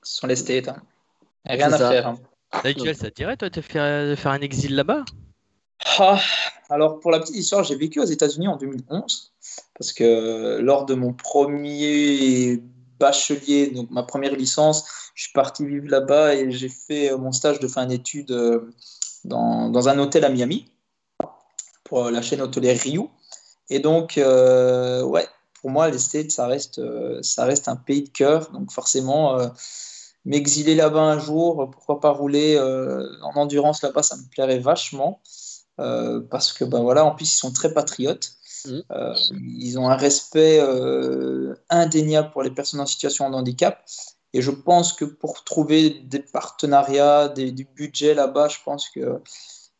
ce sont les States. Hein. Rien à faire. Hein. Ça te dirait, toi, de faire, de faire un exil là-bas? Ah, Alors, pour la petite histoire, j'ai vécu aux États-Unis en 2011, parce que lors de mon premier bachelier, donc ma première licence, je suis parti vivre là-bas et j'ai fait mon stage de fin d'études euh, dans, dans, un hôtel à Miami pour la chaîne hôtelière Rio. Et donc, euh, ouais, pour moi, les States, ça reste, euh, ça reste un pays de cœur. Donc, forcément, m'exiler là-bas un jour, pourquoi pas rouler euh, en endurance là-bas, ça me plairait vachement. Euh, parce que ben voilà, en plus ils sont très patriotes. Mmh. Euh, ils ont un respect indéniable pour les personnes en situation de handicap. Et je pense que pour trouver des partenariats, des, du budget là-bas, je pense que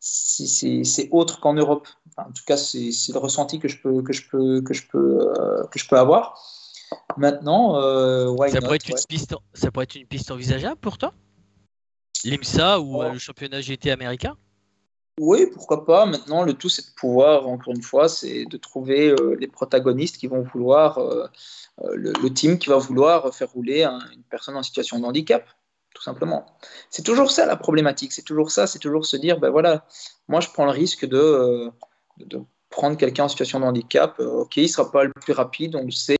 c'est autre qu'en Europe. en tout cas, c'est le ressenti que je peux, que je peux, que je peux, que je peux avoir. Maintenant, euh, ça, pourrait être une piste, ça pourrait être une piste envisageable pour toi? L'IMSA ou euh, le championnat GT américain? Oui, pourquoi pas. Maintenant, le tout, c'est de pouvoir, encore une fois, c'est de trouver euh, les protagonistes qui vont vouloir, le, team qui va vouloir faire rouler une personne en situation de handicap, tout simplement. C'est toujours ça la problématique, c'est toujours ça, c'est toujours se dire, ben voilà, moi je prends le risque de, de prendre quelqu'un en situation de handicap, ok, il ne sera pas le plus rapide, on le sait,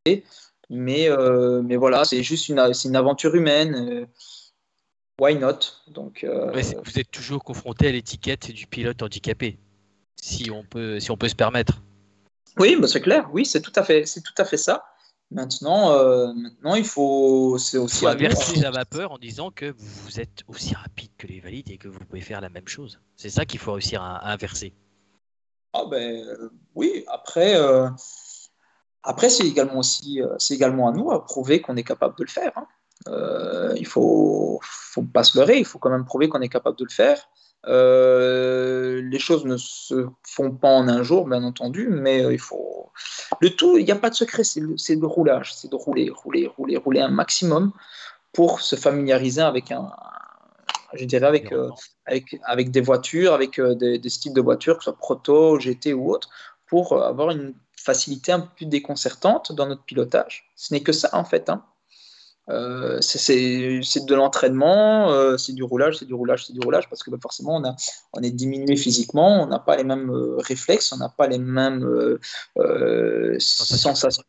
mais, euh, mais voilà, c'est juste une, une aventure humaine. Euh, why not? Donc, euh, vous êtes toujours confronté à l'étiquette du pilote handicapé, si on peut, si on peut se permettre. Oui, bah c'est clair. Oui, c'est tout à fait, c'est tout à fait ça. Maintenant, euh, maintenant il faut. C'est aussi. Il inverser la vapeur en disant que vous êtes aussi rapide que les valides et que vous pouvez faire la même chose. C'est ça qu'il faut réussir à, inverser. Ah ben oui, après, après c'est également aussi, c'est également à nous à prouver qu'on est capable de le faire. Hein. il faut, faut pas se leurrer, il faut quand même prouver qu'on est capable de le faire. Euh, les choses ne se font pas en un jour, bien entendu, mais euh, il faut. Le tout, il n'y a pas de secret, c'est le, roulage, c'est de rouler, rouler, rouler, rouler un maximum pour se familiariser avec un, je dirais avec, euh, avec, avec, des voitures, avec des, styles de voitures, que ce soit proto, GT ou autre, pour avoir une facilité un peu plus déconcertante dans notre pilotage. Ce n'est que ça en fait. Hein. Euh, c'est de l'entraînement, euh, c'est du roulage, c'est du roulage, c'est du roulage, parce que bah, forcément, on, a, on est diminué physiquement, on n'a pas les mêmes euh, réflexes, on n'a pas les mêmes sensations.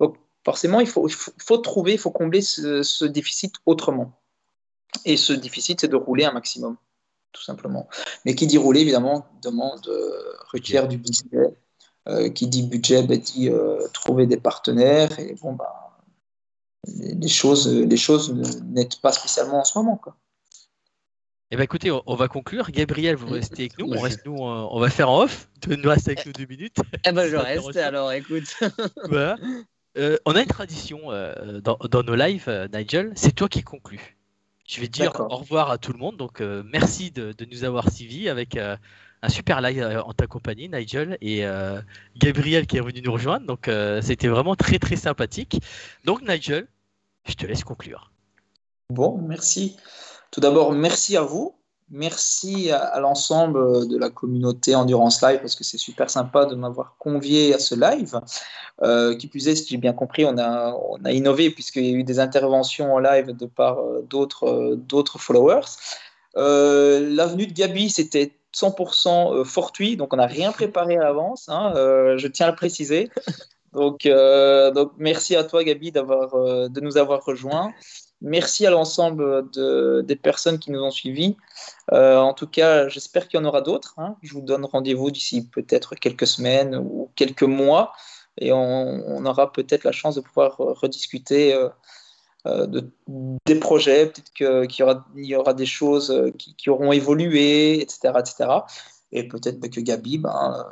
Donc, forcément, il faut, il faut, trouver, il faut combler ce, déficit autrement. Et ce déficit, c'est de rouler un maximum, tout simplement. Mais qui dit rouler, évidemment, demande, requiert du budget. Qui dit budget, bah, dit trouver des partenaires. Et bon, bah, les choses, les choses n'aident pas spécialement en ce moment. Quoi. Eh ben écoutez, on, va conclure. Gabriel, vous restez avec nous. On, reste, nous, on va faire en off. De nous rester avec nous deux minutes. Eh ben je reste alors, écoute. Euh, on a une tradition euh, dans, nos lives, euh, Nigel. C'est toi qui conclus. Je vais dire au revoir à tout le monde. Donc merci de, nous avoir suivis avec un super live en ta compagnie, Nigel, et Gabriel qui est venu nous rejoindre. Donc c'était vraiment très très sympathique. Donc Nigel, je te laisse conclure. Bon, merci. Tout d'abord, merci à vous. Merci à, l'ensemble de la communauté Endurance Live parce que c'est super sympa de m'avoir convié à ce live. Euh, qui plus est, si j'ai bien compris, on a, on a innové puisqu'il y a eu des interventions en live de par euh, d'autres, euh, followers. L'avenue de Gabi, c'était 100% fortuit, donc on n'a rien préparé à l'avance, hein, je tiens à le préciser. Donc, euh, donc merci à toi, Gabi, euh, de nous avoir rejoints. Merci à l'ensemble de, des personnes qui nous ont suivis. Euh, en tout cas, j'espère qu'il y en aura d'autres. Hein. Je vous donne rendez-vous d'ici peut-être quelques semaines ou quelques mois et on, aura peut-être la chance de pouvoir rediscuter de, des projets. Peut-être qu'il y, aura, y aura des choses qui, qui auront évolué, etc. etc. Et peut-être que Gabi, ben,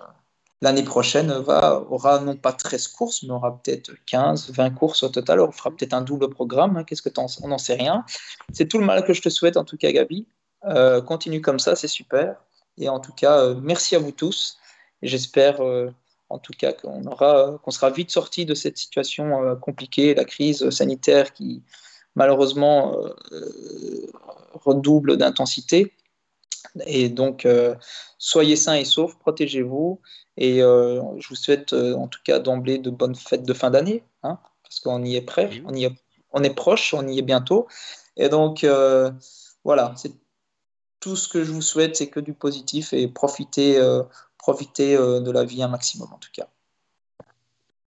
l'année prochaine va, aura non pas 13 courses, mais aura peut-être 15, 20 courses au total. On fera peut-être un double programme. Hein. Qu'est-ce que On n'en sait rien. C'est tout le mal que je te souhaite, en tout cas, Gabi. Euh, continue comme ça, c'est super. Et en tout cas, euh, merci à vous tous. J'espère, euh, en tout cas, qu'on aura, qu'on sera vite sorti de cette situation compliquée, la crise sanitaire qui, malheureusement, redouble d'intensité. Et donc, soyez sains et saufs, protégez-vous et euh, je vous souhaite euh, en tout cas d'emblée de bonnes fêtes de fin d'année, hein, parce qu'on y est prêt, on, y est, on est proche, on y est bientôt. Et donc, euh, voilà, c'est tout ce que je vous souhaite, c'est que du positif et profitez, profitez de la vie un maximum en tout cas.